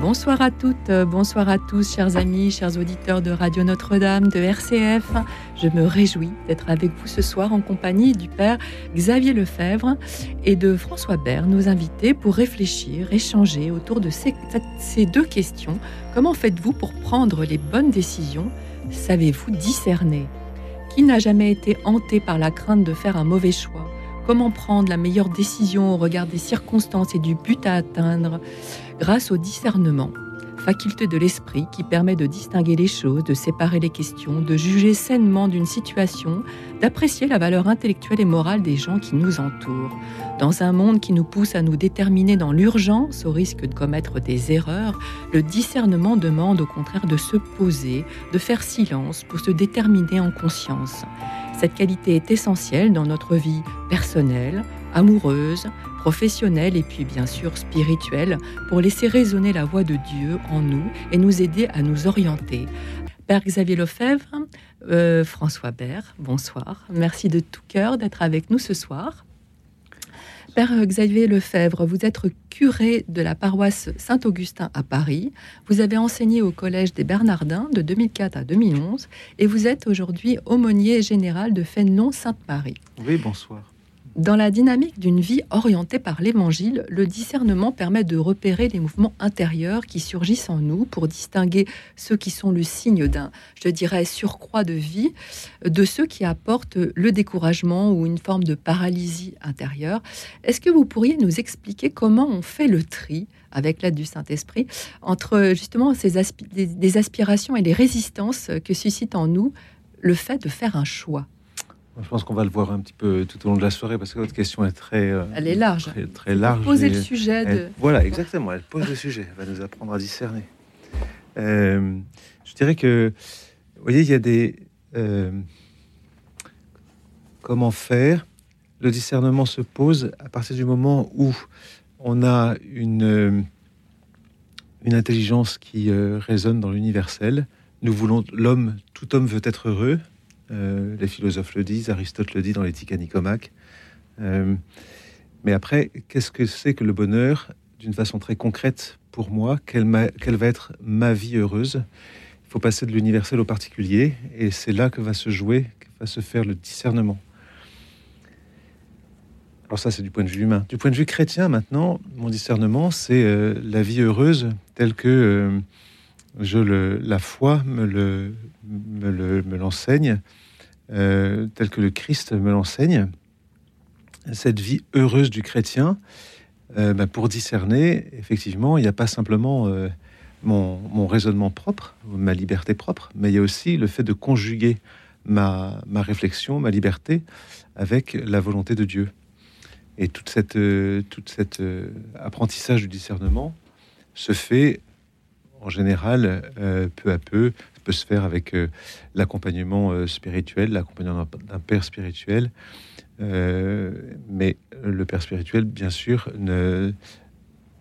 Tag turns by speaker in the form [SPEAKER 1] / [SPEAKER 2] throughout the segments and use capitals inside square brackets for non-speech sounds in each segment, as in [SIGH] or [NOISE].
[SPEAKER 1] Bonsoir à toutes, euh, bonsoir à tous, chers amis, chers auditeurs de Radio Notre-Dame, de RCF. Je me réjouis d'être avec vous ce soir en compagnie du Père Xavier Lefebvre et de François Bert, nos invités, pour réfléchir, échanger autour de ces, ces deux questions. Comment faites-vous pour prendre les bonnes décisions? Savez-vous discerner? Qui n'a jamais été hanté par la crainte de faire un mauvais choix? Comment prendre la meilleure décision au regard des circonstances et du but à atteindre grâce au discernement, faculté de l'esprit qui permet de distinguer les choses, de séparer les questions, de juger sainement d'une situation, d'apprécier la valeur intellectuelle et morale des gens qui nous entourent. Dans un monde qui nous pousse à nous déterminer dans l'urgence au risque de commettre des erreurs, le discernement demande au contraire de se poser, de faire silence pour se déterminer en conscience. Cette qualité est essentielle dans notre vie personnelle, amoureuse, professionnelle et puis bien sûr spirituelle pour laisser résonner la voix de Dieu en nous et nous aider à nous orienter. Père Xavier Lefebvre, euh, François Bert, bonsoir. Merci de tout cœur d'être avec nous ce soir. Père Xavier Lefebvre, vous êtes curé de la paroisse Saint-Augustin à Paris. Vous avez enseigné au Collège des Bernardins de 2004 à 2011 et vous êtes aujourd'hui aumônier général de Fénelon-Sainte-Marie.
[SPEAKER 2] Oui, bonsoir.
[SPEAKER 1] Dans la dynamique d'une vie orientée par l'Évangile, le discernement permet de repérer les mouvements intérieurs qui surgissent en nous pour distinguer ceux qui sont le signe d'un, je dirais, surcroît de vie, de ceux qui apportent le découragement ou une forme de paralysie intérieure. Est-ce que vous pourriez nous expliquer comment on fait le tri avec l'aide du Saint-Esprit, entre justement ces des aspirations et les résistances que suscite en nous le fait de faire un choix?
[SPEAKER 2] Je pense qu'on va le voir un petit peu tout au long de la soirée parce que votre question est très.
[SPEAKER 1] Euh, elle est large.
[SPEAKER 2] Très, large.
[SPEAKER 1] Poser le sujet. De...
[SPEAKER 2] voilà, exactement. Elle pose le sujet. Elle va nous apprendre à discerner. Euh, je dirais que, vous voyez, il y a des. Euh, comment faire? Le discernement se pose à partir du moment où on a une, une intelligence qui résonne dans l'universel. Nous voulons, l'homme, tout homme veut être heureux, euh, les philosophes le disent, Aristote le dit dans l'éthique à Nicomaque. Euh, mais après, qu'est-ce que c'est que le bonheur d'une façon très concrète pour moi quelle, va être ma vie heureuse Il faut passer de l'universel au particulier, et c'est là que va se jouer, que va se faire le discernement. Alors ça, c'est du point de vue humain. Du point de vue chrétien, maintenant, mon discernement, c'est euh, la vie heureuse telle que je la foi me l'enseigne, euh, tel que le Christ me l'enseigne. Cette vie heureuse du chrétien, euh, bah, pour discerner, effectivement, il n'y a pas simplement euh, mon, raisonnement propre, ma liberté propre, mais il y a aussi le fait de conjuguer ma, réflexion, ma liberté, avec la volonté de Dieu. Et toute cette, cette apprentissage du discernement se fait en général, euh, peu à peu, se faire avec euh, l'accompagnement euh, spirituel, l'accompagnement d'un père spirituel. mais le père spirituel, bien sûr,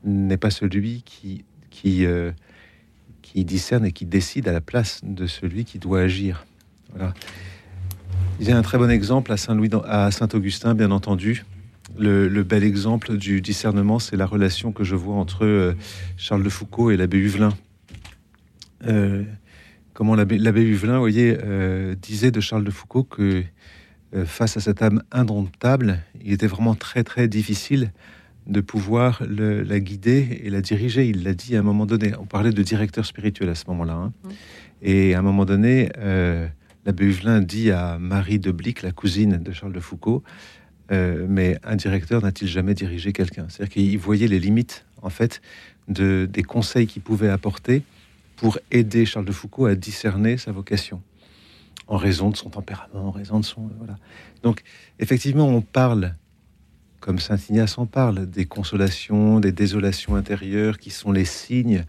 [SPEAKER 2] n'est pas celui qui, qui, qui discerne et qui décide à la place de celui qui doit agir. Il y a un très bon exemple à Saint-Louis, à Saint-Augustin, bien entendu. Le, bel exemple du discernement, c'est la relation que je vois entre Charles de Foucault et l'abbé Huvelin. Euh, comment l'abbé Huvelin, vous voyez, euh, disait de Charles de Foucault que euh, face à cette âme indomptable, il était vraiment très très difficile de pouvoir la guider et la diriger. Il l'a dit à un moment donné. On parlait de directeur spirituel à ce moment-là. Hein. Mmh. Et à un moment donné, l'abbé Huvelin dit à Marie de Blic, la cousine de Charles de Foucault, mais un directeur n'a-t-il jamais dirigé quelqu'un? C'est-à-dire qu'il voyait les limites, en fait, de, des conseils qu'il pouvait apporter pour aider Charles de Foucault à discerner sa vocation, en raison de son tempérament, en raison de son... Voilà. Donc, effectivement, on parle, comme Saint Ignace en parle, des consolations, des désolations intérieures, qui sont les signes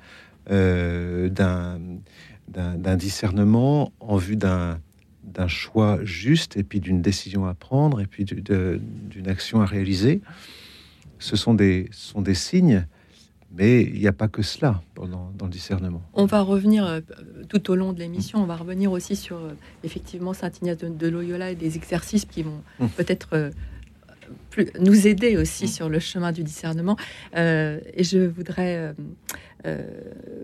[SPEAKER 2] euh, d'un discernement en vue d'un d'un choix juste et puis d'une décision à prendre et puis d'une action à réaliser. Ce sont des, sont des signes Mais il n'y a pas que cela dans, dans, le discernement.
[SPEAKER 1] On va revenir euh, tout au long de l'émission, on va revenir aussi sur euh, effectivement Saint Ignace de, Loyola et des exercices qui vont hum. peut-être euh, nous aider aussi hum. sur le chemin du discernement. et je voudrais euh,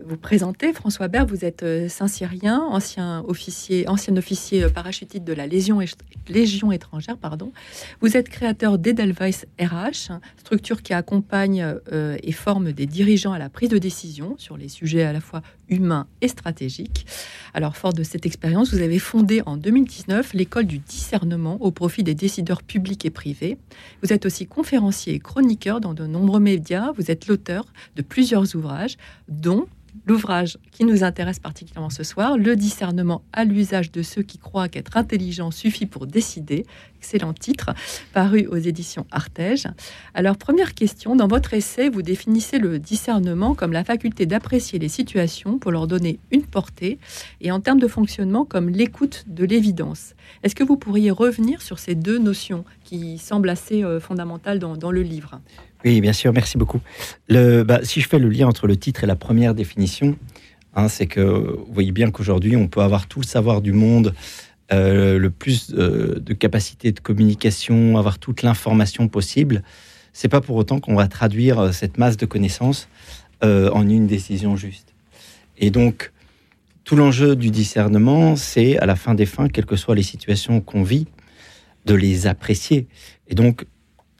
[SPEAKER 1] vous présenter. François Bert, vous êtes euh, Saint-Cyrien, ancien officier, ancien officier euh, parachutiste de la Légion, Légion étrangère. Pardon. Vous êtes créateur d'Edelweiss RH, structure qui accompagne et forme des dirigeants à la prise de décision sur les sujets à la fois humains et stratégiques. Alors, fort de cette expérience, vous avez fondé en 2019 l'école du discernement au profit des décideurs publics et privés. Vous êtes aussi conférencier et chroniqueur dans de nombreux médias. Vous êtes l'auteur de plusieurs ouvrages dont l'ouvrage qui nous intéresse particulièrement ce soir, Le discernement à l'usage de ceux qui croient qu'être intelligent suffit pour décider. Excellent titre, paru aux éditions Artege. Alors, première question, dans votre essai, vous définissez le discernement comme la faculté d'apprécier les situations pour leur donner une portée, et en termes de fonctionnement comme l'écoute de l'évidence. Est-ce que vous pourriez revenir sur ces deux notions qui semblent assez euh, fondamentales dans le livre?
[SPEAKER 3] Oui, bien sûr, merci beaucoup. Le, bah, si je fais le lien entre le titre et la première définition, hein, c'est que vous voyez bien qu'aujourd'hui, on peut avoir tout le savoir du monde, euh, le plus euh, de capacité de communication, avoir toute l'information possible. C'est pas pour autant qu'on va traduire euh, cette masse de connaissances en une décision juste. Et donc, tout l'enjeu du discernement, c'est à la fin des fins, quelles que soient les situations qu'on vit, de les apprécier. Et donc,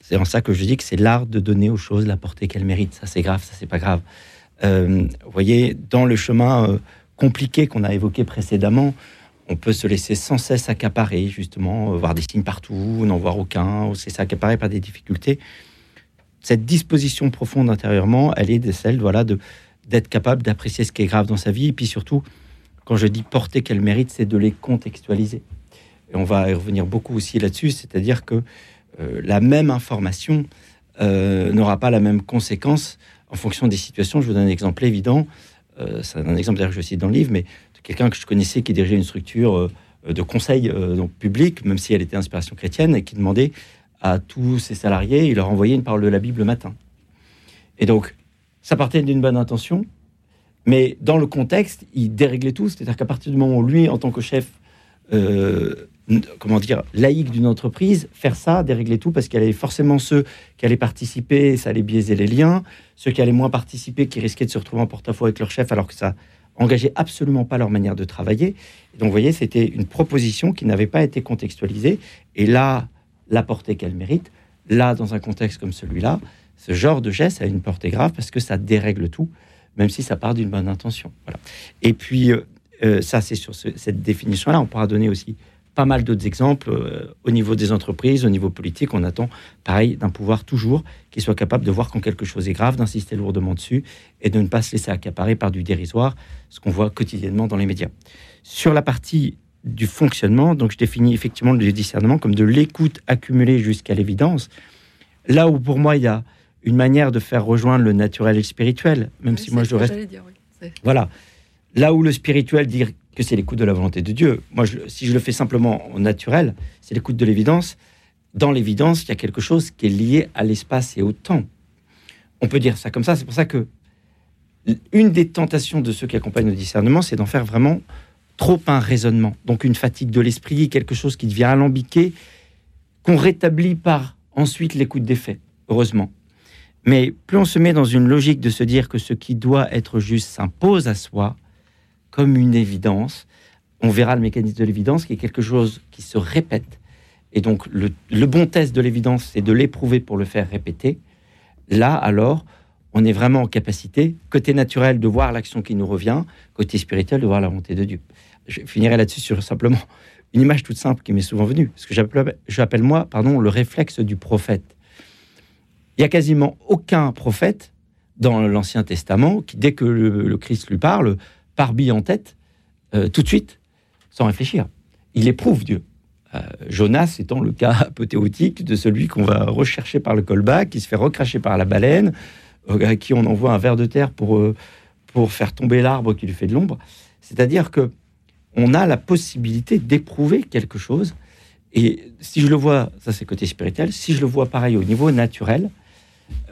[SPEAKER 3] c'est en ça que je dis que c'est l'art de donner aux choses la portée qu'elles méritent. Ça, c'est grave, ça, c'est pas grave. Euh, vous voyez, dans le chemin euh, compliqué qu'on a évoqué précédemment, on peut se laisser sans cesse accaparer, justement, euh, voir des signes partout, n'en voir aucun, ou c'est s'accaparer par des difficultés. Cette disposition profonde intérieurement, elle est de celle, voilà, de d'être capable d'apprécier ce qui est grave dans sa vie, et puis surtout, quand je dis porter qu'elle mérite, c'est de les contextualiser. Et on va y revenir beaucoup aussi là-dessus, c'est-à-dire que la même information euh, n'aura pas la même conséquence en fonction des situations. Je vous donne un exemple évident. Euh, c'est un exemple que je cite dans le livre, mais quelqu'un que je connaissais qui dirigeait une structure de conseil donc public, même si elle était inspiration chrétienne, et qui demandait à tous ses salariés, il leur envoyait une parole de la Bible le matin. Et donc, ça partait d'une bonne intention, mais dans le contexte, il déréglait tout. C'est-à-dire qu'à partir du moment où lui, en tant que chef, comment dire, laïque d'une entreprise, faire ça, dérégler tout, parce qu'il y avait forcément ceux qui allaient participer, ça allait biaiser les liens, ceux qui allaient moins participer, qui risquaient de se retrouver en porte-à-faux avec leur chef, alors que ça engageait absolument pas leur manière de travailler. donc, vous voyez, c'était une proposition qui n'avait pas été contextualisée, et là, la portée qu'elle mérite, là, dans un contexte comme celui-là, ce genre de geste a une portée grave parce que ça dérègle tout, même si ça part d'une bonne intention. Voilà. Et puis, euh, euh, ça, c'est sur cette définition-là. On pourra donner aussi pas mal d'autres exemples euh, au niveau des entreprises, au niveau politique. On attend, pareil, d'un pouvoir toujours qui soit capable de voir quand quelque chose est grave, d'insister lourdement dessus et de ne pas se laisser accaparer par du dérisoire, ce qu'on voit quotidiennement dans les médias. Sur la partie du fonctionnement, donc je définis effectivement le discernement comme de l'écoute accumulée jusqu'à l'évidence. Là où pour moi il y a une manière de faire rejoindre le naturel et le spirituel, même si moi je reste. Voilà. Là où le spirituel dit que c'est l'écoute de la volonté de Dieu. Moi, si je le fais simplement au naturel, c'est l'écoute de l'évidence. Dans l'évidence, il y a quelque chose qui est lié à l'espace et au temps. On peut dire ça comme ça. C'est pour ça que une des tentations de ceux qui accompagnent le discernement, c'est d'en faire vraiment trop un raisonnement. Donc une fatigue de l'esprit, quelque chose qui devient alambiqué, qu'on rétablit par ensuite l'écoute des faits, heureusement. Mais plus on se met dans une logique de se dire que ce qui doit être juste s'impose à soi, comme une évidence. On verra le mécanisme de l'évidence qui est quelque chose qui se répète. Et donc le, bon test de l'évidence, c'est de l'éprouver pour le faire répéter. Là, alors, on est vraiment en capacité, côté naturel, de voir l'action qui nous revient, côté spirituel, de voir la volonté de Dieu. Je finirai là-dessus sur simplement une image toute simple qui m'est souvent venue, ce que j'appelle moi, pardon, le réflexe du prophète. Il y a quasiment aucun prophète dans l'Ancien Testament qui, dès que le Christ lui parle, bille en tête, euh, tout de suite, sans réfléchir. Il éprouve Dieu. Euh, Jonas étant le cas [LAUGHS] apothéotique de celui qu'on va rechercher par le colbac, qui se fait recracher par la baleine, euh, à qui on envoie un verre de terre pour, pour faire tomber l'arbre qui lui fait de l'ombre. C'est-à-dire que on a la possibilité d'éprouver quelque chose. Et si je le vois, ça c'est côté spirituel, si je le vois pareil au niveau naturel,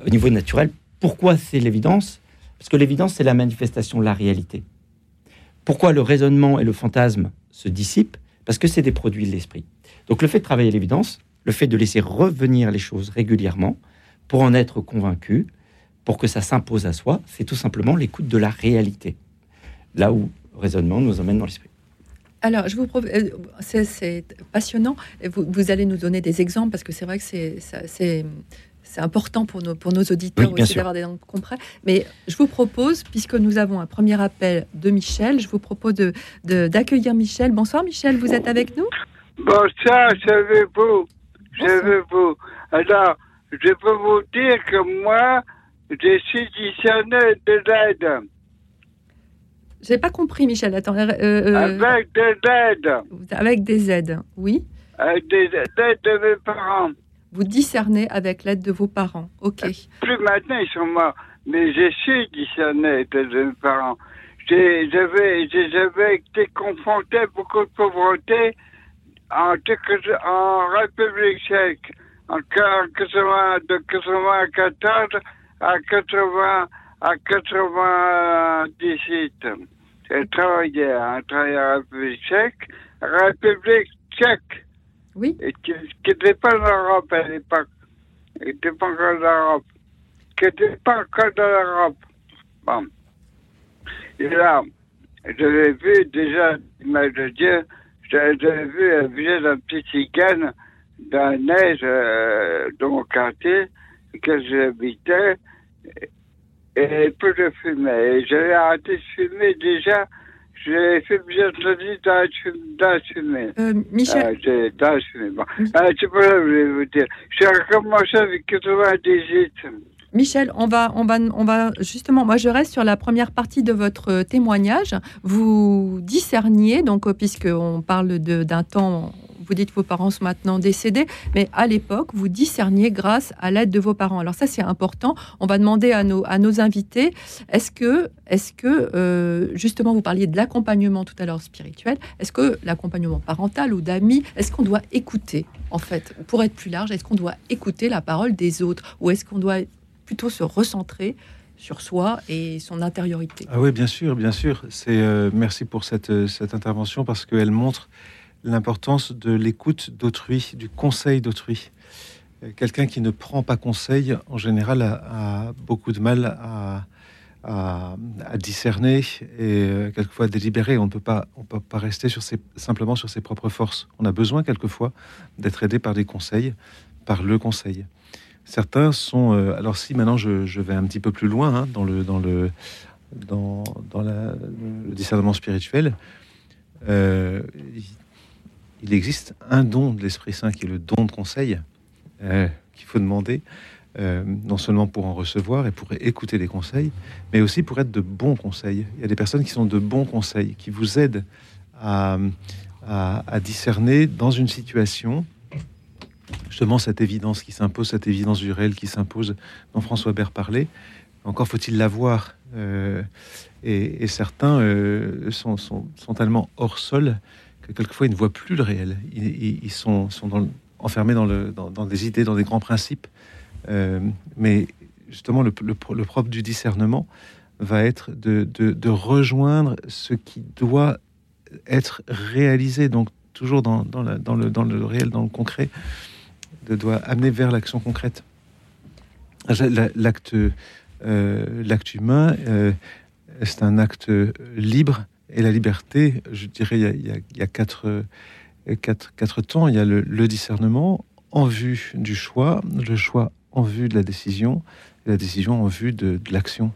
[SPEAKER 3] au niveau naturel, pourquoi c'est l'évidence? Parce que l'évidence, c'est la manifestation de la réalité. Pourquoi le raisonnement et le fantasme se dissipent Parce que c'est des produits de l'esprit. Donc le fait de travailler l'évidence, le fait de laisser revenir les choses régulièrement pour en être convaincu, pour que ça s'impose à soi, c'est tout simplement l'écoute de la réalité. Là où raisonnement nous emmène dans l'esprit.
[SPEAKER 1] Alors, je vous euh, c'est passionnant. Vous, vous, allez nous donner des exemples parce que c'est vrai que c'est c'est important pour nos, pour nos auditeurs aussi d'avoir des langues concrètes. Mais je vous propose, puisque nous avons un premier appel de Michel, je vous propose d'accueillir de, Michel. Bonsoir Michel, vous êtes avec nous?
[SPEAKER 4] Bonsoir, je vous? Je vous? Alors, je peux vous dire que moi, je suis dictionnaire de l'aide.
[SPEAKER 1] J'ai pas compris, Michel. Attends. Euh,
[SPEAKER 4] euh, avec des aides.
[SPEAKER 1] Avec des aides, oui.
[SPEAKER 4] Avec des aides de mes parents.
[SPEAKER 1] Vous discernez avec l'aide de vos parents, ok.
[SPEAKER 4] Plus maintenant, ils sont morts. Mais je suis discerné de mes parents. J'avais été confronté à beaucoup de pauvreté en, République tchèque. En, de 94 à 80 à 98. J'ai travaillé, à en République tchèque, République tchèque.
[SPEAKER 1] Oui.
[SPEAKER 4] Et qui n'était pas en Europe à l'époque. Qui n'était pas encore en Europe. Qui n'était pas encore dans l'Europe. Bon. Et là, j'avais vu déjà l'image de Dieu, j'avais vu un visage d'un petit cigane dans la neige euh, dans mon quartier, que j'habitais, et peu de fumer. J'avais arrêté de fumer déjà j'ai fait plusieurs années d'assumer.
[SPEAKER 1] Euh, Michel.
[SPEAKER 4] Euh, d'assumer. Bon. Euh, c'est pas ça que je voulais vous dire. J'ai recommencé avec 98.
[SPEAKER 1] Michel, on va, on, va, on va justement, moi je reste sur la première partie de votre témoignage. Vous discerniez, donc puisqu'on parle d'un temps vous dites vos parents sont maintenant décédés, mais à l'époque, vous discerniez grâce à l'aide de vos parents. Alors ça, c'est important. On va demander à nos, à nos invités, est-ce que, est que euh, justement, vous parliez de l'accompagnement tout à l'heure spirituel, est-ce que l'accompagnement parental ou d'amis, est-ce qu'on doit écouter, en fait, pour être plus large, est-ce qu'on doit écouter la parole des autres ou est-ce qu'on doit plutôt se recentrer sur soi et son intériorité?
[SPEAKER 2] Ah oui, bien sûr, bien sûr. C'est euh, merci pour cette, cette intervention parce qu'elle montre l'importance de l'écoute d'autrui, du conseil d'autrui. Euh, quelqu'un qui ne prend pas conseil, en général, a, beaucoup de mal à, discerner et euh, quelquefois à délibérer. On ne peut pas, on peut pas rester simplement sur ses propres forces. On a besoin quelquefois d'être aidé par des conseils, par le conseil. Certains sont. Euh, alors si maintenant je, vais un petit peu plus loin hein, dans le dans le dans, le discernement spirituel, il existe un don de l'Esprit Saint qui est le don de conseil euh, qu'il faut demander, euh, non seulement pour en recevoir et pour écouter des conseils, mais aussi pour être de bons conseils. Il y a des personnes qui sont de bons conseils, qui vous aident à, discerner dans une situation justement cette évidence qui s'impose, cette évidence du réel qui s'impose, dont François Bert parlait. Encore faut-il l'avoir. Euh, et, certains sont, tellement hors sol que quelquefois ils ne voient plus le réel. Ils, sont, enfermés dans, des idées, dans des grands principes. Euh, mais justement, le, propre du discernement va être de, rejoindre ce qui doit être réalisé, donc toujours dans, le, réel, dans le concret, de doit amener vers l'action concrète. L'acte euh, l'acte humain, euh, c'est un acte libre et la liberté, je dirais, il y a, quatre, quatre, quatre, temps. Il y a le, discernement en vue du choix, le choix en vue de la décision, et la décision en vue de, l'action.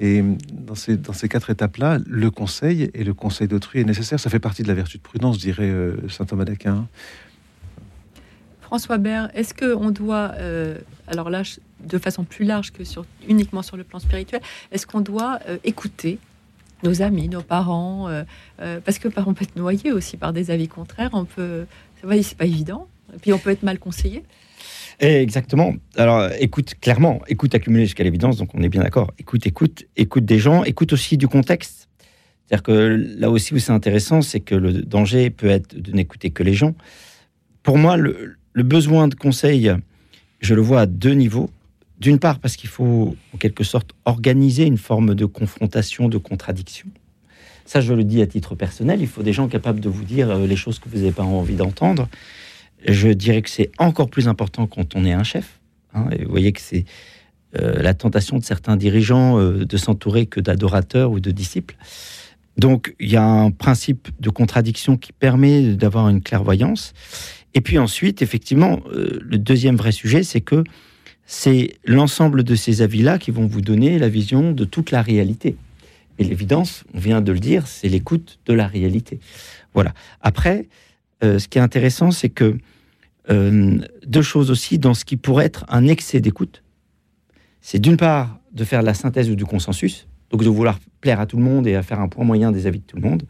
[SPEAKER 2] Et dans ces, quatre étapes-là, le conseil et le conseil d'autrui est nécessaire. Ça fait partie de la vertu de prudence, dirait euh, saint Thomas d'Aquin.
[SPEAKER 1] François Bert, est-ce qu'on doit, euh, alors là, de façon plus large que sur, uniquement sur le plan spirituel, est-ce qu'on doit euh, écouter nos amis, nos parents, euh, euh, parce que par on peut être noyé aussi par des avis contraires. On peut, c'est pas évident. Et puis on peut être mal conseillé.
[SPEAKER 3] Exactement. Alors, écoute, clairement, écoute accumulée jusqu'à l'évidence, donc on est bien d'accord. Écoute, écoute, écoute des gens, écoute aussi du contexte. C'est-à-dire que là aussi où c'est intéressant, c'est que le danger peut être de n'écouter que les gens. Pour moi, le, le, besoin de conseil, je le vois à deux niveaux. D'une part, parce qu'il faut en quelque sorte organiser une forme de confrontation, de contradiction. Ça, je le dis à titre personnel, il faut des gens capables de vous dire euh, les choses que vous n'avez pas envie d'entendre. Je dirais que c'est encore plus important quand on est un chef. Hein, vous voyez que c'est euh, la tentation de certains dirigeants euh, de s'entourer que d'adorateurs ou de disciples. Donc, il y a un principe de contradiction qui permet d'avoir une clairvoyance. Et puis ensuite, effectivement, le deuxième vrai sujet, c'est que c'est l'ensemble de ces avis-là qui vont vous donner la vision de toute la réalité. Et l'évidence, on vient de le dire, c'est l'écoute de la réalité. Voilà. Après, euh, ce qui est intéressant, c'est que euh, deux choses aussi dans ce qui pourrait être un excès d'écoute. C'est d'une part de faire la synthèse ou du consensus, donc de vouloir plaire à tout le monde et à faire un point moyen des avis de tout le monde.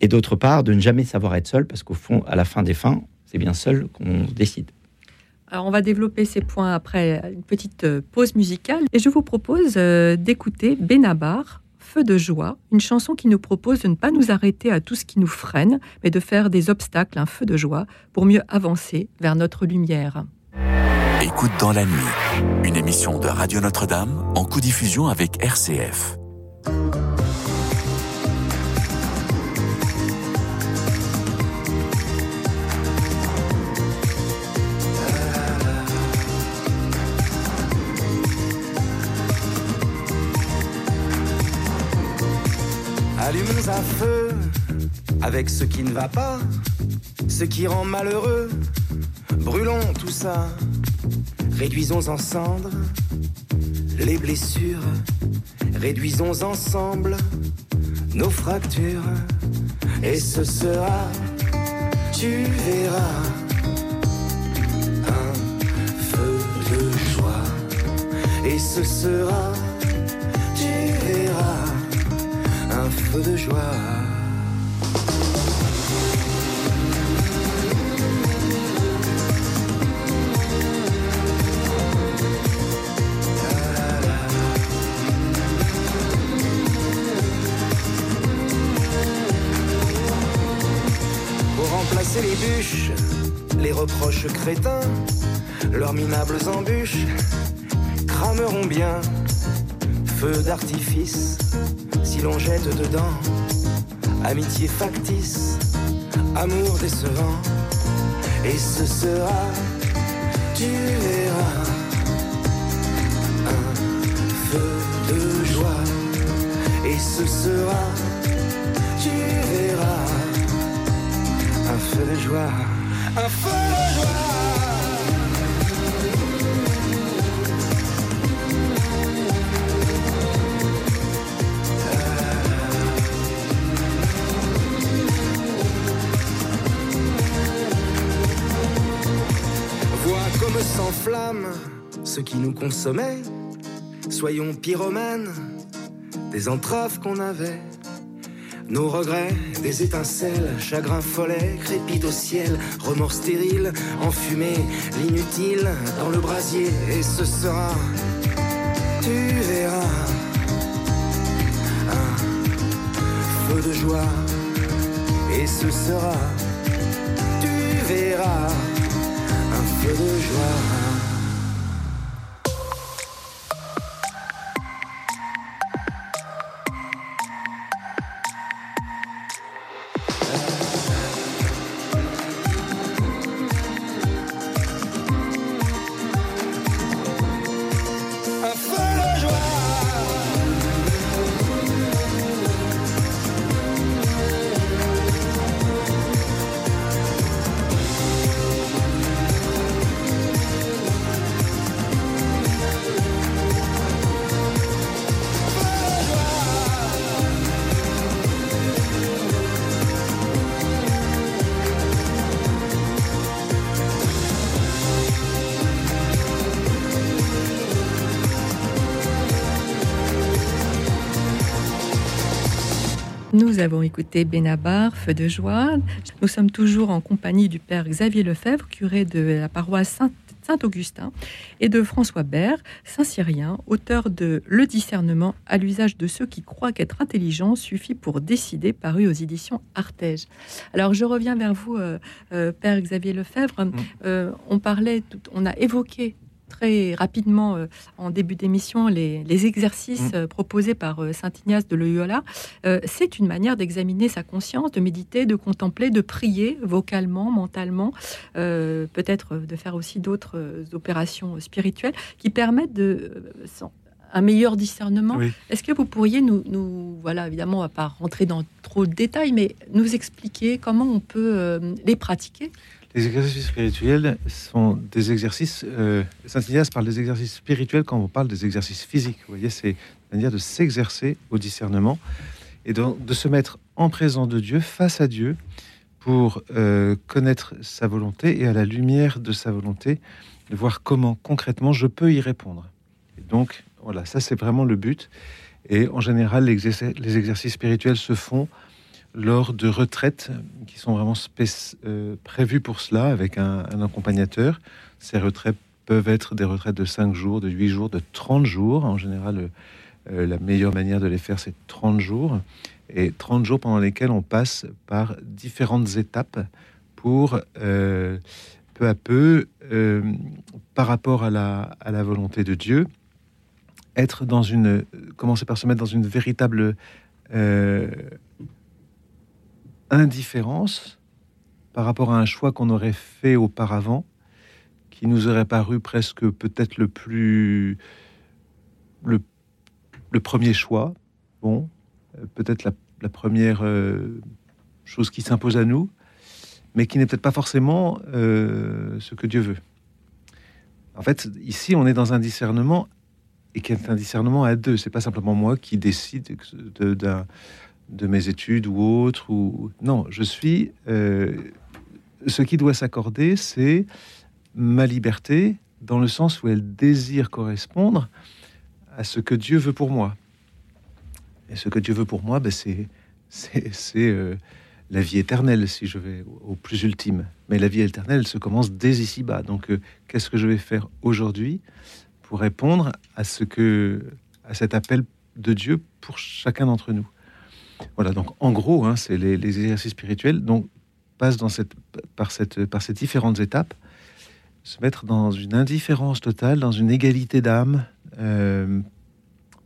[SPEAKER 3] Et d'autre part, de ne jamais savoir être seul, parce qu'au fond, à la fin des fins, c'est bien seul qu'on décide.
[SPEAKER 1] On va développer ces points après une petite euh, pause musicale et je vous propose euh, d'écouter Benabar, Feu de joie, une chanson qui nous propose de ne pas nous arrêter à tout ce qui nous freine, mais de faire des obstacles un feu de joie pour mieux avancer vers notre lumière.
[SPEAKER 5] Écoute dans la nuit, une émission de Radio Notre-Dame en co-diffusion avec RCF.
[SPEAKER 6] Allumons un feu avec ce qui ne va pas, ce qui rend malheureux. Brûlons tout ça, réduisons en cendres les blessures, réduisons ensemble nos fractures. Et ce sera, tu verras, un feu de joie. Et ce sera, tu verras un feu de joie. Pour remplacer les bûches, les reproches crétins, leurs minables embûches crameront bien. Feu d'artifice, l'on jette dedans. Amitié factice, amour décevant, et ce sera, tu verras, un feu de joie, et ce sera, tu verras, un feu de joie, un feu de joie. Ce qui nous consommait. Soyons pyromanes des entraves qu'on avait. Nos regrets, des étincelles, chagrin follet, crépite au ciel, remords stériles, enfumé, l'inutile dans le brasier. Et ce sera, tu verras, un feu de joie. Et ce sera, tu verras un feu de joie.
[SPEAKER 1] Nous avons écouté Benabar, Feu de joie. Nous sommes toujours en compagnie du père Xavier Lefebvre, curé de la paroisse Saint- Saint-Augustin, et de François Bert, Saint-Cyrien, auteur de Le discernement à l'usage de ceux qui croient qu'être intelligent suffit pour décider, paru aux éditions Artege. Alors je reviens vers vous, euh, euh, père Xavier Lefebvre. Euh, on parlait, on a évoqué très rapidement en début d'émission les, exercices mm. proposés par Saint Ignace de Loyola. c'est une manière d'examiner sa conscience, de méditer, de contempler, de prier vocalement, mentalement, peut-être de faire aussi d'autres opérations spirituelles qui permettent de un meilleur discernement. Est-ce que vous pourriez nous, nous, voilà, évidemment, on va pas rentrer dans trop de détails, mais nous expliquer comment on peut euh, les pratiquer?
[SPEAKER 2] Les exercices spirituels sont des exercices. Euh, Saint Ignace parle des exercices spirituels quand on parle des exercices physiques. Vous voyez, c'est une manière de s'exercer au discernement et de, de, se mettre en présence de Dieu, face à Dieu, pour euh, connaître sa volonté et à la lumière de sa volonté, de voir comment concrètement je peux y répondre. Donc, voilà, ça c'est vraiment le but. Et en général, les, exercices spirituels se font lors de retraites qui sont vraiment euh, prévues pour cela, avec un, accompagnateur. Ces retraites peuvent être des retraites de 5 jours, de 8 jours, de 30 jours. En général, euh, la meilleure manière de les faire, c'est 30 jours. Et 30 jours pendant lesquels on passe par différentes étapes pour euh, peu à peu, par rapport à la, à la volonté de Dieu, être dans une, commencer par se mettre dans une véritable indifférence par rapport à un choix qu'on aurait fait auparavant, qui nous aurait paru presque peut-être le plus le, premier choix, bon, euh, peut-être la, première euh, chose qui s'impose à nous, mais qui n'est peut-être pas forcément ce que Dieu veut. En fait, ici, on est dans un discernement et qui est un discernement à deux. C'est pas simplement moi qui décide de, de, mes études ou autres. Ou non, je suis. Euh, ce qui doit s'accorder, c'est ma liberté dans le sens où elle désire correspondre à ce que Dieu veut pour moi. Et ce que Dieu veut pour moi, ben c'est c'est euh, la vie éternelle, si je vais au, plus ultime. Mais la vie éternelle se commence dès ici-bas. Donc, euh, qu'est-ce que je vais faire aujourd'hui pour répondre à ce que à cet appel de Dieu pour chacun d'entre nous? Voilà, donc en gros, hein, c'est les, exercices spirituels donc passent dans cette, par, cette, par ces différentes étapes, se mettre dans une indifférence totale, dans une égalité d'âme, euh,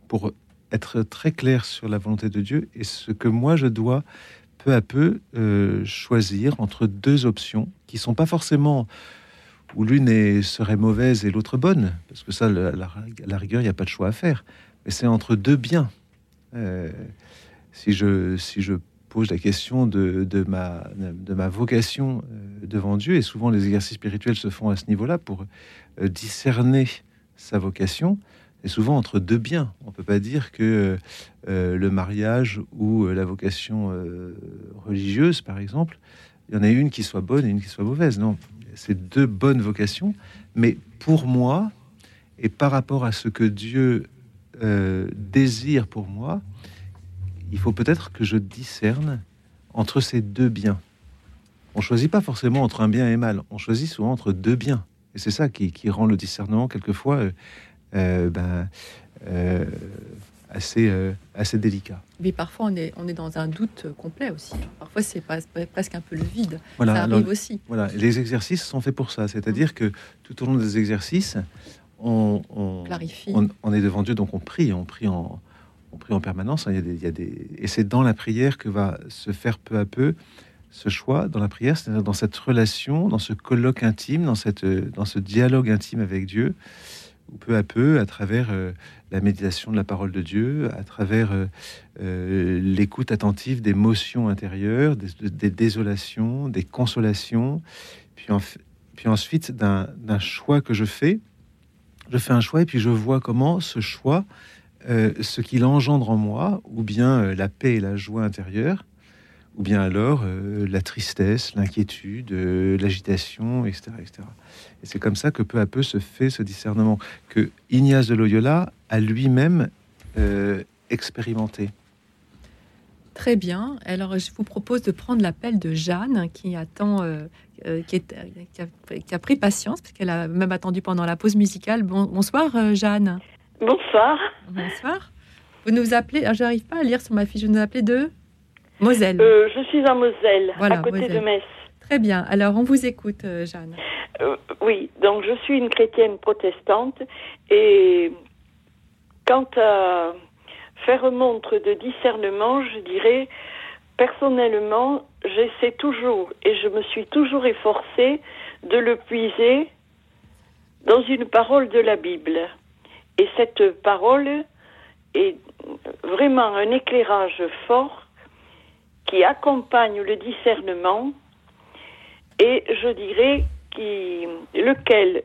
[SPEAKER 2] pour être très clair sur la volonté de Dieu et ce que moi je dois peu à peu euh, choisir entre deux options qui sont pas forcément où l'une serait mauvaise et l'autre bonne, parce que ça, la, rigueur, il n'y a pas de choix à faire. Mais c'est entre deux biens. Euh, si, je, si je pose la question de, de, ma, de ma vocation euh, devant Dieu, et souvent les exercices spirituels se font à ce niveau-là pour euh, discerner sa vocation, et souvent entre deux biens. On ne peut pas dire que le mariage ou la vocation religieuse, par exemple, il y en a une qui soit bonne et une qui soit mauvaise. Non, ces deux bonnes vocations, mais pour moi, et par rapport à ce que Dieu euh, désire pour moi, il faut peut-être que je discerne entre ces deux biens. On choisit pas forcément entre un bien et mal, on choisit souvent entre deux biens. Et c'est ça qui, rend le discernement quelquefois euh, euh, ben, assez, euh, assez délicat.
[SPEAKER 1] Mais parfois, on est, on est dans un doute complet aussi. Parfois, c'est presque un peu le vide. Voilà, ça arrive aussi.
[SPEAKER 2] Voilà, les exercices sont faits pour ça. C'est-à-dire que tout au long des exercices, on, on,
[SPEAKER 1] Clarifie.
[SPEAKER 2] on, est devant Dieu, donc on prie, on prie en, on prie en permanence. Il y a des, il y a des... Et c'est dans la prière que va se faire peu à peu ce choix, dans la prière, c'est-à-dire dans cette relation, dans ce colloque intime, dans, cette, dans ce dialogue intime avec Dieu, où peu à peu, à travers euh, la méditation de la parole de Dieu, à travers euh, euh, l'écoute attentive des motions intérieures, des, désolations, des consolations, puis, puis ensuite d'un choix que je fais, je fais un choix et puis je vois comment ce choix, ce qu'il engendre en moi, ou bien la paix et la joie intérieure, ou bien alors la tristesse, l'inquiétude, l'agitation, etc., etc. Et c'est comme ça que peu à peu se fait ce discernement que Ignace de Loyola a lui-même euh, expérimenté.
[SPEAKER 1] Très bien. Alors, je vous propose de prendre l'appel de Jeanne, qui attend, euh, euh, qui, a, pris patience, parce qu'elle a même attendu pendant la pause musicale. bonsoir, Jeanne.
[SPEAKER 7] Bonsoir.
[SPEAKER 1] Bonsoir. Vous nous appelez, ah, j'arrive pas à lire sur ma fiche, vous nous appelez de Moselle.
[SPEAKER 7] je suis en Moselle, à côté de Metz.
[SPEAKER 1] Très bien. Alors, on vous écoute, Jeanne.
[SPEAKER 7] oui, donc je suis une chrétienne protestante et quant à faire montre de discernement, je dirais, personnellement, j'essaie toujours et je me suis toujours efforcée de le puiser dans une parole de la Bible. Et cette parole est vraiment un éclairage fort qui accompagne le discernement et je dirais qui, lequel,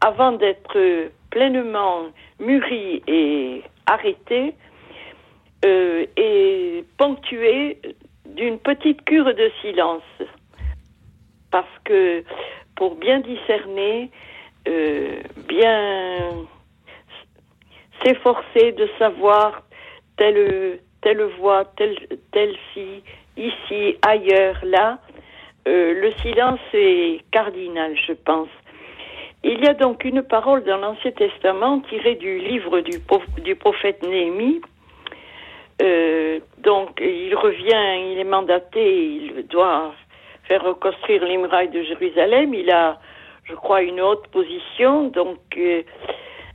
[SPEAKER 7] avant d'être pleinement mûri et arrêté, euh, est ponctué d'une petite cure de silence. Parce que pour bien discerner, euh, bien s'efforcer de savoir telle, telle voix, telle, telle ci, ici, ailleurs, là, euh, le silence est cardinal, je pense. Il y a donc une parole dans l'Ancien Testament tirée du livre du, du prophète Néhémie. Euh, donc, il revient, il est mandaté, il doit faire reconstruire les de Jérusalem. Il a, je crois, une haute position. Donc, euh,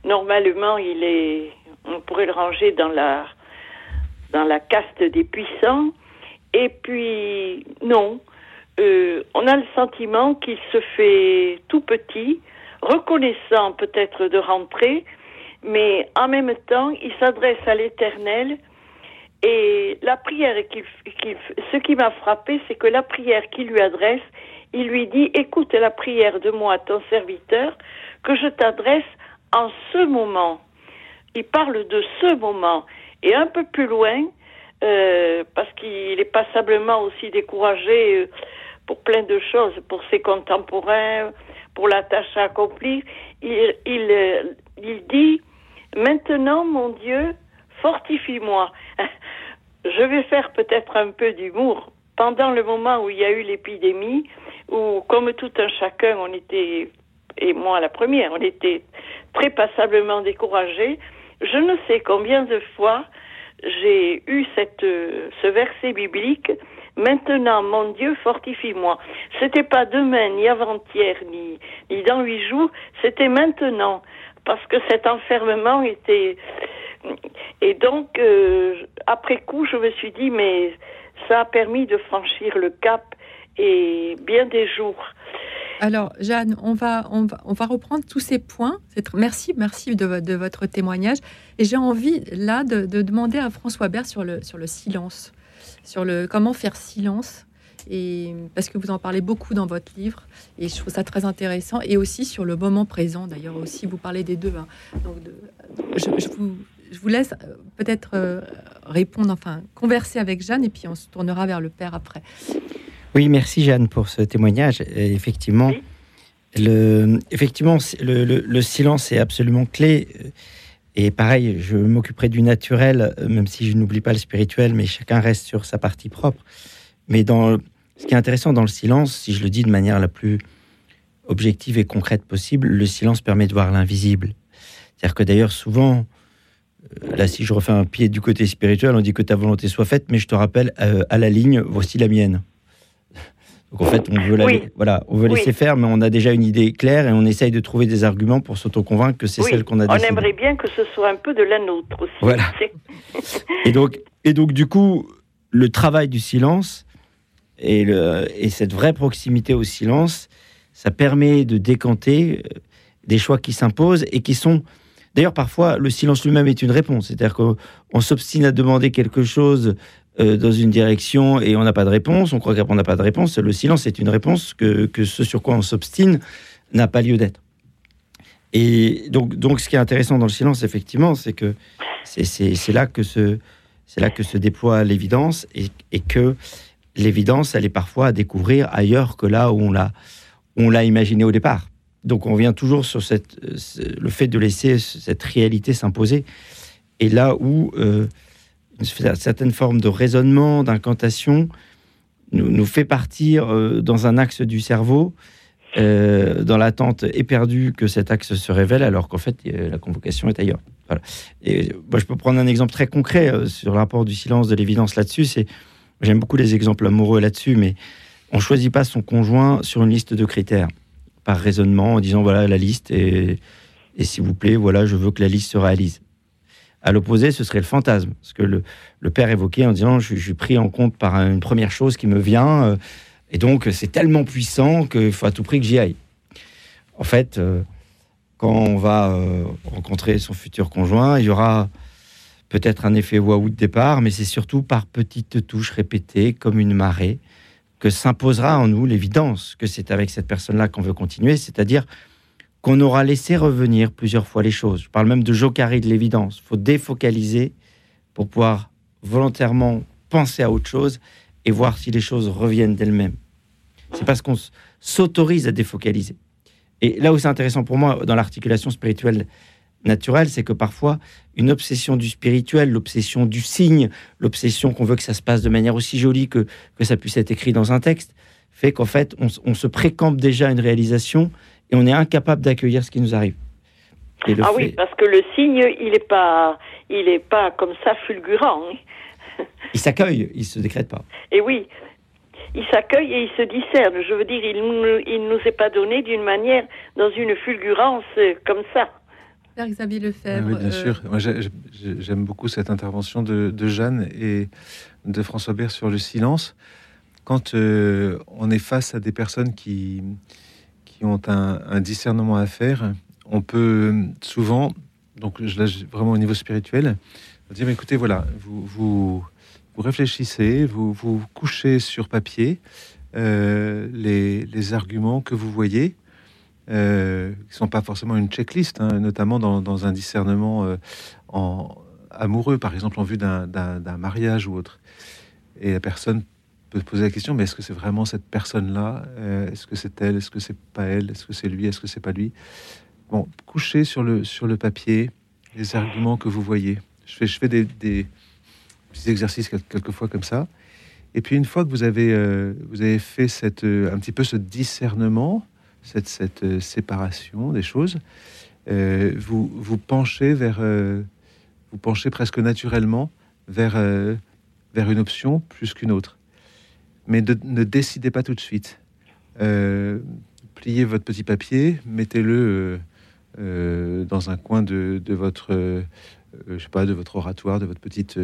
[SPEAKER 7] normalement, il est, on pourrait le ranger dans la, dans la caste des puissants. Et puis, non, euh, on a le sentiment qu'il se fait tout petit, reconnaissant peut-être de rentrer, mais en même temps, il s'adresse à l'Éternel. Et la prière ce qui m'a frappé, c'est que la prière qu'il lui adresse, il lui dit, écoute la prière de moi, ton serviteur, que je t'adresse en ce moment. Il parle de ce moment. Et un peu plus loin, euh, parce qu'il est passablement aussi découragé euh, pour plein de choses, pour ses contemporains, pour la tâche accomplie. Il, il, euh, il dit, maintenant mon Dieu, fortifie-moi. [LAUGHS] Je vais faire peut-être un peu d'humour. Pendant le moment où il y a eu l'épidémie, où comme tout un chacun, on était, et moi la première, on était très passablement découragés, je ne sais combien de fois j'ai eu cette, ce verset biblique Maintenant, mon Dieu, fortifie-moi. C'était pas demain, ni avant-hier, ni, ni dans huit jours, c'était maintenant. Parce que cet enfermement était. Et donc, euh, après coup, je me suis dit, mais ça a permis de franchir le cap et bien des jours.
[SPEAKER 1] Alors, Jeanne, on va, on va, on va reprendre tous ces points. Merci, merci de, votre témoignage. Et j'ai envie, là, de, de, demander à François Bert sur le, sur le silence sur le comment faire silence. Et parce que vous en parlez beaucoup dans votre livre, et je trouve ça très intéressant, et aussi sur le moment présent. D'ailleurs, aussi vous parlez des deux. Hein. Donc, je, vous, je, vous, laisse euh, peut-être euh, répondre, enfin converser avec Jeanne, et puis on se tournera vers le père après.
[SPEAKER 3] Oui, merci Jeanne pour ce témoignage. effectivement, le, effectivement, le, le, silence est absolument clé. Et pareil, je m'occuperai du naturel, même si je n'oublie pas le spirituel, mais chacun reste sur sa partie propre. Mais dans ce qui est intéressant dans le silence, si je le dis de manière la plus objective et concrète possible, le silence permet de voir l'invisible. C'est-à-dire que d'ailleurs, souvent, euh, là, si je refais un pied du côté spirituel, on dit que ta volonté soit faite, mais je te rappelle euh, à la ligne, voici la mienne. Donc en fait, on veut, voilà, on veut laisser faire, mais on a déjà une idée claire et on essaye de trouver des arguments pour s'auto-convaincre que c'est celle qu'on a décidée.
[SPEAKER 7] On aimerait bien que ce soit un peu de la nôtre aussi.
[SPEAKER 3] Voilà. [LAUGHS] et, donc, et donc, du coup, le travail du silence et, le, et cette vraie proximité au silence, ça permet de décanter euh, des choix qui s'imposent et qui sont... D'ailleurs, parfois, le silence lui-même est une réponse. C'est-à-dire qu'on s'obstine à demander quelque chose euh, dans une direction et on n'a pas de réponse, on croit qu'on n'a pas de réponse, le silence est une réponse que, que ce sur quoi on s'obstine n'a pas lieu d'être. Et donc, donc, ce qui est intéressant dans le silence, effectivement, c'est que c'est là que se là que se déploie l'évidence et, que l'évidence, elle est parfois à découvrir ailleurs que là où on l'a on imaginé au départ. Donc, on vient toujours sur cette, le fait de laisser cette réalité s'imposer. Et là où euh, certaine forme de raisonnement, d'incantation, nous, nous, fait partir euh, dans un axe du cerveau, euh, dans l'attente éperdue que cet axe se révèle, alors qu'en fait, la convocation est ailleurs. Et moi, je peux prendre un exemple très concret euh, sur le rapport du silence, de l'évidence là-dessus. J'aime beaucoup les exemples amoureux là-dessus, mais on choisit pas son conjoint sur une liste de critères. par raisonnement en disant voilà la liste et, et s'il vous plaît, voilà, je veux que la liste se réalise. À l'opposé, ce serait le fantasme, ce que le, père évoquait en disant je, suis pris en compte par une première chose qui me vient, euh, et donc c'est tellement puissant qu'il faut à tout prix que j'y aille. En fait, euh, quand on va euh, rencontrer son futur conjoint, il y aura peut-être un effet waouh de départ, mais c'est surtout par petites touches répétées, comme une marée, que s'imposera en nous l'évidence que c'est avec cette personne-là qu'on veut continuer, c'est-à-dire qu'on aura laissé revenir plusieurs fois les choses. Je parle même de jocari de l'évidence. Il faut défocaliser pour pouvoir volontairement penser à autre chose et voir si les choses reviennent d'elles-mêmes. C'est parce qu'on s'autorise à défocaliser. Et là où c'est intéressant pour moi dans l'articulation spirituelle naturelle, c'est que parfois une obsession du spirituel, l'obsession du signe, l'obsession qu'on veut que ça se passe de manière aussi jolie que, que ça puisse être écrit dans un texte, fait qu'en fait on, on se précampe déjà à une réalisation et on est incapable d'accueillir ce qui nous arrive.
[SPEAKER 7] ah fait... oui, parce que le signe, il n'est pas, il est pas comme ça fulgurant. Hein. [LAUGHS]
[SPEAKER 3] il s'accueille, il se décrète pas.
[SPEAKER 7] Et oui, il s'accueille et il se discerne. Je veux dire, il ne il nous est pas donné d'une manière, dans une fulgurance comme ça.
[SPEAKER 1] Père Xavier Lefebvre.
[SPEAKER 2] Oui, bien euh... sûr. J'aime beaucoup cette intervention de, de, Jeanne et de François Bert sur le silence. Quand euh, on est face à des personnes qui, ont un, discernement à faire, on peut souvent, donc là, vraiment au niveau spirituel, dire mais écoutez, voilà, vous, réfléchissez, vous, couchez sur papier euh, les, arguments que vous voyez, euh, qui ne sont pas forcément une checklist, hein, notamment dans, dans, un discernement euh, en, amoureux, par exemple en vue d'un mariage ou autre. Et la personne peut poser la question, mais est-ce que c'est vraiment cette personne-là? Euh, Est-ce que c'est elle? Est-ce que c'est pas elle? Est-ce que c'est lui? Est-ce que c'est pas lui? Bon, couchez sur le, sur le papier les arguments que vous voyez. Je fais, je fais des, des petits exercices quelquefois comme ça. Et puis une fois que vous avez, euh, vous avez fait cette, euh, un petit peu ce discernement, cette, cette séparation des choses, vous vous penchez vers, vous penchez presque naturellement vers, vers une option plus qu'une autre mais ne décidez pas tout de suite. Euh, pliez votre petit papier, mettez-le euh, euh, dans un coin de, votre, euh, je sais pas, de votre oratoire, de votre petite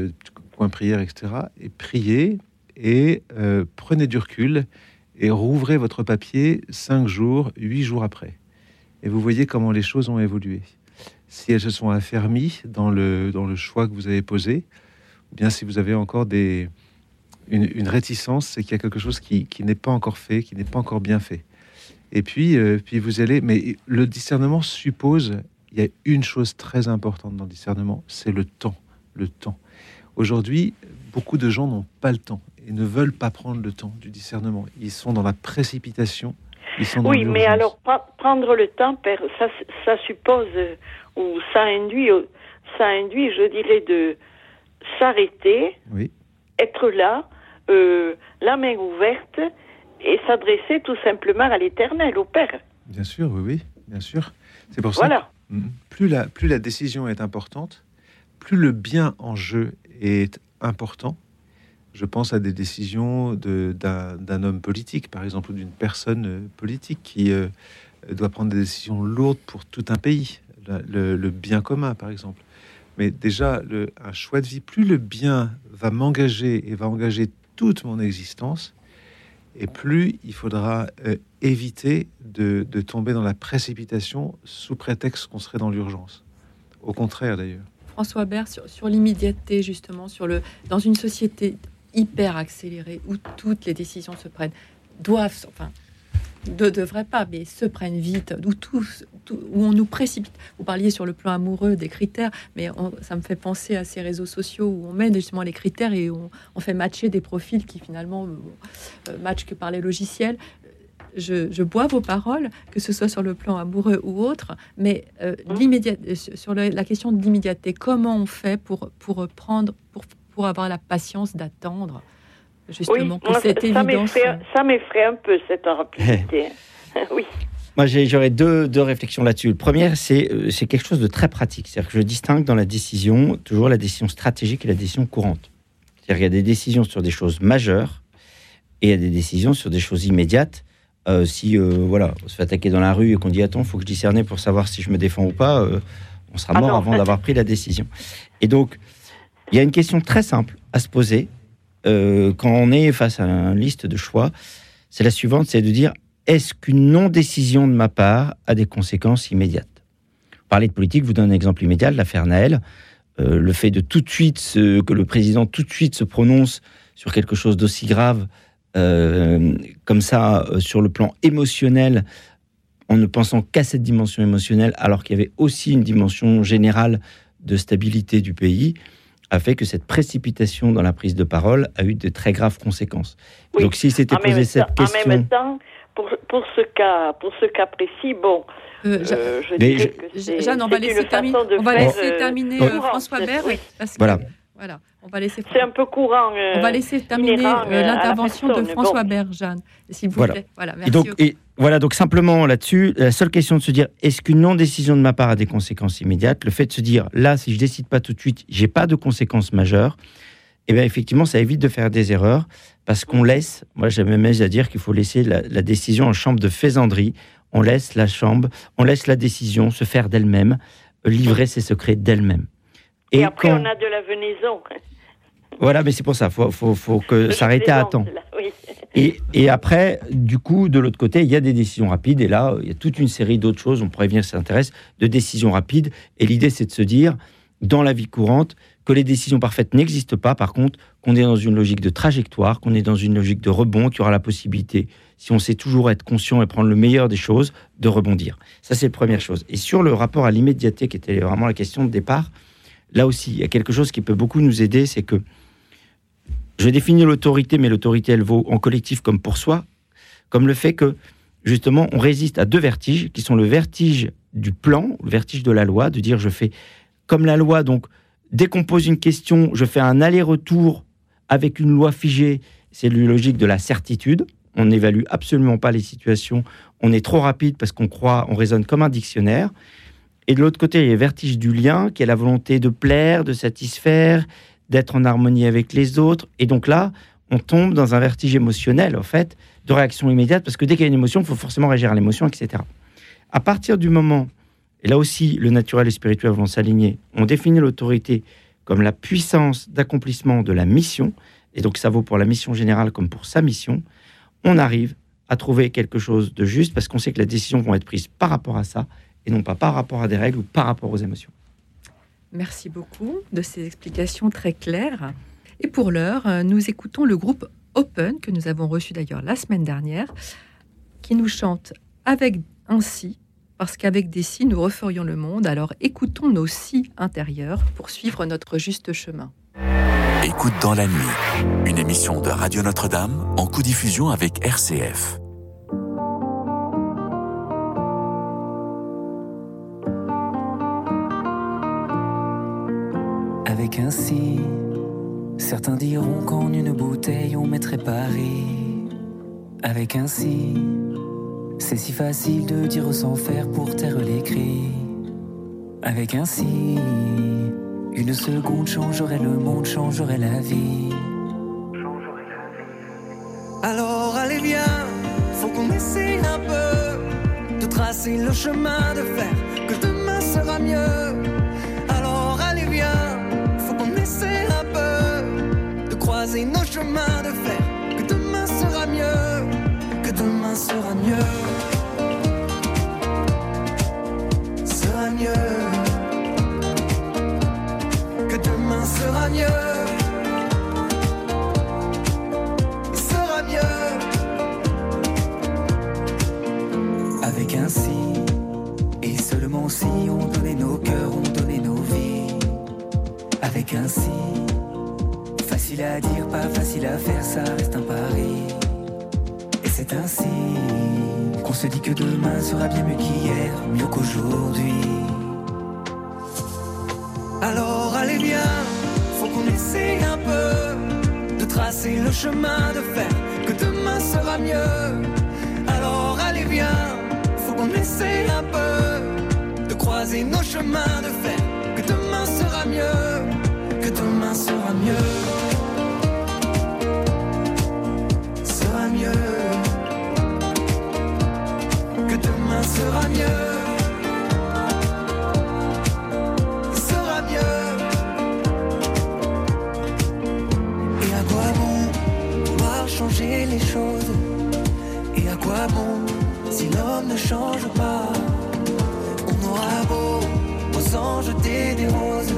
[SPEAKER 2] coin prière, etc. Et priez et prenez du recul et rouvrez votre papier cinq jours, huit jours après. Et vous voyez comment les choses ont évolué. Si elles se sont affermies dans le, dans le choix que vous avez posé, ou bien si vous avez encore des, une, une réticence, c'est qu'il y a quelque chose qui, qui n'est pas encore fait, qui n'est pas encore bien fait. Et puis, euh, puis vous allez. Mais le discernement suppose. Il y a une chose très importante dans le discernement, c'est le temps. Le temps. Aujourd'hui, beaucoup de gens n'ont pas le temps et ne veulent pas prendre le temps du discernement. Ils sont dans la précipitation. Ils sont dans
[SPEAKER 7] oui, mais alors prendre le temps, ça, ça suppose ou ça induit, ça induit, je dirais, de s'arrêter,
[SPEAKER 2] oui.
[SPEAKER 7] être là, euh, la main ouverte et s'adresser tout simplement à l'éternel, au Père.
[SPEAKER 2] Bien sûr, oui, oui, bien sûr. C'est pour
[SPEAKER 7] voilà.
[SPEAKER 2] ça que plus la, plus la décision est importante, plus le bien en jeu est important. Je pense à des décisions d'un de, homme politique, par exemple, ou d'une personne politique qui euh, doit prendre des décisions lourdes pour tout un pays, le, le, le bien commun, par exemple. Mais déjà, le, un choix de vie, plus le bien va m'engager et va engager toute mon existence, et plus il faudra euh, éviter de, tomber dans la précipitation sous prétexte qu'on serait dans l'urgence. Au contraire, d'ailleurs.
[SPEAKER 1] François Bert, sur, sur l'immédiateté, justement, sur le, dans une société hyper accélérée où toutes les décisions se prennent, doivent, enfin, ne devraient pas, mais se prennent vite, où, tout, tout, où on nous précipite. Vous parliez sur le plan amoureux des critères, mais on, ça me fait penser à ces réseaux sociaux où on met justement les critères et on, on fait matcher des profils qui finalement euh, matchent que par les logiciels. Je, je, bois vos paroles, que ce soit sur le plan amoureux ou autre, mais euh, l'immédiat sur le, la question de l'immédiateté, comment on fait pour, pour prendre, pour, pour avoir la patience d'attendre? Justement
[SPEAKER 7] oui, cette ça évidence. Ça m'effraie un peu cette rapidité. [LAUGHS] oui.
[SPEAKER 3] Moi, j'aurais deux, deux, réflexions là-dessus. Le premier, c'est euh, quelque chose de très pratique. C'est-à-dire que je distingue dans la décision toujours la décision stratégique et la décision courante. C'est-à-dire qu'il y a des décisions sur des choses majeures et il y a des décisions sur des choses immédiates Euh, si voilà, on se fait attaquer dans la rue et qu'on dit attends, faut que je discerne pour savoir si je me défends ou pas, on sera
[SPEAKER 7] Ah
[SPEAKER 3] mort
[SPEAKER 7] non.
[SPEAKER 3] avant d'avoir pris la décision. Et donc, il y a une question très simple à se poser euh, quand on est face à une liste de choix. C'est la suivante, c'est de dire est-ce qu'une non-décision de ma part a des conséquences immédiates? Parler de politique, vous donne un exemple immédiat, l'affaire Naël. Euh, le fait de tout de suite que le président tout de suite se prononce sur quelque chose d'aussi grave euh, comme ça sur le plan émotionnel en ne pensant qu'à cette dimension émotionnelle alors qu'il y avait aussi une dimension générale de stabilité du pays a fait que cette précipitation dans la prise de parole a eu de très graves conséquences.
[SPEAKER 7] Oui.
[SPEAKER 3] Donc s'il s'était
[SPEAKER 7] En même,
[SPEAKER 3] posé cette
[SPEAKER 7] temps, en
[SPEAKER 3] question...
[SPEAKER 7] même temps, pour, pour, ce cas, pour ce cas précis, bon,
[SPEAKER 1] Euh,
[SPEAKER 7] euh, je
[SPEAKER 3] je-
[SPEAKER 7] que c'est
[SPEAKER 1] Jeanne, on va laisser
[SPEAKER 7] une
[SPEAKER 1] terminer, on va laisser
[SPEAKER 7] euh,
[SPEAKER 1] terminer euh, François Bert.
[SPEAKER 7] oui.
[SPEAKER 1] parce que-
[SPEAKER 3] Voilà.
[SPEAKER 1] Voilà, on va laisser.
[SPEAKER 7] C'est un peu courant. euh,
[SPEAKER 1] On va laisser terminer euh,
[SPEAKER 7] euh,
[SPEAKER 1] l'intervention de François
[SPEAKER 7] bon.
[SPEAKER 1] S'il vous
[SPEAKER 3] Voilà.
[SPEAKER 1] plaît. Voilà,
[SPEAKER 3] Et donc, et voilà, donc simplement là-dessus, la seule question de se dire est-ce qu'une non-décision de ma part a des conséquences immédiates? Le fait de se dire là, si je décide pas tout de suite, j'ai pas de conséquences majeures. Eh bien, effectivement, ça évite de faire des erreurs parce qu'on laisse. Moi, j'aime même à dire qu'il faut laisser la, la décision en chambre de faisanderie. On laisse la chambre, on laisse la décision se faire d'elle-même, livrer ses secrets d'elle-même.
[SPEAKER 7] Et, après,
[SPEAKER 3] quand-
[SPEAKER 7] on a de la venaison. [LAUGHS]
[SPEAKER 3] voilà, mais c'est pour ça, faut, faut, faut que s'arrêter à temps.
[SPEAKER 7] là, oui.
[SPEAKER 3] Et, et après, du coup, de l'autre côté, il y a des décisions rapides. Et là, il y a toute une série d'autres choses, on pourrait venir s'intéresser, de décisions rapides. Et l'idée, c'est de se dire, dans la vie courante, que les décisions parfaites n'existent pas. Par contre, qu'on est dans une logique de trajectoire, qu'on est dans une logique de rebond, qu'il y aura la possibilité, si on sait toujours être conscient et prendre le meilleur des choses, de rebondir. Ça, c'est la première chose. Et sur le rapport à l'immédiateté, qui était vraiment la question de départ, là aussi, il y a quelque chose qui peut beaucoup nous aider, c'est que je définis l'autorité, mais l'autorité, elle vaut en collectif comme pour soi, comme le fait que, justement, on résiste à deux vertiges, qui sont le vertige du plan, le vertige de la loi, de dire je fais comme la loi, donc dès qu'on pose une question, je fais un aller-retour avec une loi figée, c'est la logique de la certitude. On n'évalue absolument pas les situations, on est trop rapide parce qu'on croit, on raisonne comme un dictionnaire. Et de l'autre côté, il y a le vertige du lien, qui est la volonté de plaire, de satisfaire, d'être en harmonie avec les autres. Et donc là, on tombe dans un vertige émotionnel, en fait, de réaction immédiate, parce que dès qu'il y a une émotion, il faut forcément réagir à l'émotion, etc. À partir du moment, et là aussi, le naturel et le spirituel vont s'aligner, on définit l'autorité comme la puissance d'accomplissement de la mission, et donc ça vaut pour la mission générale comme pour sa mission, on arrive à trouver quelque chose de juste, parce qu'on sait que les décisions vont être prises par rapport à ça, et non pas par rapport à des règles ou par rapport aux émotions.
[SPEAKER 1] Merci beaucoup de ces explications très claires. Et pour l'heure, euh, nous écoutons le groupe Open, que nous avons reçu d'ailleurs la semaine dernière, qui nous chante avec un si, parce qu'avec des si, nous referions le monde. Alors écoutons nos si intérieurs pour suivre notre juste chemin.
[SPEAKER 5] Écoute dans la nuit, une émission de Radio Notre-Dame en co-diffusion avec RCF.
[SPEAKER 8] Avec un si, certains diront qu'en une bouteille on mettrait Paris. Avec un si, c'est si facile de dire sans faire pour taire les cris. Avec un si, une seconde changerait le monde, changerait la vie.
[SPEAKER 9] Alors allez viens, faut qu'on essaye un peu de tracer le chemin de fer, que demain sera mieux. Nos chemins de fer, que demain sera mieux, que demain sera mieux. Sera mieux. Que demain sera mieux. sera mieux.
[SPEAKER 8] Avec un si, et seulement si on donnait nos cœurs, on donnait nos vies. Avec un si, facile à dire, pas facile à faire, ça reste un pari. Et c'est ainsi qu'on se dit que demain sera bien mieux qu'hier, mieux qu'aujourd'hui.
[SPEAKER 9] Alors allez viens, faut qu'on essaye un peu de tracer le chemin de fer, que demain sera mieux. Alors allez viens, faut qu'on essaye un peu de croiser nos chemins de fer, que demain sera mieux, que demain. Sera mieux. Sera mieux. Sera mieux. Et à quoi bon vouloir changer les choses? Et à quoi bon si l'homme ne change pas? On aura beau anges jeter des roses.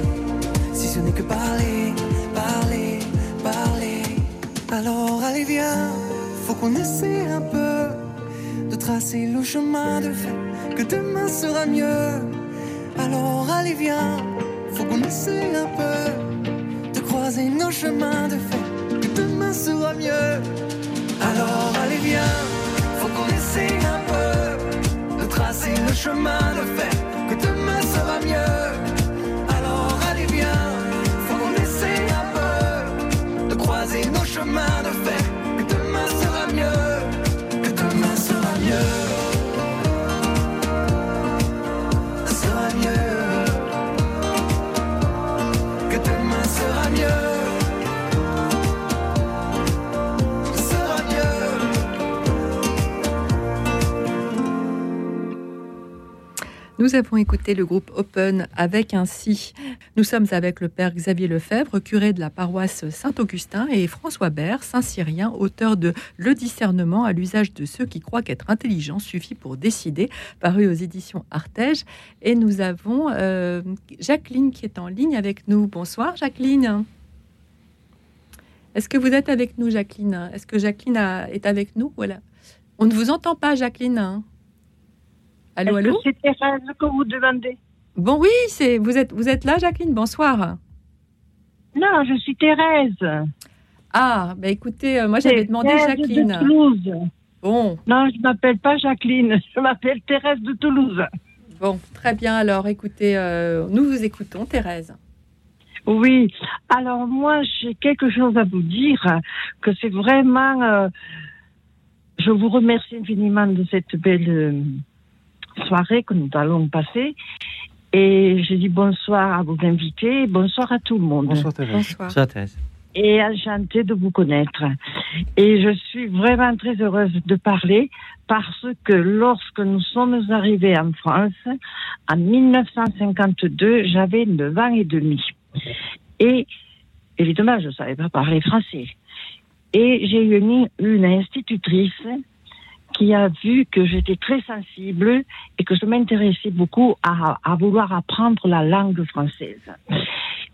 [SPEAKER 9] Si ce n'est que parler, parler, parler. Alors allez viens, faut qu'on essaie un peu tracer le chemin de fait Que demain sera mieux. Alors allez viens, faut qu'on essaie un peu De croiser nos chemins de fait Que demain sera mieux. Alors allez viens, faut qu'on essaie un peu De tracer le chemin de fait Que demain sera mieux
[SPEAKER 1] Nous avons écouté le groupe Open avec ainsi. Nous sommes avec le père Xavier Lefebvre, curé de la paroisse Saint-Augustin, et François Bert, Saint-Cyrien, auteur de Le discernement à l'usage de ceux qui croient qu'être intelligent suffit pour décider, paru aux éditions Artege. Et nous avons euh, Jacqueline qui est en ligne avec nous. Bonsoir Jacqueline. Est-ce que vous êtes avec nous, Jacqueline? Est-ce que Jacqueline est avec nous? Voilà. On ne vous entend pas, Jacqueline. Allô, allô
[SPEAKER 10] C'est Thérèse que vous demandez.
[SPEAKER 1] Bon, oui, c'est vous êtes vous êtes là, Jacqueline. Bonsoir.
[SPEAKER 10] Non, je suis Thérèse.
[SPEAKER 1] Ah, bah écoutez, euh, moi j'avais demandé
[SPEAKER 10] Thérèse
[SPEAKER 1] Jacqueline.
[SPEAKER 10] de Toulouse.
[SPEAKER 1] Bon,
[SPEAKER 10] Non, je m'appelle pas Jacqueline. [LAUGHS] Je m'appelle Thérèse de Toulouse.
[SPEAKER 1] bon, très bien. Alors, écoutez, euh, nous vous écoutons, Thérèse.
[SPEAKER 10] Oui. Alors moi, j'ai quelque chose à vous dire que c'est vraiment. euh, je vous remercie infiniment de cette belle soirée que nous allons passer. Et je dis bonsoir à vos invités, bonsoir à tout le monde.
[SPEAKER 2] Bonsoir Thérèse.
[SPEAKER 1] Bonsoir.
[SPEAKER 3] Thérèse.
[SPEAKER 10] et enchantée de vous connaître. Et je suis vraiment très heureuse de parler parce que lorsque nous sommes arrivés en France, en 1952, j'avais 9 ans et demi. Et évidemment, je ne savais pas parler français. Et j'ai eu une, une institutrice qui a vu que j'étais très sensible et que je m'intéressais beaucoup à, à vouloir apprendre la langue française.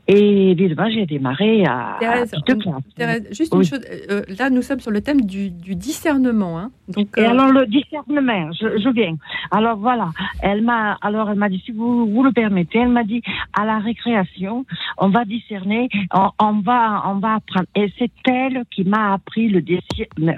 [SPEAKER 10] Et évidemment, j'ai démarré à, à
[SPEAKER 1] Thérèse,
[SPEAKER 10] classe.
[SPEAKER 1] Thérèse, juste
[SPEAKER 10] Oui.
[SPEAKER 1] une chose. euh, là, nous sommes sur le thème du, du discernement. hein. Donc,
[SPEAKER 10] Et
[SPEAKER 1] euh,
[SPEAKER 10] alors le discernement, je, je viens. Alors voilà, elle m'a alors elle m'a dit si vous vous le permettez, elle m'a dit à la récréation, on va discerner, on, on va on va apprendre. Et c'est elle qui m'a appris le discernement.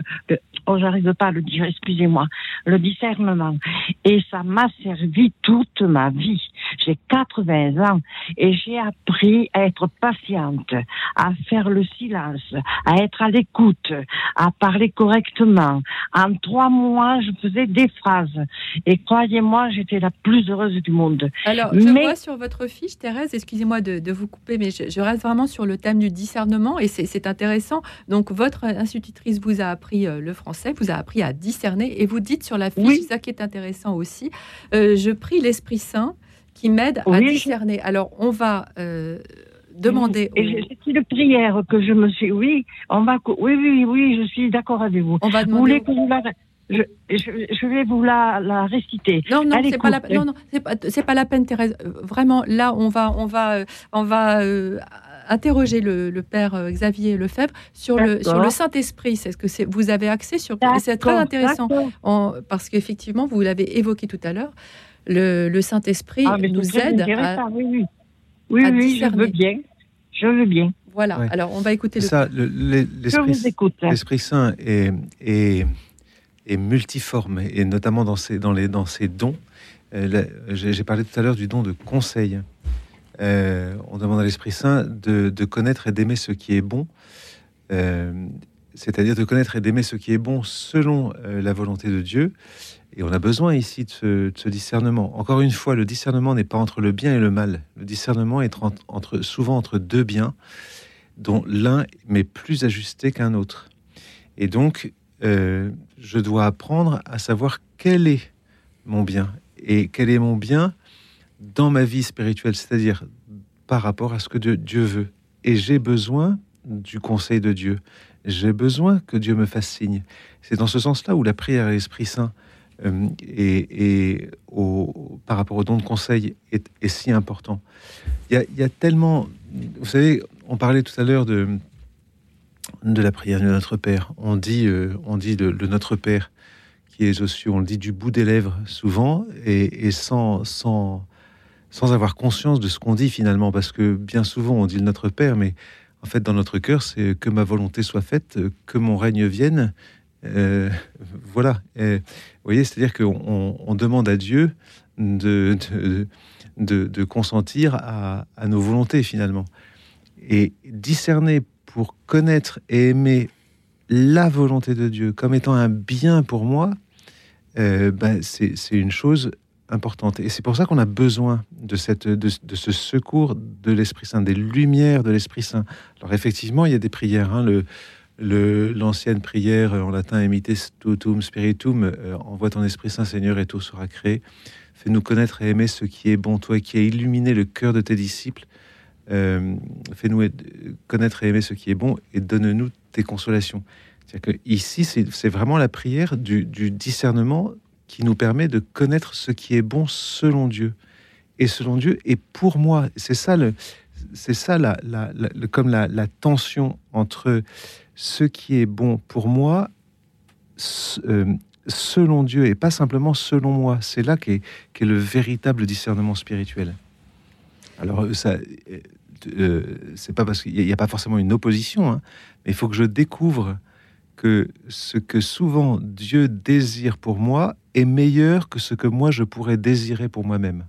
[SPEAKER 10] Oh, j'arrive pas à le dire, excusez-moi, le discernement. Et ça m'a servi toute ma vie. J'ai 80 ans et j'ai appris à être patiente, à faire le silence, à être à l'écoute, à parler correctement. En trois mois, je faisais des phrases. Et croyez-moi, j'étais la plus heureuse du monde.
[SPEAKER 1] alors, je
[SPEAKER 10] mais-
[SPEAKER 1] vois sur votre fiche, Thérèse, excusez-moi de, de vous couper, mais je, je reste vraiment sur le thème du discernement et c'est c'est intéressant. Donc, votre institutrice vous a appris euh, le français, vous a appris à discerner et vous dites sur la fiche,
[SPEAKER 10] Oui.
[SPEAKER 1] ça qui est intéressant aussi, euh, je prie l'Esprit Saint qui m'aide à
[SPEAKER 10] Oui,
[SPEAKER 1] discerner. Alors, on va euh, demander.
[SPEAKER 10] C'est une prière que je me suis. Oui, on va. Oui, oui, oui, je suis d'accord avec vous.
[SPEAKER 1] on va
[SPEAKER 10] Vous
[SPEAKER 1] demander.
[SPEAKER 10] voulez
[SPEAKER 1] au-
[SPEAKER 10] que vous la. Je, je, je vais vous la, la réciter.
[SPEAKER 1] Non, non, c'est pas la,
[SPEAKER 10] écoute.
[SPEAKER 1] non, non, c'est pas, la peine, Thérèse. Euh, Vraiment, là, on va, on va, euh, on va euh, interroger le, le père euh, Xavier Lefebvre sur le, sur le Saint Esprit. C'est ce que c'est. Vous avez accès sur. C'est très intéressant en- parce qu'effectivement, vous l'avez évoqué tout à l'heure. Le, le Saint Esprit
[SPEAKER 10] Ah,
[SPEAKER 1] nous aide. À,
[SPEAKER 10] Oui, oui. Oui,
[SPEAKER 1] à
[SPEAKER 10] oui, je
[SPEAKER 1] discerner.
[SPEAKER 10] veux bien. Je veux bien.
[SPEAKER 1] voilà.
[SPEAKER 2] Ouais.
[SPEAKER 1] Alors, on va écouter le.
[SPEAKER 2] ça, le- l'e-
[SPEAKER 10] Je
[SPEAKER 2] l'esprit
[SPEAKER 10] vous écoute.
[SPEAKER 2] l'Esprit Saint est, est, est multiforme, et notamment dans ses, dans les, dans ses dons. Euh, J'ai parlé tout à l'heure du don de conseil. Euh, on demande à l'Esprit Saint de, de connaître et d'aimer ce qui est bon, euh, c'est-à-dire de connaître et d'aimer ce qui est bon selon euh, la volonté de Dieu. Et on a besoin ici de ce, discernement. Encore une fois, le discernement n'est pas entre le bien et le mal. Le discernement est souvent entre deux biens, dont l'un m'est plus ajusté qu'un autre. Et donc, euh, je dois apprendre à savoir quel est mon bien et quel est mon bien dans ma vie spirituelle, c'est-à-dire par rapport à ce que Dieu veut. Et j'ai besoin du conseil de Dieu. J'ai besoin que Dieu me fasse signe. C'est dans ce sens-là où la prière à l'Esprit Saint euh, et, par rapport au don de conseil est, si important. Il y, a, tellement, vous savez, on parlait tout à l'heure de, de la prière de notre Père. On dit, euh, on dit de, notre Père qui est aux cieux, on le dit du bout des lèvres souvent et, sans, sans, sans avoir conscience de ce qu'on dit finalement, parce que bien souvent on dit le notre Père, mais en fait dans notre cœur c'est que ma volonté soit faite, que mon règne vienne, euh, voilà. vous voyez, c'est-à-dire qu'on on demande à Dieu de, de, consentir à, nos volontés finalement. Et discerner pour connaître et aimer la volonté de Dieu comme étant un bien pour moi, euh, ben c'est une chose importante. Et c'est pour ça qu'on a besoin de, cette, de, ce secours de l'Esprit Saint, des lumières de l'Esprit Saint. Alors effectivement, il y a des prières. Hein, l'ancienne prière en latin Emites tutum spiritum, euh, envoie ton Esprit Saint Seigneur et tout sera créé. Fais-nous connaître et aimer ce qui est bon, toi qui as illuminé le cœur de tes disciples. Euh, fais-nous connaître et aimer ce qui est bon et donne-nous tes consolations. C'est-à-dire que ici, c'est vraiment la prière du, discernement qui nous permet de connaître ce qui est bon selon Dieu. Et selon Dieu, et pour moi, c'est ça, le, c'est ça la, comme la tension entre ce qui est bon pour moi, euh, selon Dieu, et pas simplement selon moi. C'est là qu'est est le véritable discernement spirituel. Alors, euh, ça, euh, c'est pas parce qu'il n'y a, pas forcément une opposition, hein, mais il faut que je découvre que ce que souvent Dieu désire pour moi est meilleur que ce que moi je pourrais désirer pour moi-même.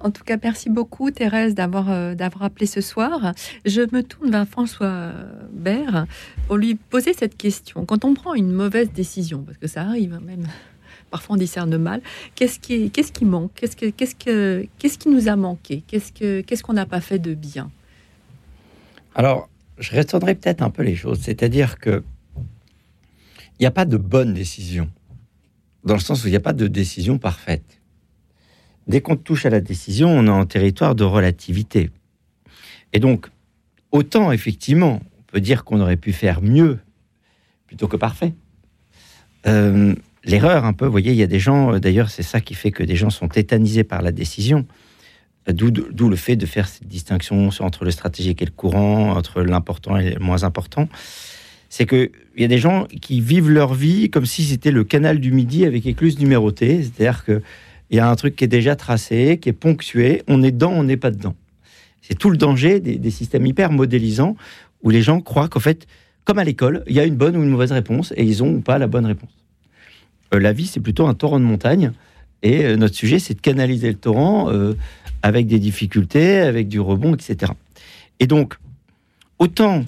[SPEAKER 1] En tout cas, merci beaucoup Thérèse d'avoir euh, d'avoir appelé ce soir. Je me tourne vers François Bert pour lui poser cette question. Quand on prend une mauvaise décision, parce que ça arrive hein, même, [LAUGHS] parfois on discerne mal, qu'est-ce qui, qui manque? Qu'est-ce, que, qui nous a manqué? Qu'est-ce, que, qu'est-ce qu'on n'a pas fait de bien?
[SPEAKER 3] Alors, je restaurerai peut-être un peu les choses. C'est-à-dire que il n'y a pas de bonne décision, dans le sens où il n'y a pas de décision parfaite dès qu'on touche à la décision, on est en territoire de relativité. Et donc, autant effectivement, on peut dire qu'on aurait pu faire mieux plutôt que parfait. Euh, l'erreur, un peu, vous voyez, il y a des gens, euh, d'ailleurs, c'est ça qui fait que des gens sont tétanisés par la décision. Euh, d'où le fait de faire cette distinction entre le stratégique et le courant, entre l'important et le moins important. C'est qu'il y a des gens qui vivent leur vie comme si c'était le canal du Midi avec écluse numérotée. C'est-à-dire que il y a un truc qui est déjà tracé, qui est ponctué, on est dedans, on n'est pas dedans. C'est tout le danger des, systèmes hyper modélisants où les gens croient qu'en fait, comme à l'école, il y a une bonne ou une mauvaise réponse et ils ont ou pas la bonne réponse. Euh, la vie, c'est plutôt un torrent de montagne et euh, notre sujet, c'est de canaliser le torrent euh, avec des difficultés, avec du rebond, etc. Et donc, autant,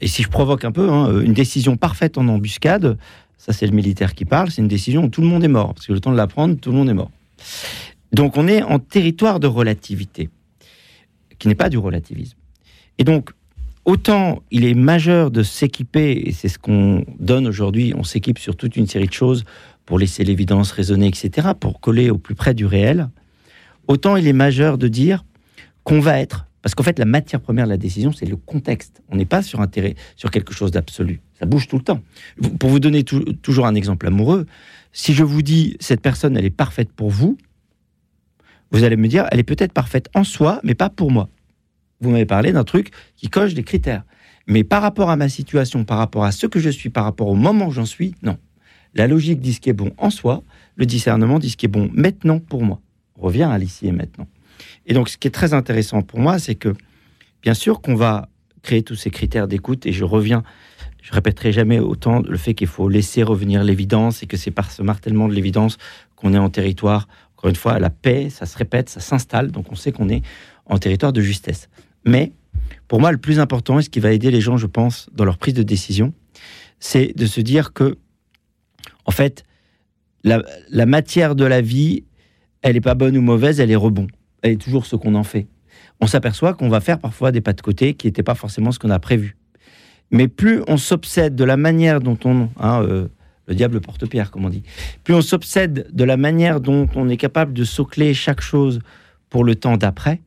[SPEAKER 3] et si je provoque un peu, hein, une décision parfaite en embuscade, ça c'est le militaire qui parle, c'est une décision où tout le monde est mort, parce que le temps de la prendre, tout le monde est mort. Donc on est en territoire de relativité, qui n'est pas du relativisme. Et donc, autant il est majeur de s'équiper, et c'est ce qu'on donne aujourd'hui, on s'équipe sur toute une série de choses pour laisser l'évidence résonner, etc., pour coller au plus près du réel, autant il est majeur de dire qu'on va être parce qu'en fait, la matière première de la décision, c'est le contexte. On n'est pas sur, intérêt, sur quelque chose d'absolu. Ça bouge tout le temps. Pour vous donner toujours un exemple amoureux, si je vous dis cette personne, elle est parfaite pour vous, vous allez me dire, elle est peut-être parfaite en soi, mais pas pour moi. Vous m'avez parlé d'un truc qui coche des critères. Mais par rapport à ma situation, par rapport à ce que je suis, par rapport au moment où j'en suis, non. La logique dit ce qui est bon en soi, le discernement dit ce qui est bon maintenant pour moi. On revient à l'ici et maintenant. Et donc, ce qui est très intéressant pour moi, c'est que, bien sûr, qu'on va créer tous ces critères d'écoute, et je reviens, je répéterai jamais autant le fait qu'il faut laisser revenir l'évidence, et que c'est par ce martèlement de l'évidence qu'on est en territoire, encore une fois, la paix, ça se répète, ça s'installe, donc on sait qu'on est en territoire de justesse. Mais, pour moi, le plus important, et ce qui va aider les gens, je pense, dans leur prise de décision, c'est de se dire que, en fait, la, la matière de la vie, elle n'est pas bonne ou mauvaise, elle est rebond elle est toujours ce qu'on en fait. On s'aperçoit qu'on va faire parfois des pas de côté qui n'étaient pas forcément ce qu'on a prévu. Mais plus on s'obsède de la manière dont on, hein, euh, le diable porte pierre, comme on dit. Plus on s'obsède de la manière dont on est capable de socler chaque chose pour le temps d'après,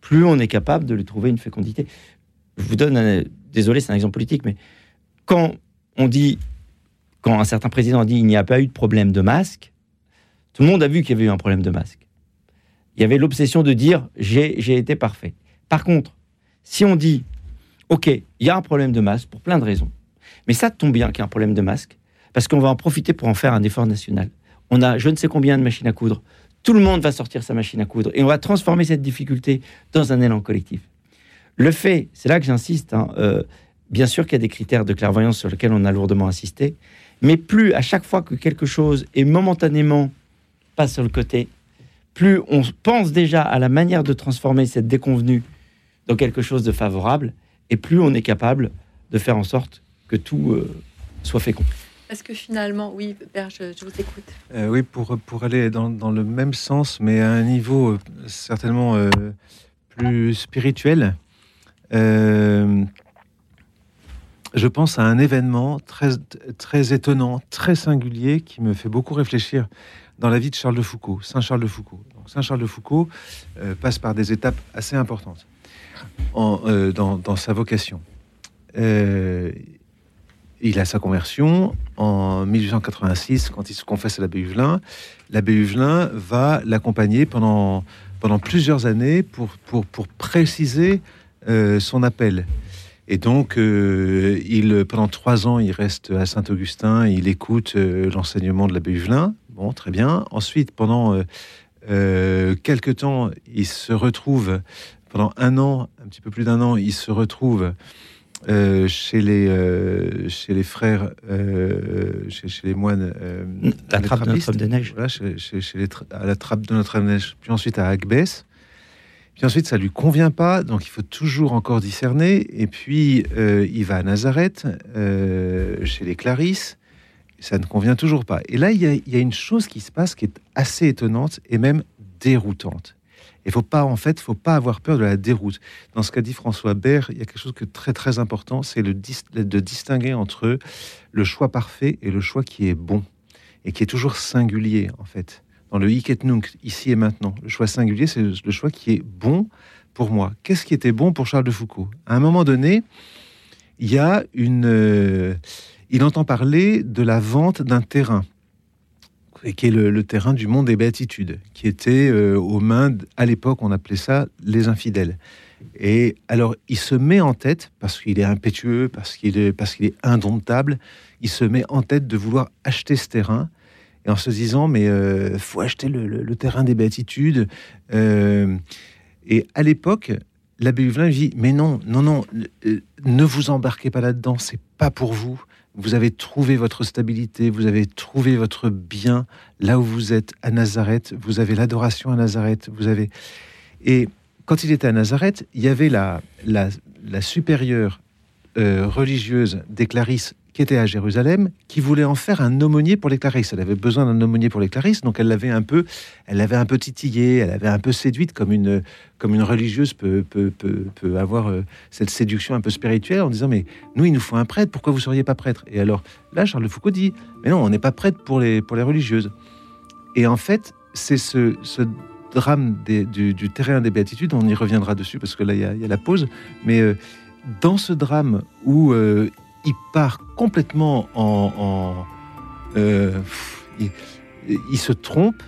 [SPEAKER 3] plus on est capable de lui trouver une fécondité. Je vous donne, un, désolé, c'est un exemple politique, mais quand on dit, quand un certain président dit il n'y a pas eu de problème de masque, tout le monde a vu qu'il y avait eu un problème de masque. Il y avait l'obsession de dire j'ai été parfait. Par contre, si on dit ok, il y a un problème de masque pour plein de raisons, mais ça tombe bien qu'il y ait un problème de masque, parce qu'on va en profiter pour en faire un effort national. On a je ne sais combien de machines à coudre. Tout le monde va sortir sa machine à coudre et on va transformer cette difficulté dans un élan collectif. Le fait, c'est là que j'insiste, hein, euh, bien sûr qu'il y a des critères de clairvoyance sur lesquels on a lourdement insisté, mais plus à chaque fois que quelque chose est momentanément pas sur le côté, plus on pense déjà à la manière de transformer cette déconvenue dans quelque chose de favorable, et plus on est capable de faire en sorte que tout euh, soit fécond.
[SPEAKER 1] Est-ce que finalement, oui, Père, je, vous écoute.
[SPEAKER 2] Euh, oui, pour, pour aller dans, dans, le même sens, mais à un niveau euh, certainement plus spirituel, je pense à un événement très, très étonnant, très singulier, qui me fait beaucoup réfléchir dans la vie de Charles de Foucault, Saint Charles de Foucault. Saint Charles de Foucault passe par des étapes assez importantes en, dans, sa vocation. Euh, il a sa conversion en 1886 quand il se confesse à l'abbé Huvelin. L'abbé Huvelin va l'accompagner pendant, pendant plusieurs années pour, pour, pour préciser euh, son appel. Et donc, euh, il, pendant trois ans, il reste à Saint-Augustin, il écoute euh, l'enseignement de l'abbé Huvelin. Bon, très bien. Ensuite, pendant quelques temps, il se retrouve, pendant un an, un petit peu plus d'un an, il se retrouve euh, chez, les, euh, chez les frères, euh, chez, les moines.
[SPEAKER 3] la trappe de Notre-Dame-des-Neiges.
[SPEAKER 2] Voilà, chez, les à la trappe de Notre-Dame-des-Neiges. Puis ensuite à Agbès. Puis ensuite, ça lui convient pas, donc il faut toujours encore discerner. Et puis, il va à Nazareth, chez les Clarisses. Ça ne convient toujours pas. Et là, il y, il y a une chose qui se passe qui est assez étonnante et même déroutante. Il faut pas, en fait, faut pas avoir peur de la déroute. Dans ce qu'a dit François Baird, il y a quelque chose de très très important, c'est de distinguer entre le choix parfait et le choix qui est bon et qui est toujours singulier, en fait. Dans le hic et nunc, ici et maintenant, le choix singulier, c'est le choix qui est bon pour moi. Qu'est-ce qui était bon pour Charles de Foucault? À un moment donné, il y a une, euh, il entend parler de la vente d'un terrain et qui est le, terrain du monde des béatitudes, qui était euh, aux mains, à l'époque, on appelait ça les infidèles. Et alors, il se met en tête, parce qu'il est impétueux, parce qu'il est, parce qu'il est indomptable, il se met en tête de vouloir acheter ce terrain, et en se disant, mais euh, faut acheter le, terrain des béatitudes. Euh, et à l'époque, l'abbé Huvelin dit, mais non, non, non, ne vous embarquez pas là-dedans, c'est pas pour vous vous avez trouvé votre stabilité, vous avez trouvé votre bien là où vous êtes à Nazareth, vous avez l'adoration à Nazareth, vous avez... Et quand il était à Nazareth, il y avait la, la, la supérieure euh, religieuse des Clarisses était à Jérusalem, qui voulait en faire un aumônier pour les Clarisses. Elle avait besoin d'un aumônier pour les Clarisses, donc elle l'avait un peu, elle l'avait un peu titillé, elle avait un peu séduite, comme une, comme une religieuse peut, peut, peut, avoir euh, cette séduction un peu spirituelle, en disant mais nous il nous faut un prêtre, pourquoi vous seriez pas prêtre? Et alors là, Charles Foucault dit mais non, on n'est pas prêtre pour les pour les religieuses. Et en fait, c'est ce, ce drame du, terrain des béatitudes, on y reviendra dessus parce que là il y a, la pause, mais euh, dans ce drame où euh, il part complètement en... Euh, il, se trompe,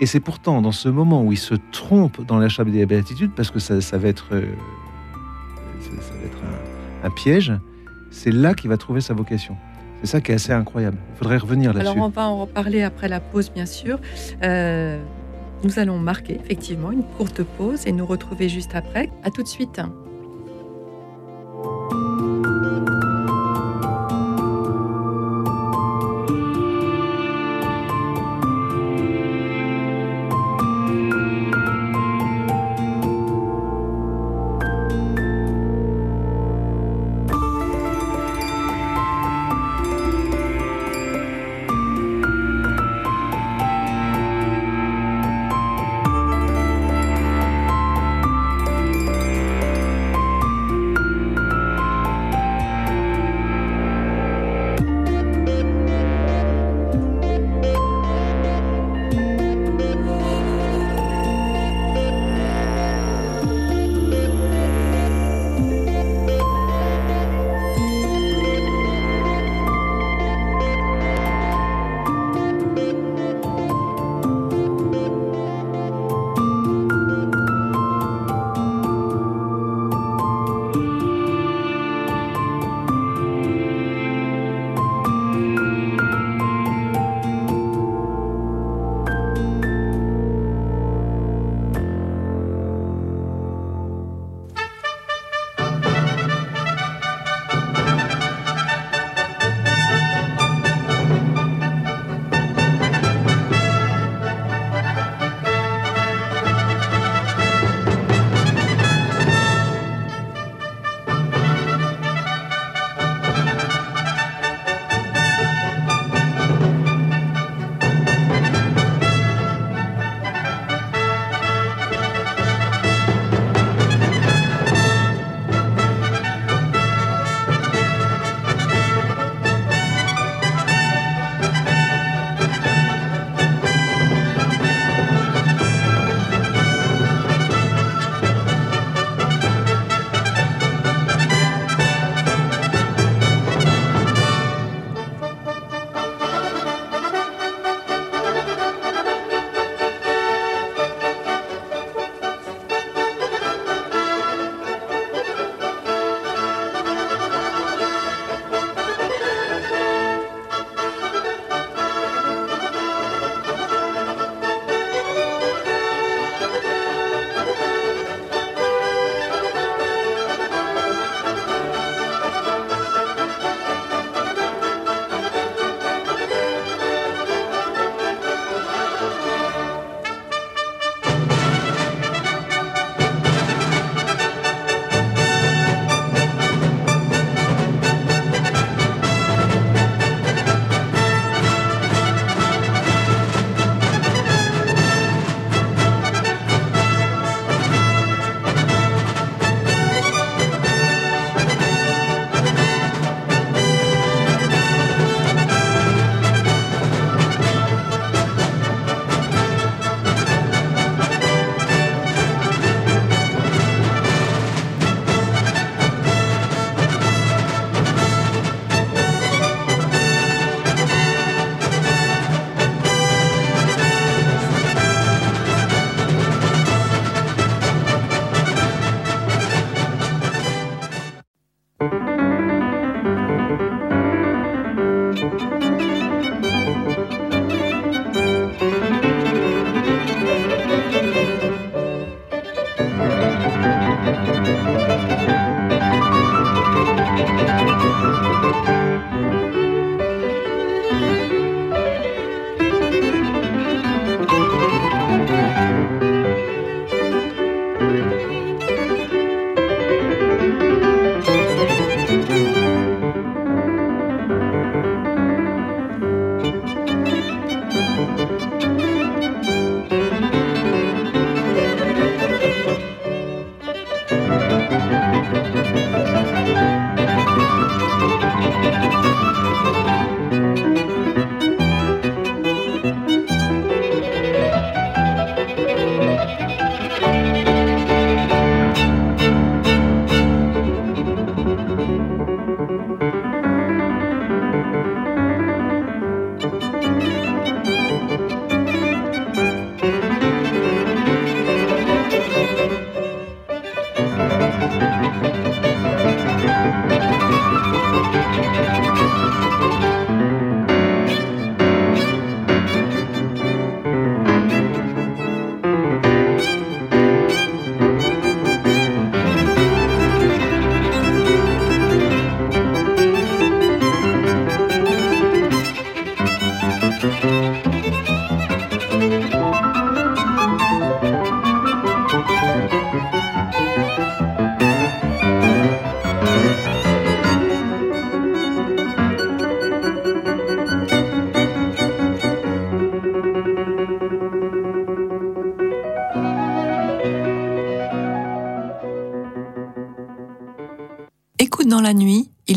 [SPEAKER 2] et c'est pourtant dans ce moment où il se trompe dans l'achat des béatitudes, parce que ça, va être, euh, ça, va être un, piège, c'est là qu'il va trouver sa vocation. C'est ça qui est assez incroyable. Il faudrait revenir là-dessus.
[SPEAKER 1] Alors on va en reparler après la pause, bien sûr. Euh, nous allons marquer effectivement une courte pause et nous retrouver juste après. À tout de suite.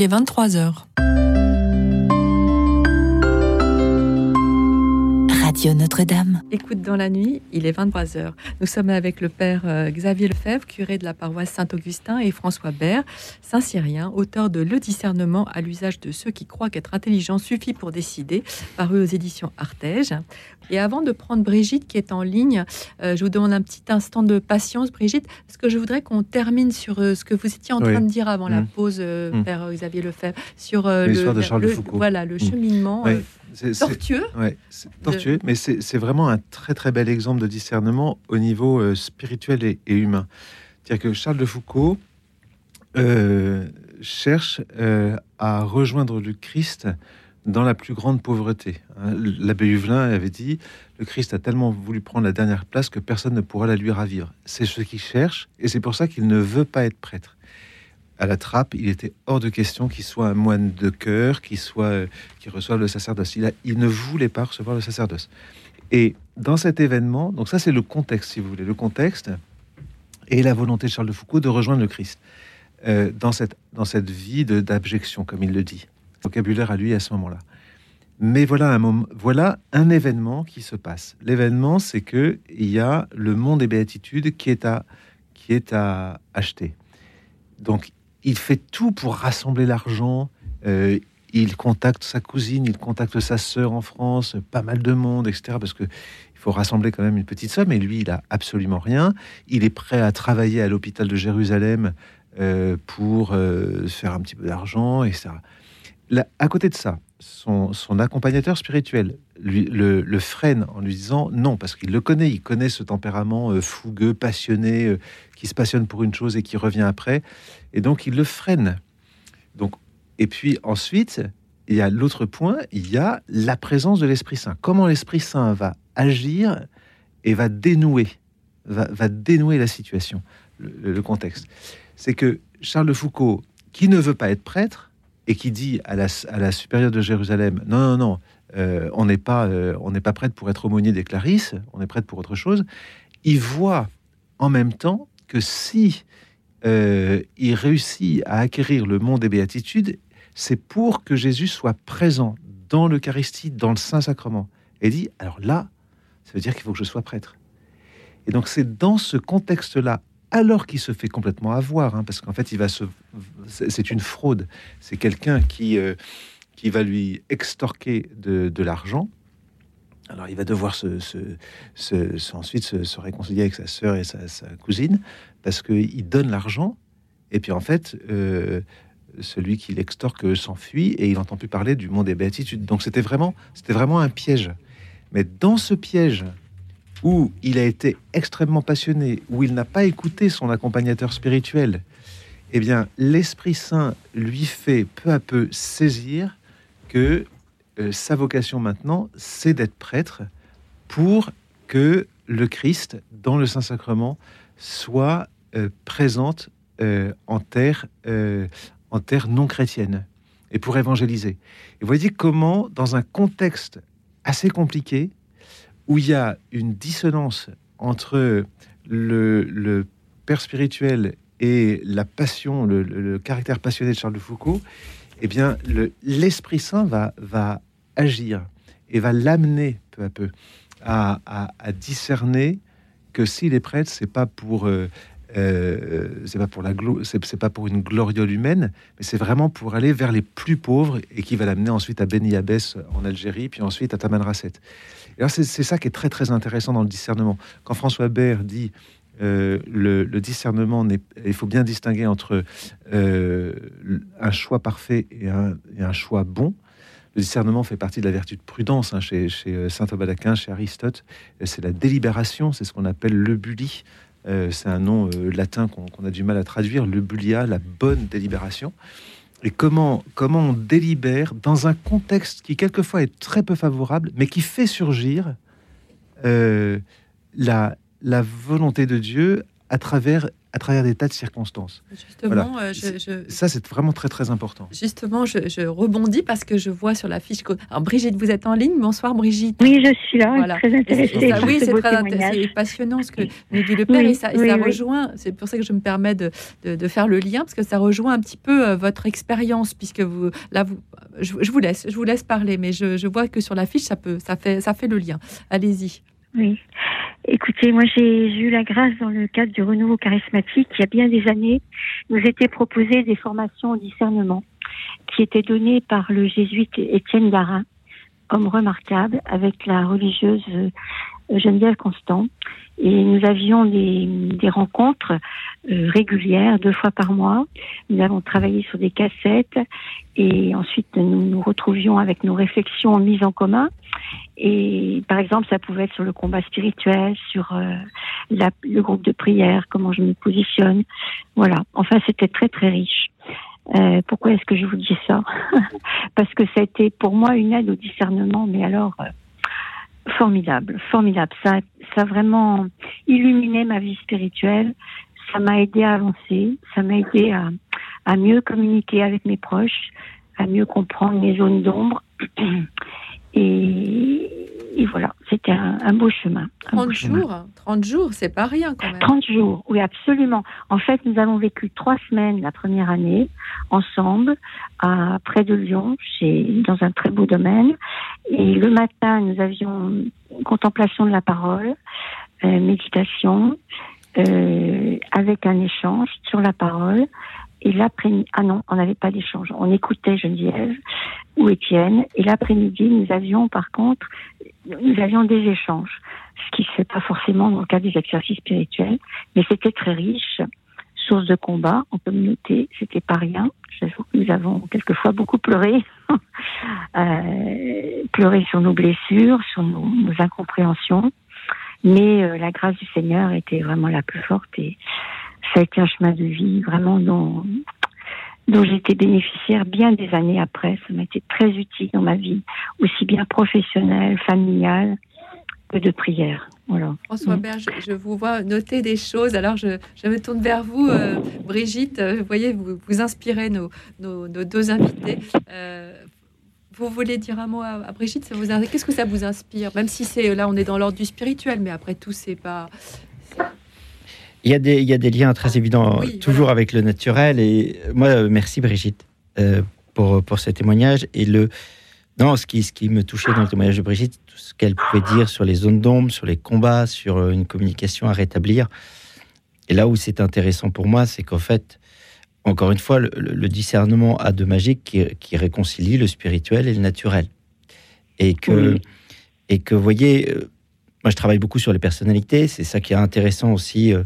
[SPEAKER 11] Il est 23 heures.
[SPEAKER 1] Dans la nuit, il est 23h. Nous sommes avec le père euh, Xavier Lefebvre, curé de la paroisse Saint-Augustin, et François Bert, saint-cyrien, auteur de Le discernement à l'usage de ceux qui croient qu'être intelligent suffit pour décider, paru aux éditions Artege. Et avant de prendre Brigitte qui est en ligne, euh, je vous demande un petit instant de patience, Brigitte, parce que je voudrais qu'on termine sur euh, ce que vous étiez en
[SPEAKER 2] Oui.
[SPEAKER 1] train de dire avant la
[SPEAKER 2] Mm.
[SPEAKER 1] pause, euh,
[SPEAKER 2] Mm.
[SPEAKER 1] père Xavier Lefebvre, sur le,
[SPEAKER 2] de Charles de
[SPEAKER 1] le-
[SPEAKER 2] Foucault.
[SPEAKER 1] Voilà, le
[SPEAKER 2] Mm.
[SPEAKER 1] cheminement
[SPEAKER 2] c'est-
[SPEAKER 1] tortueux.
[SPEAKER 2] Ouais, tortueux, mais c'est vraiment un très très bel exemple de discernement au niveau euh, spirituel et, et humain. C'est-à-dire que Charles de Foucault euh, cherche euh, à rejoindre le Christ dans la plus grande pauvreté. hein. L'abbé Huvelin avait dit le Christ a tellement voulu prendre la dernière place que personne ne pourra la lui ravir. C'est ce qu'il cherche, et c'est pour ça qu'il ne veut pas être prêtre. À la trappe, il était hors de question qu'il soit un moine de cœur, qu'il soit, euh, qu'il reçoive le sacerdoce. Il, a- il ne voulait pas recevoir le sacerdoce. Et dans cet événement, donc ça c'est le contexte, si vous voulez, le contexte et la volonté de Charles de Foucault de rejoindre le Christ euh, dans cette dans cette vie d'abjection, comme il le dit. Vocabulaire à lui à ce moment-là. Mais voilà un moment, voilà un événement qui se passe. L'événement, c'est que il y a le monde des béatitudes qui est à qui est à acheter. Donc, il fait tout pour rassembler l'argent. Euh, il contacte sa cousine, il contacte sa sœur en France, pas mal de monde, etc. Parce que il faut rassembler quand même une petite somme. Et lui, il a absolument rien. Il est prêt à travailler à l'hôpital de Jérusalem euh, pour euh, faire un petit peu d'argent, etc. Là, à côté de ça, son, accompagnateur spirituel lui, le, le freine en lui disant non, parce qu'il le connaît, il connaît ce tempérament euh, fougueux, passionné, euh, qui se passionne pour une chose et qui revient après, et donc il le freine. Donc, et puis ensuite, il y a l'autre point, il y a la présence de l'Esprit Saint. Comment l'Esprit Saint va agir et va dénouer, va, va dénouer la situation, le, le contexte. C'est que Charles de Foucault, qui ne veut pas être prêtre, et qui dit à la, à la supérieure de Jérusalem non non non euh, on n'est pas euh, pas prête pour être aumônier des Clarisses on est prête pour autre chose. Il voit en même temps que si euh, il réussit à acquérir le monde des béatitudes c'est pour que Jésus soit présent dans l'Eucharistie dans le Saint Sacrement et dit alors là ça veut dire qu'il faut que je sois prêtre. Et donc c'est dans ce contexte là alors qu'il se fait complètement avoir, hein, parce qu'en fait, il va se, c'est une fraude. C'est quelqu'un qui euh, qui va lui extorquer de, de l'argent. Alors, il va devoir ensuite se, réconcilier avec sa sœur et sa, sa cousine parce qu'il donne l'argent et puis en fait, euh, celui qui l'extorque s'enfuit et il n'entend plus parler du monde des béatitudes. Donc, c'était vraiment, c'était vraiment un piège. Mais dans ce piège où il a été extrêmement passionné, où il n'a pas écouté son accompagnateur spirituel, eh bien, l'Esprit Saint lui fait peu à peu saisir que euh, sa vocation maintenant, c'est d'être prêtre pour que le Christ, dans le Saint-Sacrement, soit euh, présente euh, en terre, euh, en terre non chrétienne et pour évangéliser. Et vous voyez comment, dans un contexte assez compliqué, où il y a une dissonance entre le, père spirituel et la passion, le, caractère passionné de Charles de Foucault, eh bien, le- l'Esprit Saint va, agir et va l'amener peu à peu à, discerner que s'il est prêtre, c'est pas pour euh, euh, c'est pas pour la c'est pas pour une gloriole humaine, mais c'est vraiment pour aller vers les plus pauvres et qui va l'amener ensuite à Beni Abbès en Algérie, puis ensuite à Taman Rasset. Et alors c'est ça qui est très très intéressant dans le discernement. Quand François Baird dit euh, le, discernement, il faut bien distinguer entre euh, un choix parfait et un, choix bon. Le discernement fait partie de la vertu de prudence hein, chez, euh, saint Thomas d'Aquin, chez Aristote. C'est la délibération, c'est ce qu'on appelle le bully. C'est un nom latin qu'on a du mal à traduire, le bulia, la bonne délibération. Et comment, on délibère dans un contexte qui quelquefois est très peu favorable, mais qui fait surgir euh, la, la volonté de Dieu à travers, à travers des tas de circonstances.
[SPEAKER 1] Justement, euh, je- je,
[SPEAKER 2] Ça, c'est vraiment très très important.
[SPEAKER 1] Justement, je, je rebondis parce que je vois sur la fiche. que- Alors, Brigitte, vous êtes en ligne. Bonsoir, Brigitte.
[SPEAKER 12] Oui, je suis là,
[SPEAKER 1] Voilà.
[SPEAKER 12] très intéressée.
[SPEAKER 1] Ça- oui,
[SPEAKER 12] ce
[SPEAKER 1] c'est très intéressant, passionnant ce que nous dit le père
[SPEAKER 12] Oui,
[SPEAKER 1] et ça, et
[SPEAKER 12] oui,
[SPEAKER 1] ça
[SPEAKER 12] oui.
[SPEAKER 1] rejoint. C'est pour ça que je me permets de, de- de faire le lien parce que ça rejoint un petit peu euh, votre expérience puisque vous là vous je, je vous laisse je vous laisse parler mais je, je vois que sur la fiche ça peut ça fait ça fait le lien. Allez-y.
[SPEAKER 12] Oui. Écoutez, moi j'ai eu la grâce dans le cadre du renouveau charismatique, il y a bien des années, nous étaient proposées des formations au discernement qui étaient données par le jésuite Étienne Garin, homme remarquable, avec la religieuse euh, Geneviève Constant. Et nous avions des, des rencontres euh, régulières, deux fois par mois. Nous avons travaillé sur des cassettes et ensuite nous nous retrouvions avec nos réflexions mises en commun. Et par exemple, ça pouvait être sur le combat spirituel, sur euh, la- le groupe de prière, comment je me positionne. Voilà. Enfin, c'était très très riche. Euh, pourquoi est-ce que je vous dis ça? [LAUGHS] Parce que ça a été pour moi une aide au discernement, mais alors euh, formidable, formidable. Ça, ça a vraiment illuminé ma vie spirituelle. Ça m'a aidé à avancer. Ça m'a aidé à, à mieux communiquer avec mes proches, à mieux comprendre mes zones d'ombre. [CLEARS THROAT] Et, et voilà, c'était un, un beau chemin. un beau
[SPEAKER 1] 30
[SPEAKER 12] chemin.
[SPEAKER 1] jours, 30 jours, c'est pas rien quand même.
[SPEAKER 12] 30 jours, oui, absolument. En fait, nous avons vécu trois semaines la première année ensemble, à près de Lyon, chez, dans un très beau domaine. Et le matin, nous avions une contemplation de la parole, euh, méditation, euh, avec un échange sur la parole. Et l'après-midi, ah non, on n'avait pas d'échange. On écoutait Geneviève ou Étienne. Et l'après-midi, nous avions, par contre, nous avions des échanges. Ce qui ne se fait pas forcément dans le cadre des exercices spirituels. Mais c'était très riche. Source de combat en communauté, c'était pas rien. J'avoue que nous avons quelquefois beaucoup pleuré. [LAUGHS] euh, pleuré sur nos blessures, sur nos, incompréhensions. Mais euh, la grâce du Seigneur était vraiment la plus forte ça a été un chemin de vie vraiment dont, dont été bénéficiaire bien des années après. Ça m'a été très utile dans ma vie, aussi bien professionnelle, familiale que de prière. Voilà.
[SPEAKER 1] François
[SPEAKER 12] Mm.
[SPEAKER 1] Berge, je vous vois noter des choses. Alors, je, je me tourne vers vous, euh, Brigitte. Euh, Vous voyez, vous, vous inspirez nos, nos, nos deux invités. Euh, vous voulez dire un mot à, à Brigitte? Qu'est-ce que ça vous inspire? Même si c'est là, on est dans l'ordre du spirituel, mais après tout, c'est pas.
[SPEAKER 3] Il y, a des, il y a des liens très évidents,
[SPEAKER 1] Oui,
[SPEAKER 3] toujours avec le naturel. Et moi, euh, merci Brigitte euh, pour, pour ce témoignage. Et le, non, ce qui, ce qui me touchait dans le témoignage de Brigitte, tout ce qu'elle pouvait dire sur les zones d'ombre, sur les combats, sur euh, une communication à rétablir. Et là où c'est intéressant pour moi, c'est qu'en fait, encore une fois, le, discernement a de magique qui, qui réconcilie le spirituel et le naturel. Et que,
[SPEAKER 12] Oui.
[SPEAKER 3] et que vous voyez, moi je travaille beaucoup sur les personnalités, c'est ça qui est intéressant aussi, euh,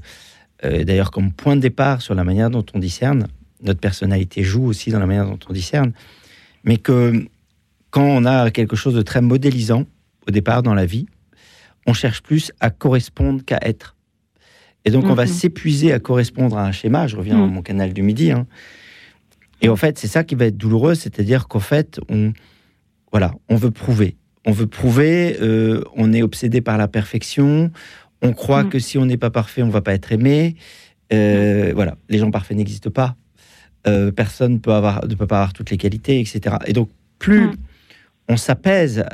[SPEAKER 3] euh, d'ailleurs comme point de départ sur la manière dont on discerne. Notre personnalité joue aussi dans la manière dont on discerne. Mais que quand on a quelque chose de très modélisant au départ dans la vie, on cherche plus à correspondre qu'à être. Et donc, on va
[SPEAKER 12] Mhm.
[SPEAKER 3] s'épuiser à correspondre à un schéma. Je reviens à
[SPEAKER 12] Mhm.
[SPEAKER 3] mon canal du midi. hein. Et en fait, c'est ça qui va être douloureux, c'est-à-dire qu'en fait, on, voilà, on veut prouver. On veut prouver, euh, on est obsédé par la perfection, on croit
[SPEAKER 12] Mhm.
[SPEAKER 3] que si on n'est pas parfait, on va pas être aimé. Euh, Voilà, les gens parfaits n'existent pas. Euh, personne peut avoir, ne peut pas avoir toutes les qualités, etc. Et donc, plus
[SPEAKER 12] Mhm.
[SPEAKER 3] on s'apaise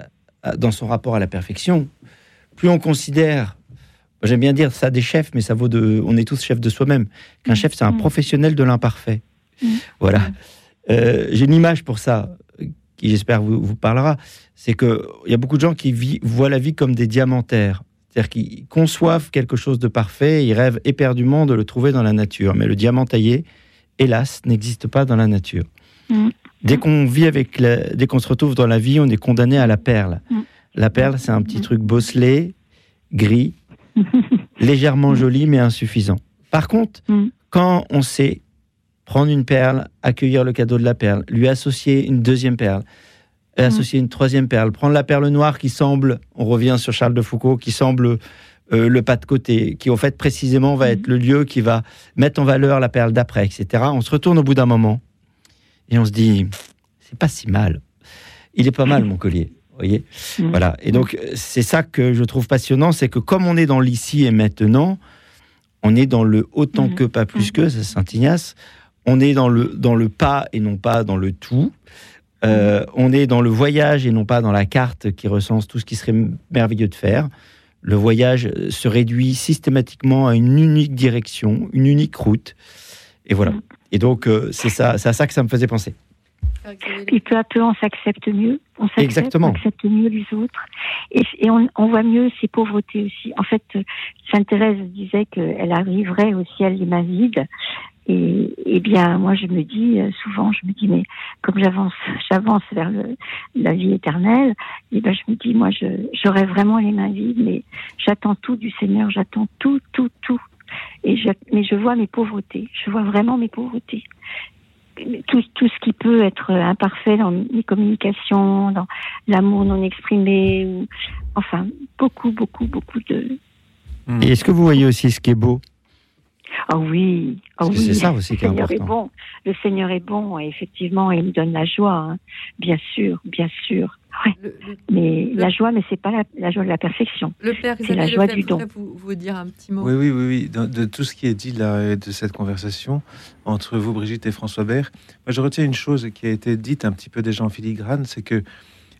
[SPEAKER 3] euh, dans son rapport à la perfection, plus on considère, j'aime bien dire ça des chefs, mais ça vaut de, on est tous chefs de soi-même, qu'un chef c'est un professionnel de l'imparfait. Voilà. Euh, J'ai une image pour ça qui j'espère vous, vous parlera. C'est que il y a beaucoup de gens qui voient la vie comme des diamantaires, C'est-à-dire qu'ils conçoivent quelque chose de parfait, et ils rêvent éperdument de le trouver dans la nature. Mais le diamant taillé, hélas, n'existe pas dans la nature.
[SPEAKER 12] Mm.
[SPEAKER 3] Dès qu'on vit avec, la- dès qu'on se retrouve dans la vie, on est condamné à la perle.
[SPEAKER 12] Mm.
[SPEAKER 3] La perle, c'est un petit truc bosselé, gris, [LAUGHS] légèrement joli, mais insuffisant. Par contre,
[SPEAKER 12] Mm.
[SPEAKER 3] quand on sait prendre une perle, accueillir le cadeau de la perle, lui associer une deuxième perle, et
[SPEAKER 12] Mm.
[SPEAKER 3] associer une troisième perle, prendre la perle noire qui semble, on revient sur Charles de Foucault, qui semble euh, le pas de côté, qui en fait précisément va être le lieu qui va mettre en valeur la perle d'après, etc. On se retourne au bout d'un moment et on se dit, c'est pas si mal. Il est pas mal mon collier. Voyez,
[SPEAKER 12] Mm.
[SPEAKER 3] voilà. Et donc c'est ça que je trouve passionnant, c'est que comme on est dans l'ici et maintenant, on est dans le autant que pas plus que, c'est Saint Ignace. On est dans le dans le pas et non pas dans le tout. Euh, on est dans le voyage et non pas dans la carte qui recense tout ce qui serait merveilleux de faire. Le voyage se réduit systématiquement à une unique direction, une unique route. Et voilà. Et donc, euh, c'est ça, c'est à ça que ça me faisait penser.
[SPEAKER 12] Puis peu à peu, on s'accepte mieux. On s'accepte, on accepte mieux les autres. Et, et on, on voit mieux ses pauvretés aussi. En fait, euh, Sainte Thérèse disait qu'elle arriverait au ciel les mains vides. Et, et bien, moi, je me dis euh, souvent, je me dis, mais comme j'avance, j'avance vers la vie éternelle, et ben, je me dis, moi, j'aurais vraiment les mains vides, mais j'attends tout du Seigneur, j'attends tout, tout, tout. Et mais je vois mes pauvretés. Je vois vraiment mes pauvretés tout, tout ce qui peut être imparfait dans les communications, dans l'amour non exprimé, enfin, beaucoup, beaucoup, beaucoup de...
[SPEAKER 3] Et est-ce que vous voyez aussi ce qui est beau?
[SPEAKER 12] Ah oui, ah oui.
[SPEAKER 3] c'est ça aussi qui est
[SPEAKER 12] le Seigneur est bon. Le Seigneur est bon, et effectivement, il me donne la joie, hein. bien sûr, bien sûr. Ouais. mais la joie, mais c'est pas la, la joie de la perfection.
[SPEAKER 1] Le Père
[SPEAKER 12] C'est la joie du don.
[SPEAKER 1] vous, vous dire un petit mot.
[SPEAKER 2] Oui, oui, oui, oui. De, de tout ce qui est dit là, de cette conversation entre vous, Brigitte et François Bert, moi je retiens une chose qui a été dite un petit peu déjà en filigrane, c'est que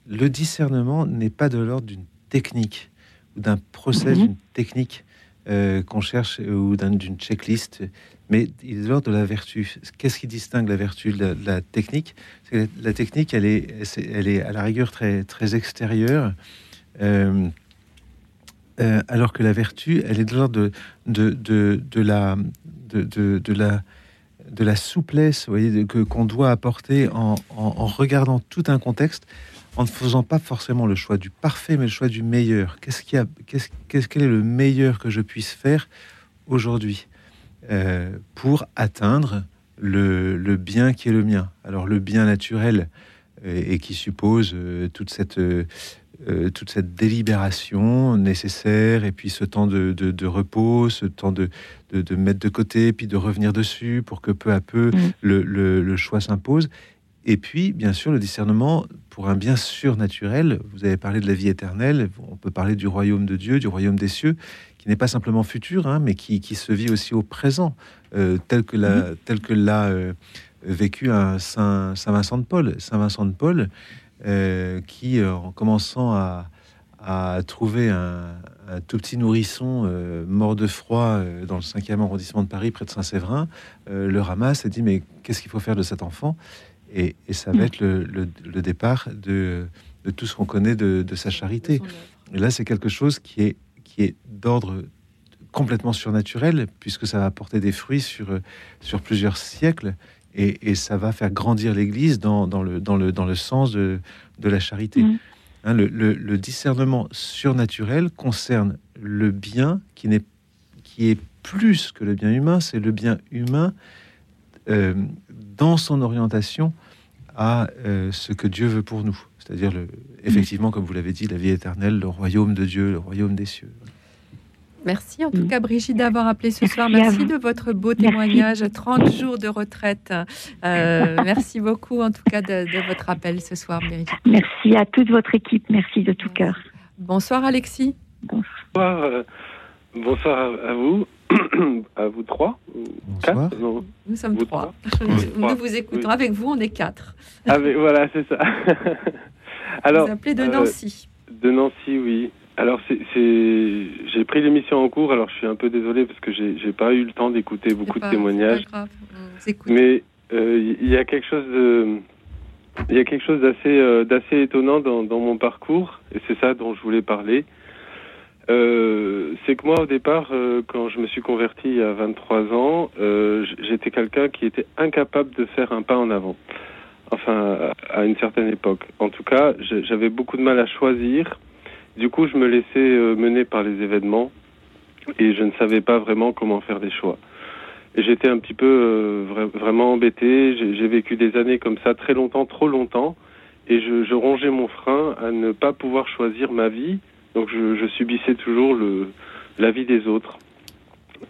[SPEAKER 2] le discernement n'est pas de l'ordre d'une technique ou d'un process,
[SPEAKER 12] Mhm.
[SPEAKER 2] d'une technique euh, qu'on cherche euh, ou d'un- d'une checklist, mais il est de l'ordre de la vertu. Qu'est-ce qui distingue la vertu de la, technique? La, technique, elle est, elle est à la rigueur très, très extérieure. Euh, alors que la vertu, elle est de l'ordre de, de, de, la, de, la, de la souplesse, que qu'on doit apporter en regardant tout un contexte, en ne faisant pas forcément le choix du parfait, mais le choix du meilleur. Qu'est-ce qu'il y a, qu'est-ce, qu'est-ce quel est le meilleur que je puisse faire aujourd'hui euh, pour atteindre le, le bien qui est le mien? Alors le bien naturel euh, et qui suppose euh, toute cette toute cette délibération nécessaire et puis ce temps de, de- de repos, ce temps de, mettre de côté puis de revenir dessus pour que peu à peu
[SPEAKER 12] Mm.
[SPEAKER 2] le, le- le choix s'impose. Et puis, bien sûr, le discernement pour un bien surnaturel. Vous avez parlé de la vie éternelle. On peut parler du royaume de Dieu, du royaume des cieux, qui n'est pas simplement futur, hein, mais qui, qui se vit aussi au présent, euh, tel que l'a, tel que l'a euh, vécu un Saint, Saint Vincent de Paul. Saint Vincent de Paul, euh, qui, en commençant à, à trouver un, un tout petit nourrisson mort de froid dans le 5e arrondissement de Paris, près de Saint-Séverin, le ramasse et dit Mais qu'est-ce qu'il faut faire de cet enfant? Et, et ça va
[SPEAKER 12] Mm.
[SPEAKER 2] être le, le- le départ de, de tout ce qu'on connaît de, de sa charité. Et là, c'est quelque chose qui est, qui est d'ordre complètement surnaturel, puisque ça va apporter des fruits sur, sur plusieurs siècles, et, et ça va faire grandir l'Église dans, dans, le, dans, le, dans le sens de, de la charité.
[SPEAKER 12] Mm.
[SPEAKER 2] Hein, le, le- le discernement surnaturel concerne le bien qui, n'est, qui est plus que le bien humain, c'est le bien humain euh, dans son orientation à euh, ce que Dieu veut pour nous. C'est-à-dire, le, effectivement, comme vous l'avez dit, la vie éternelle, le royaume de Dieu, le royaume des cieux.
[SPEAKER 1] Merci en tout cas Brigitte d'avoir appelé ce soir.
[SPEAKER 12] Merci
[SPEAKER 1] de votre beau témoignage. 30 jours de retraite. Euh, [LAUGHS] merci beaucoup en tout cas de, de votre appel ce soir Brigitte.
[SPEAKER 12] Merci à toute votre équipe, merci de tout cœur.
[SPEAKER 1] Bonsoir Alexis.
[SPEAKER 13] Bonsoir, euh, bonsoir à vous, [CLEARS THROAT] à vous trois,
[SPEAKER 2] Bonsoir.
[SPEAKER 13] quatre, non
[SPEAKER 1] Nous sommes
[SPEAKER 13] Vous
[SPEAKER 1] trois.
[SPEAKER 13] trois.
[SPEAKER 1] Nous vous écoutons.
[SPEAKER 13] Oui.
[SPEAKER 1] Avec vous, on est quatre.
[SPEAKER 13] Ah, mais voilà, c'est ça. [LAUGHS] Alors,
[SPEAKER 1] vous appelez de
[SPEAKER 13] euh,
[SPEAKER 1] Nancy.
[SPEAKER 13] de Nancy, oui. Alors, c'est, j'ai pris l'émission en cours, alors je suis un peu désolé parce que j'ai, j'ai pas eu le temps d'écouter beaucoup
[SPEAKER 1] pas-
[SPEAKER 13] de témoignages.
[SPEAKER 1] pas grave, on.
[SPEAKER 13] Mais euh, il y a quelque chose de, il y a quelque chose d'assez, euh, d'assez étonnant dans, dans mon parcours, et c'est ça dont je voulais parler. Euh, c'est que moi, au départ, euh, quand je me suis converti à 23 ans, euh, j'étais quelqu'un qui était incapable de faire un pas en avant. Enfin, à une certaine époque. En tout cas, j'avais beaucoup de mal à choisir. Du coup, je me laissais euh, mener par les événements et je ne savais pas vraiment comment faire des choix. J'étais un petit peu euh, vra- vraiment embêté. J'ai j'ai vécu des années comme ça, très longtemps, trop longtemps, et je, je rongeais mon frein à ne pas pouvoir choisir ma vie. Donc je, subissais toujours le, la vie des autres.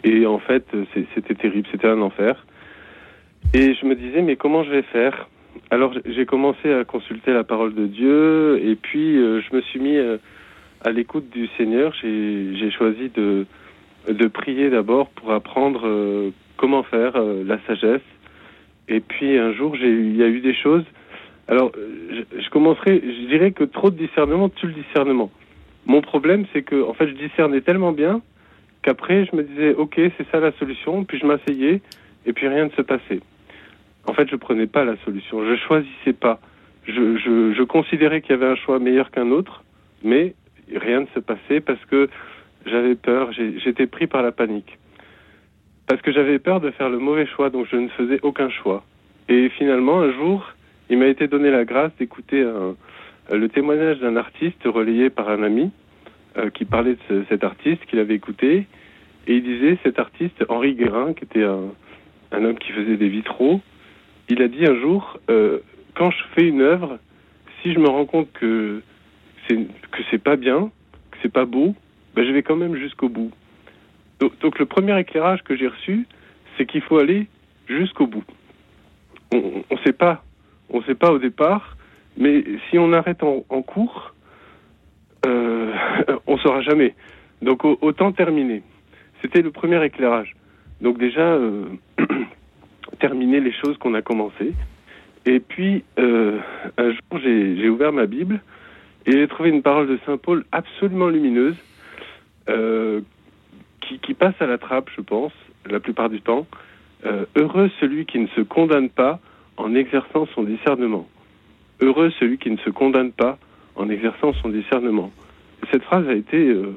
[SPEAKER 13] Et en fait, c'était terrible, c'était un enfer. Et je me disais, mais comment je vais faire? Alors j'ai- commencé à consulter la parole de Dieu, et puis euh, je me suis mis euh, à l'écoute du Seigneur. J'ai choisi de, prier d'abord pour apprendre euh, comment faire la sagesse. Et puis un jour, il y a eu des choses. Alors, je commencerai, je dirais que trop de discernement tue le discernement. Mon problème, c'est que, en fait, je discernais tellement bien qu'après, je me disais, ok, c'est ça la solution, puis je m'asseyais, et puis rien ne se passait. En fait, je prenais pas la solution, je choisissais pas. Je, je, je considérais qu'il y avait un choix meilleur qu'un autre, mais rien ne se passait parce que j'avais peur, j'étais pris par la panique. Parce que j'avais peur de faire le mauvais choix, donc je ne faisais aucun choix. Et finalement, un jour, il m'a été donné la grâce d'écouter un- le témoignage d'un artiste relayé par un ami euh, qui parlait de ce- cet artiste qu'il avait écouté. Et il disait, cet artiste, Henri Guérin, qui était un, homme qui faisait des vitraux, il a dit un jour, euh, quand je fais une œuvre, si je me rends compte que c'est que c'est pas bien, que c'est pas beau, ben je vais quand même jusqu'au bout. Donc, donc le premier éclairage que j'ai reçu, c'est qu'il faut aller jusqu'au bout. On ne sait pas, on sait pas au départ, mais si on arrête en, cours, euh, [LAUGHS] on saura jamais. Donc au- autant terminer. C'était le premier éclairage. Donc déjà euh, [CLEARS THROAT] terminer les choses qu'on a commencées. Et puis euh, un jour j'ai ouvert ma Bible et j'ai trouvé une parole de saint Paul absolument lumineuse euh, qui, qui passe à la trappe, je pense, la plupart du temps. Euh, heureux celui qui ne se condamne pas en exerçant son discernement. Heureux celui qui ne se condamne pas en exerçant son discernement. Cette phrase a été, euh,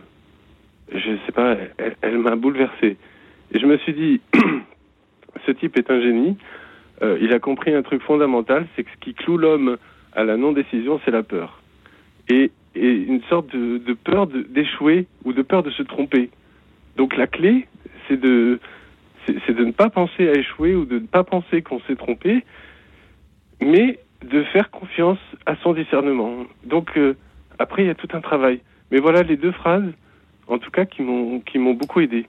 [SPEAKER 13] je sais pas, elle, m'a bouleversé. Et je me suis dit, [CLEARS THROAT] ce type est un génie. Euh, il a compris un truc fondamental, c'est que ce qui cloue l'homme à la non-décision, c'est la peur. Et, une sorte de, de peur d'échouer ou de peur de se tromper. Donc la clé, c'est de, c'est de ne pas penser à échouer ou de ne pas penser qu'on s'est trompé, mais de faire confiance à son discernement. Donc euh, après, il y a tout un travail. Mais voilà les deux phrases, en tout cas, qui m'ont qui m'ont beaucoup aidé.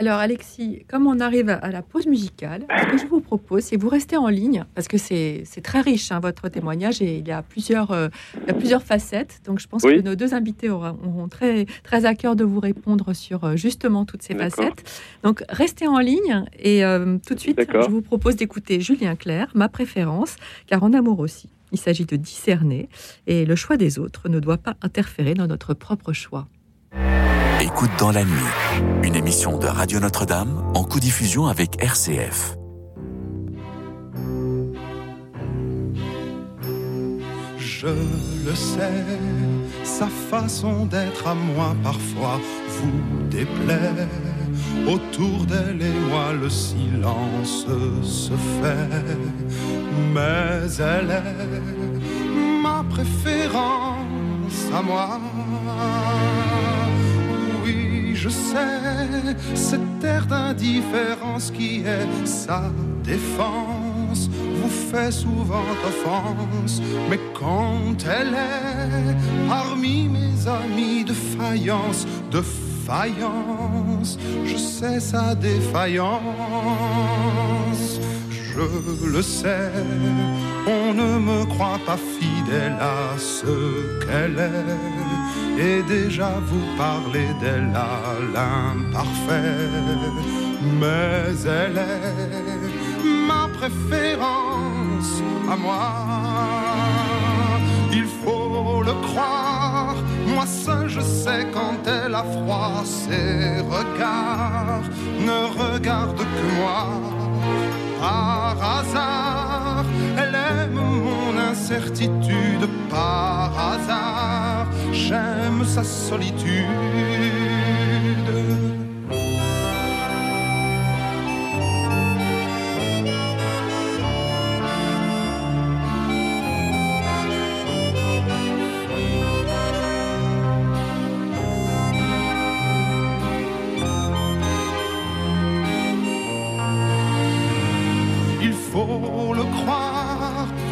[SPEAKER 1] Alors Alexis, comme on arrive à la pause musicale, ce que je vous propose, c'est vous restez en ligne, parce que c'est très riche, hein, votre témoignage, et il y, a plusieurs, euh, il y a plusieurs facettes. Donc je pense
[SPEAKER 13] Oui.
[SPEAKER 1] que nos deux invités auront, auront très, très à cœur de vous répondre sur euh, justement toutes ces facettes. Donc restez en ligne, et euh, tout de suite, je vous propose d'écouter Julien Clerc, ma préférence, car en amour aussi, il s'agit de discerner, et le choix des autres ne doit pas interférer dans notre propre choix.
[SPEAKER 5] Écoute dans la nuit, une émission de Radio Notre-Dame en co-diffusion avec RCF.
[SPEAKER 14] Je le sais, sa façon d'être à moi parfois vous déplaît. Autour d'elle et moi le silence se fait, mais elle est ma préférence à moi. Je sais, cette air d'indifférence qui est sa défense vous fait souvent offense, mais quand elle est parmi mes amis de faïence, de faïence, je sais sa défaillance. Je le sais, on ne me croit pas fidèle à ce qu'elle est, et déjà vous parlez d'elle à l'imparfait, mais elle est ma préférence à moi. Il faut le croire, moi seul je sais quand elle a froid, ses regards ne regardent que moi. Par hasard, elle aime mon incertitude. Par hasard, j'aime sa solitude. Il faut le croire,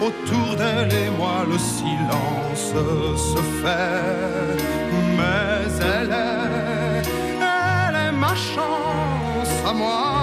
[SPEAKER 14] Autour d'elle et moi le silence se fait, mais elle est, elle est ma chance à moi,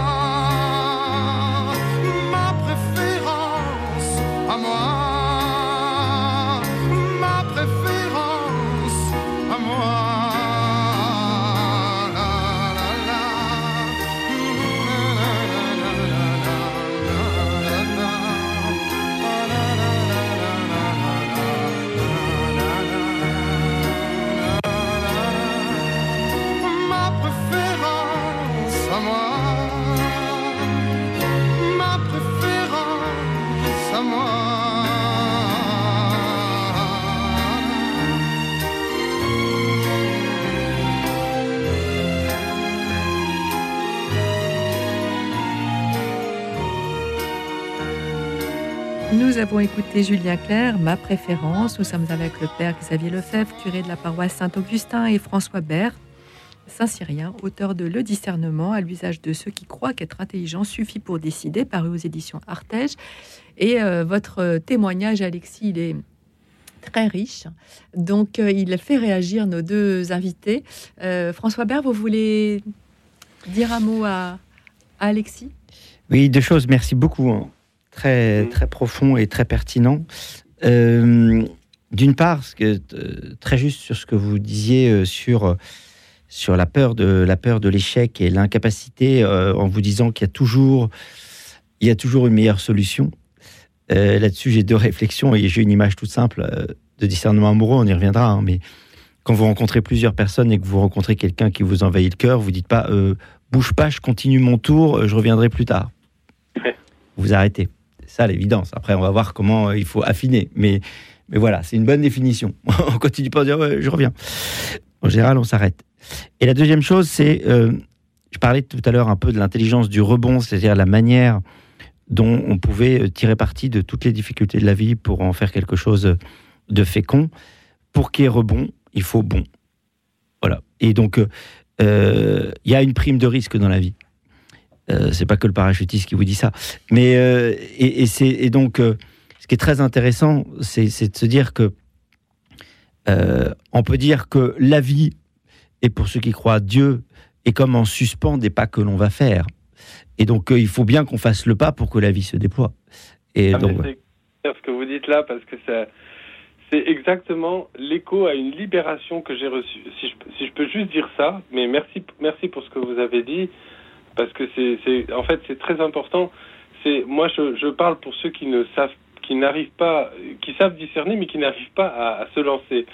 [SPEAKER 1] Nous avons écouté Julien Clerc, ma préférence. Nous sommes avec le père Xavier Lefebvre, curé de la paroisse Saint-Augustin, et François Bert, Saint-Cyrien, auteur de Le discernement à l'usage de ceux qui croient qu'être intelligent suffit pour décider, paru aux éditions Artege. Et euh, votre témoignage, Alexis, il est très riche. Donc, euh, il fait réagir nos deux invités. Euh, François Bert, vous voulez dire un mot à, à Alexis?
[SPEAKER 3] Oui, deux choses. Merci beaucoup. Très, très profond et très pertinent. Euh, D'une part, euh, très juste sur ce que vous disiez euh, sur, sur la peur de la peur de l'échec et l'incapacité, euh, en vous disant qu'il y a toujours il y a toujours une meilleure solution. Euh, Là-dessus, j'ai deux réflexions et j'ai une image toute simple de discernement amoureux. On y reviendra, hein, mais quand vous rencontrez plusieurs personnes et que vous rencontrez quelqu'un qui vous envahit le cœur, vous dites pas bouge pas, je continue mon tour, je reviendrai plus tard. Vous arrêtez. Ça l'évidence. Après, on va voir comment euh, il faut affiner. Mais, mais voilà, c'est une bonne définition. [LAUGHS] on continue pas à dire ouais, je reviens. En général, on s'arrête. Et la deuxième chose, c'est euh, je parlais tout à l'heure un peu de l'intelligence du rebond, c'est-à-dire la manière dont on pouvait euh, tirer parti de toutes les difficultés de la vie pour en faire quelque chose de fécond. Pour qu'il y ait rebond, il faut bon. Voilà. Et donc, il y a une prime de risque dans la vie. Euh, c'est pas que le parachutiste qui vous dit ça. Mais euh, et, et c'est et donc euh, ce qui est très intéressant, c'est de se dire que on peut dire que la vie, et pour ceux qui croient à Dieu, est comme en suspens des pas que l'on va faire. Et donc il faut bien qu'on fasse le pas pour que la vie se déploie. Et
[SPEAKER 13] Ah,
[SPEAKER 3] donc
[SPEAKER 13] ce que vous dites là parce que ça, c'est exactement l'écho à une libération que j'ai reçue. Si je, si je peux juste dire ça, mais merci, merci pour ce que vous avez dit parce que c'est, en fait c'est très important. C'est moi je, parle pour ceux qui ne savent, qui n'arrivent pas, qui savent discerner mais qui n'arrivent pas à, se lancer.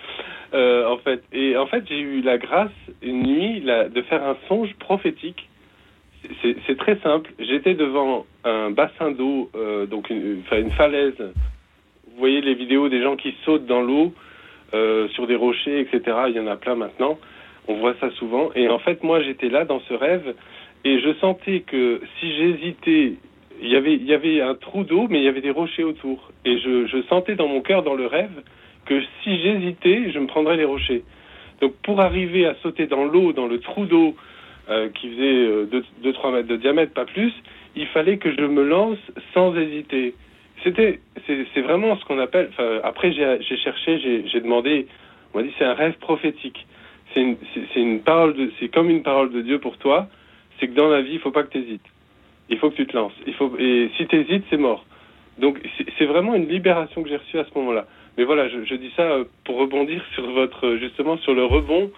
[SPEAKER 13] Euh, en fait, et en fait j'ai eu la grâce une nuit de faire un songe prophétique c'est très simple. J'étais devant un bassin d'eau, euh, donc une, une falaise. Vous voyez les vidéos des gens qui sautent dans l'eau euh, sur des rochers, etc. Il y en a plein maintenant. On voit ça souvent. Et en fait, moi, j'étais là dans ce rêve et je sentais que si j'hésitais, il y avait, il y avait un trou d'eau, mais il y avait des rochers autour. Et je, je sentais dans mon cœur, dans le rêve, que si j'hésitais, je me prendrais les rochers. Donc pour arriver à sauter dans l'eau, dans le trou d'eau, euh, qui faisait 2-3 mètres de diamètre, pas plus, il fallait que je me lance sans hésiter. C'était, c'est vraiment ce qu'on appelle. Après, j'ai cherché, j'ai demandé. On m'a dit c'est un rêve prophétique. C'est une, une parole c'est comme une parole de Dieu pour toi. C'est que dans la vie, il faut pas que tu hésites. Il faut que tu te lances. Il faut et si tu hésites, c'est mort. Donc c'est vraiment une libération que j'ai reçue à ce moment-là. Mais voilà, je, je dis ça euh, pour rebondir sur votre justement sur le rebond,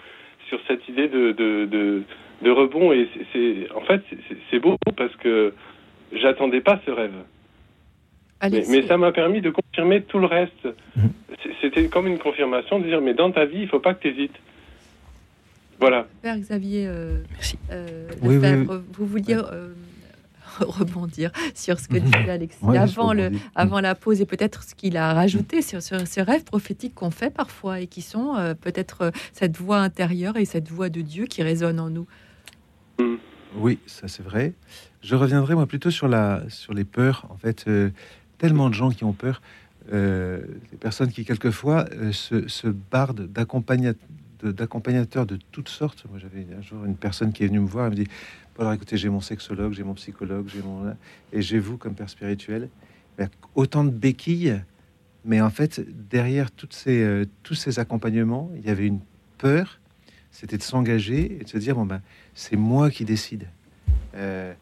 [SPEAKER 13] sur cette idée de de, de de rebond. Et c'est en fait, c'est beau parce que j'attendais pas ce rêve. Mais, mais, ça m'a permis de confirmer tout le reste. Mhm. C'était comme une confirmation de dire, mais dans ta vie, il faut pas que tu hésites. Voilà.
[SPEAKER 1] Père Xavier, euh,
[SPEAKER 2] Merci.
[SPEAKER 1] Euh,
[SPEAKER 2] Oui, oui, oui.
[SPEAKER 1] vous vouliez euh, [LAUGHS] rebondir sur ce que disait [LAUGHS] Alexis
[SPEAKER 2] Ouais, je
[SPEAKER 1] avant, le,
[SPEAKER 2] rebondis.
[SPEAKER 1] avant la pause et peut-être ce qu'il a rajouté sur, sur ces rêves prophétiques qu'on fait parfois et qui sont euh, peut-être euh, cette voix intérieure et cette voix de Dieu qui résonne en nous.
[SPEAKER 2] Oui, ça c'est vrai. Je reviendrai moi plutôt sur la sur les peurs. En fait, euh, tellement de gens qui ont peur, euh, des personnes qui quelquefois euh, se, se bardent d'accompagnateurs de, toutes sortes. Moi, j'avais un jour une personne qui est venue me voir, elle me dit Bon, alors écoutez, j'ai mon sexologue, j'ai mon psychologue, j'ai mon et j'ai vous comme père spirituel. Ben, autant de béquilles, mais en fait, derrière toutes ces, euh, tous ces accompagnements, il y avait une peur, c'était de s'engager et de se dire bon ben c'est moi qui décide. Euh,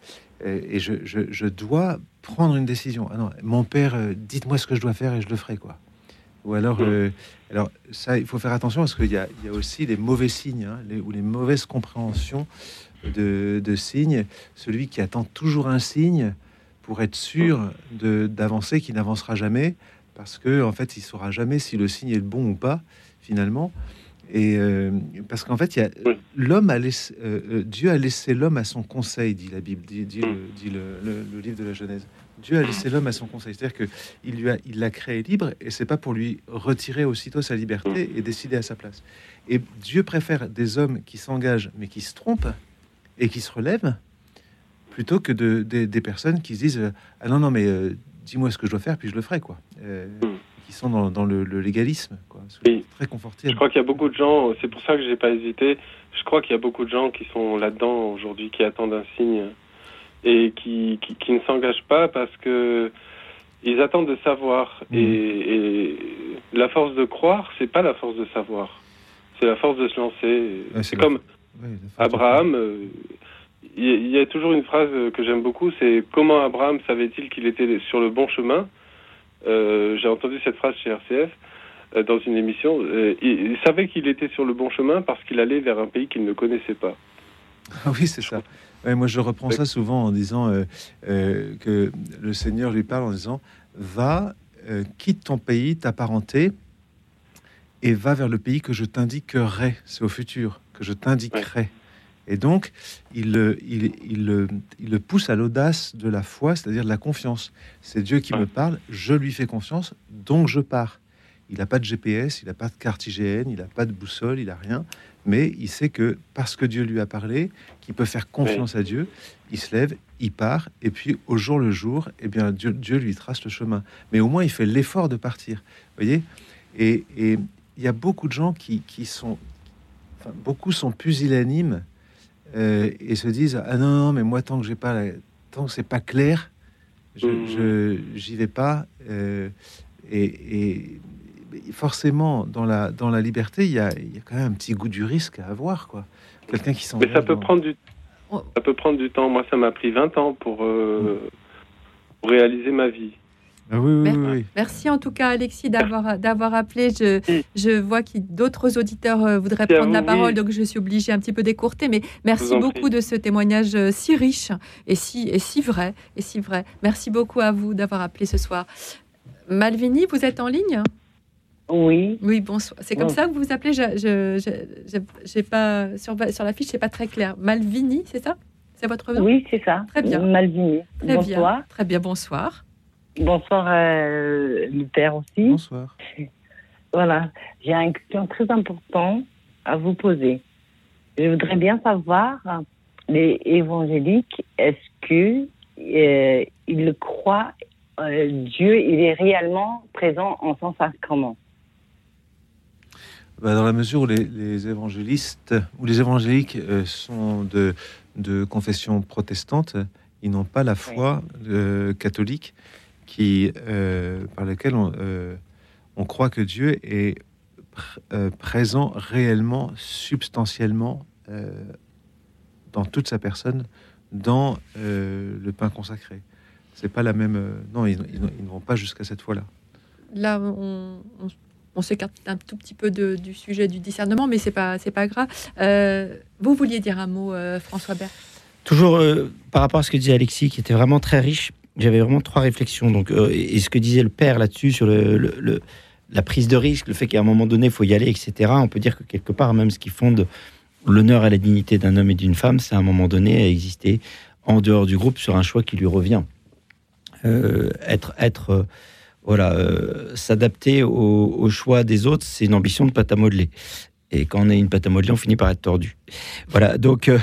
[SPEAKER 2] et je, je- je dois prendre une décision. Ah non, mon père, euh, dites-moi ce que je dois faire et je le ferai quoi. Ou alors, euh, alors ça, il faut faire attention parce qu'il y a, il y a aussi les mauvais signes hein, les- ou les mauvaises compréhensions de, de signes. Celui qui attend toujours un signe pour être sûr d'avancer, qui n'avancera jamais parce que en fait, il saura jamais si le signe est le bon ou pas finalement. Et euh, parce qu'en fait, il y a l'homme a laissé, euh, euh, Dieu a laissé l'homme à son conseil, dit la Bible, dit, dit le, dit le- le- le livre de la Genèse. Dieu a laissé l'homme à son conseil, c'est-à-dire que il lui a, il l'a créé libre, et c'est pas pour lui retirer aussitôt sa liberté et décider à sa place. Et Dieu préfère des hommes qui s'engagent mais qui se trompent et qui se relèvent plutôt que de, des- des personnes qui se disent euh, ah non non mais euh, dis-moi ce que je dois faire puis je le ferai quoi. Euh, Qui sont dans, dans le, le légalisme quoi.
[SPEAKER 13] Oui.
[SPEAKER 2] Très confortable.
[SPEAKER 13] Je crois qu'il y a beaucoup de gens, c'est pour ça que j'ai pas hésité. Je crois qu'il y a beaucoup de gens qui sont là-dedans aujourd'hui, qui attendent un signe et qui, qui, qui ne s'engagent pas parce que ils attendent de savoir. Et, et la force de croire, c'est pas la force de savoir, c'est la force de se lancer.
[SPEAKER 2] Ouais,
[SPEAKER 13] c'est comme
[SPEAKER 2] ouais,
[SPEAKER 13] Abraham. euh, Il y, a- il y a toujours une phrase que j'aime beaucoup, c'est comment Abraham savait-il qu'il était sur le bon chemin? Euh, J'ai entendu cette phrase chez RCF euh, dans une émission. Il, il savait qu'il était sur le bon chemin parce qu'il allait vers un pays qu'il ne connaissait pas.
[SPEAKER 2] Ah oui, c'est ça. Ouais, moi, je reprends ça souvent en disant euh, euh, que le Seigneur lui parle en disant Va, euh, quitte ton pays, ta parenté, et va vers le pays que je t'indiquerai. C'est au futur que je t'indiquerai. Et donc, il, le- il, il, le- il le pousse à l'audace de la foi, c'est-à-dire de la confiance. C'est Dieu qui me parle, je lui fais confiance, donc je pars. Il n'a pas de GPS, il n'a pas de carte IGN, il n'a pas de boussole, il n'a rien. Mais il sait que parce que Dieu lui a parlé, qu'il peut faire confiance à Dieu, il se lève, il part, et puis au jour le jour, eh bien Dieu, Dieu lui trace le chemin. Mais au moins, il fait l'effort de partir. Voyez Et il y a beaucoup de gens qui, qui sont... enfin, beaucoup sont pusillanimes euh, et se disent ah non non mais moi tant que j'ai pas la- tant que c'est pas clair je je- j'y vais pas euh, et, et forcément dans la dans la liberté il y a, il y a quand même un petit goût du risque à avoir quoi quelqu'un qui s'en
[SPEAKER 13] Mais ça peut prendre du ça peut prendre du temps. Moi, ça m'a pris 20 ans pour, euh, pour réaliser ma vie.
[SPEAKER 2] Ah oui, oui, oui.
[SPEAKER 1] Merci en tout cas Alexis d'avoir d'avoir appelé. Je, je vois que d'autres auditeurs euh, voudraient prendre la parole, donc je suis obligée un petit peu d'écourter. Mais merci beaucoup
[SPEAKER 13] prie.
[SPEAKER 1] de ce témoignage euh, si riche et si, et si vrai. Et si vrai. Merci beaucoup à vous d'avoir appelé ce soir. Malvini, vous êtes en ligne?
[SPEAKER 15] Oui.
[SPEAKER 1] Oui, bonsoir. C'est comme ça que vous vous appelez Je, pas sur, sur la fiche, c'est pas très clair. Malvini, c'est ça? C'est votre nom?
[SPEAKER 15] Oui, c'est ça.
[SPEAKER 1] Très bien.
[SPEAKER 15] Malvini.
[SPEAKER 1] Très
[SPEAKER 15] Bonsoir.
[SPEAKER 1] bien. Très bien. Bonsoir.
[SPEAKER 15] Bonsoir, euh, le père aussi.
[SPEAKER 2] Bonsoir.
[SPEAKER 15] Voilà. J'ai une question très importante à vous poser. Je voudrais bien savoir, les évangéliques, est-ce que euh, ils croient euh, Dieu, il est réellement présent en son sacrement
[SPEAKER 2] Bah, dans la mesure où les, les évangélistes ou les évangéliques euh, sont de, de confession protestante, ils n'ont pas la foi euh, catholique qui, euh, par laquelle on, euh, on croit que Dieu est pr- euh, présent réellement, substantiellement, euh, dans toute sa personne, dans euh, le pain consacré. C'est pas la même. euh, non, ils, ils- ils ne vont pas jusqu'à cette foi-là.
[SPEAKER 1] Là, on, on- on s'écarte un tout petit peu du sujet du discernement, mais c'est pas, pas grave. Euh, vous vouliez dire un mot, euh, François Bert?
[SPEAKER 3] Toujours euh, par rapport à ce que disait Alexis, qui était vraiment très riche, j'avais vraiment trois réflexions. Donc, et ce que disait le père là-dessus sur la prise de risque, le fait qu'à un moment donné, il faut y aller, etc. On peut dire que quelque part, même ce qui fonde l'honneur et la dignité d'un homme et d'une femme, c'est à un moment donné à exister en dehors du groupe sur un choix qui lui revient. Être, être, voilà, euh, s'adapter au, au choix des autres, c'est une ambition de pâte à modeler. Et quand on est une pâte à modeler, on finit par être tordu. Voilà, donc euh,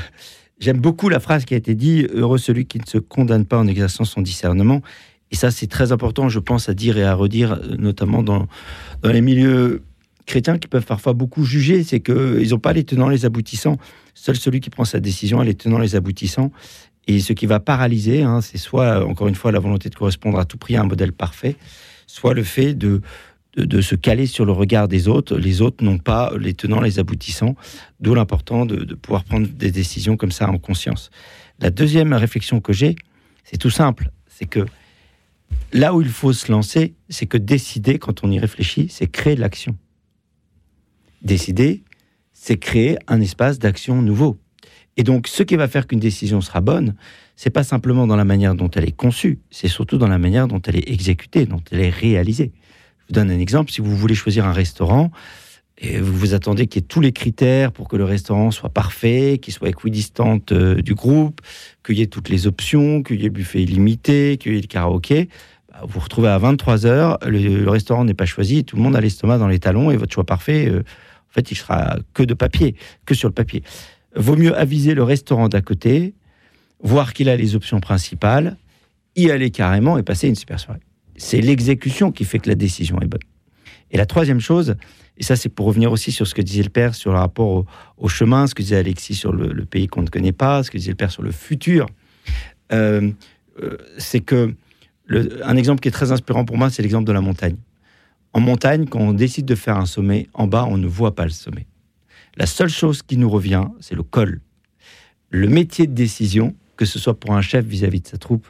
[SPEAKER 3] j'aime beaucoup la phrase qui a été dit Heureux celui qui ne se condamne pas en exerçant son discernement. Et ça, c'est très important, je pense, à dire et à redire, euh, notamment dans, les milieux chrétiens qui peuvent parfois beaucoup juger. C'est qu'ils n'ont pas les tenants, les aboutissants. Seul celui qui prend sa décision a les tenants, les aboutissants. Et ce qui va paralyser, hein, c'est soit, encore une fois, la volonté de correspondre à tout prix à un modèle parfait, soit le fait de, de, se caler sur le regard des autres. Les autres n'ont pas les tenants, les aboutissants, d'où l'important de, de pouvoir prendre des décisions comme ça en conscience. La deuxième réflexion que j'ai, c'est tout simple, c'est que là où il faut se lancer, c'est que décider, quand on y réfléchit, c'est créer de l'action. Décider, c'est créer un espace d'action nouveau. Et donc, ce qui va faire qu'une décision sera bonne, c'est pas simplement dans la manière dont elle est conçue, c'est surtout dans la manière dont elle est exécutée, dont elle est réalisée. Je vous donne un exemple. Si vous voulez choisir un restaurant, et vous vous attendez qu'il y ait tous les critères pour que le restaurant soit parfait, qu'il soit équidistant euh, du groupe, qu'il y ait toutes les options, qu'il y ait le buffet illimité, qu'il y ait le karaoké. Bah, vous vous retrouvez à 23 heures, le, le restaurant n'est pas choisi, tout le monde a l'estomac dans les talons et votre choix parfait, euh, en fait, il sera que de papier, que sur le papier. Vaut mieux aviser le restaurant d'à côté, voir qu'il a les options principales, y aller carrément et passer une super soirée. C'est l'exécution qui fait que la décision est bonne. Et la troisième chose, et ça c'est pour revenir aussi sur ce que disait le père sur le rapport au, chemin, ce que disait Alexis sur le, pays qu'on ne connaît pas, ce que disait le père sur le futur, euh, euh, c'est que un exemple qui est très inspirant pour moi, c'est l'exemple de la montagne. En montagne, quand on décide de faire un sommet, en bas, on ne voit pas le sommet. La seule chose qui nous revient, c'est le col. Le métier de décision, que ce soit pour un chef vis-à-vis de sa troupe,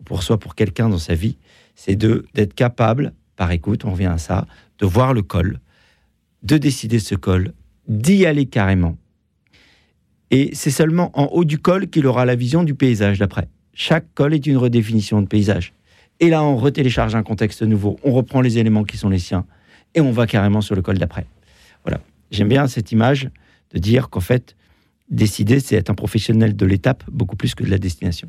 [SPEAKER 3] ou pour soit pour quelqu'un dans sa vie, c'est d'être capable, par écoute, on revient à ça, de voir le col, de décider ce col, d'y aller carrément. Et c'est seulement en haut du col qu'il aura la vision du paysage d'après. Chaque col est une redéfinition de paysage. Et là, on retélécharge un contexte nouveau, on reprend les éléments qui sont les siens, et on va carrément sur le col d'après. Voilà. J'aime bien cette image de dire qu'en fait, décider, c'est être un professionnel de l'étape beaucoup plus que de la destination.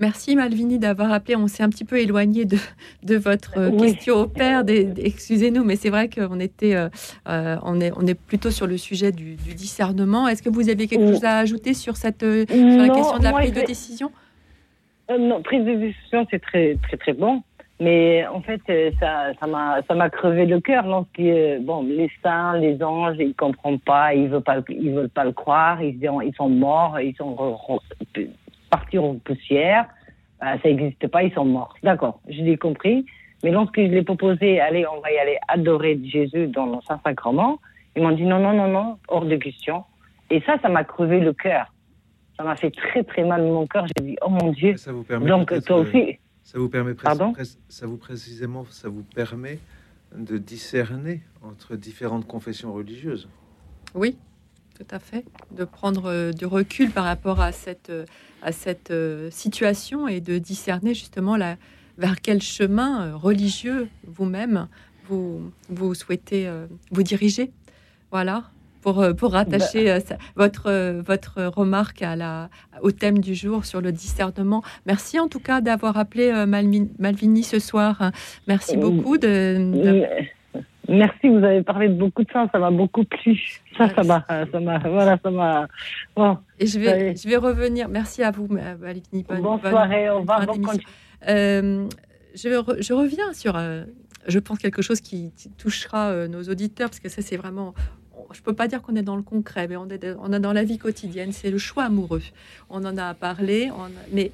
[SPEAKER 1] Merci Malvini d'avoir appelé. On s'est un petit peu éloigné de, de votre euh,
[SPEAKER 15] Oui.
[SPEAKER 1] question au père. Excusez-nous, mais c'est vrai qu'on était, euh, euh, on est, on est plutôt sur le sujet du, du discernement. Est-ce que vous avez quelque chose à ajouter sur cette, sur la
[SPEAKER 15] Non,
[SPEAKER 1] question de la prise de décision?
[SPEAKER 15] Euh, non, prise de décision, c'est très, très, très bon. Mais en fait, euh, ça, ça m'a, ça m'a crevé le cœur lorsque, euh, bon, les saints, les anges, ils comprennent pas, ils veulent pas, ils veulent pas le croire, ils, ils sont morts, ils sont partis en poussière. Bah, ça n'existe pas, ils sont morts. D'accord, je l'ai compris. Mais lorsque je l'ai proposé, allez, on va y aller adorer Jésus dans le Saint-Sacrement, ils m'ont dit non, non, non, non, hors de question. Et ça, ça m'a crevé le cœur. Ça m'a fait très, très mal mon cœur. J'ai dit, oh mon Dieu.
[SPEAKER 2] Ça vous permet
[SPEAKER 15] Donc, toi aussi.
[SPEAKER 2] Ça vous permet
[SPEAKER 15] Pardon
[SPEAKER 2] ça vous précisément, ça vous permet de discerner entre différentes confessions religieuses.
[SPEAKER 1] Oui, tout à fait. De prendre euh, du recul par rapport à cette, euh, à cette euh, situation et de discerner justement la, vers quel chemin religieux vous-même vous, vous souhaitez vous diriger. Voilà. Pour, euh, pour rattacher euh, ça- votre, euh, votre remarque à la, au thème du jour sur le discernement. Merci en tout cas d'avoir appelé euh, Malvini ce soir. Merci beaucoup. De, de-
[SPEAKER 15] Merci, vous avez parlé de beaucoup de ça, ça m'a beaucoup plu. Ça, ça m'a, ça m'a, voilà, ça m'a. Bon,
[SPEAKER 1] Et je vais, je vais revenir. Merci à vous, Malvini. Bonne,
[SPEAKER 15] Bonne
[SPEAKER 1] bonne-
[SPEAKER 15] soirée, au
[SPEAKER 1] bonne
[SPEAKER 15] revoir, bon
[SPEAKER 1] d'émission. Euh, je, re- je reviens sur, euh, je pense, quelque chose qui, qui touchera euh, nos auditeurs, parce que ça, c'est vraiment. Je peux pas dire qu'on est dans le concret, mais on est, on est dans la vie quotidienne. C'est le choix amoureux. On en a parlé, on mais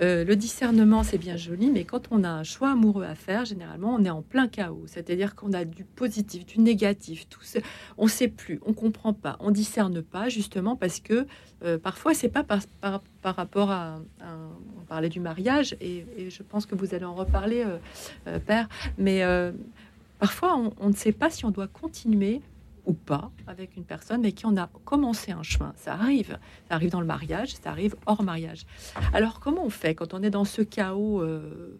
[SPEAKER 1] euh, le discernement, c'est bien joli, mais quand on a un choix amoureux à faire, généralement, on est en plein chaos. C'est-à-dire qu'on a du positif, du négatif, tout. On ne sait plus, on comprend pas, on discerne pas, justement parce que euh, parfois, c'est pas par, par, par rapport à, un- On parlait du mariage, et, je pense que vous allez en reparler, euh, euh, Père, mais. parfois on ne sait pas si on doit continuer ou pas avec une personne avec qui on a commencé un chemin. Ça arrive, ça arrive dans le mariage, ça arrive hors mariage. Alors comment on fait quand on est dans ce chaos euh,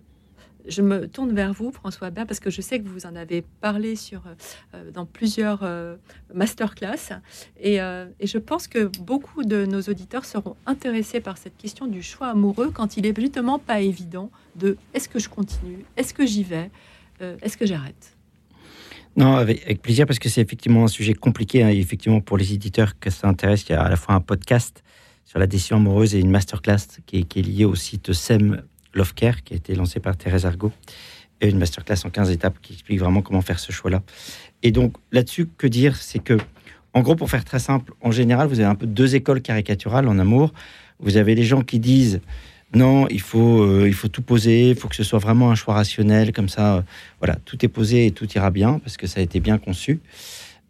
[SPEAKER 1] je me tourne vers vous, François Bert, parce que je sais que vous en avez parlé sur, euh, dans plusieurs euh, masterclass. Et, euh, et, je pense que beaucoup de nos auditeurs seront intéressés par cette question du choix amoureux quand il est justement pas évident de est-ce que je continue, est-ce que j'y vais, est-ce que j'arrête?
[SPEAKER 3] Non, avec, plaisir, parce que c'est effectivement un sujet compliqué. Hein, et effectivement, pour les éditeurs que ça intéresse, il y a à la fois un podcast sur la décision amoureuse et une masterclass qui est, liée au site SEM Love Care, qui a été lancé par Thérèse Argot, et une masterclass en 15 étapes qui explique vraiment comment faire ce choix-là. Et donc, là-dessus, que dire? C'est que, en gros, pour faire très simple, en général, vous avez un peu deux écoles caricaturales en amour. Vous avez les gens qui disent non, il faut, euh, il faut tout poser, il faut que ce soit vraiment un choix rationnel, comme ça, euh, voilà, tout est posé et tout ira bien, parce que ça a été bien conçu.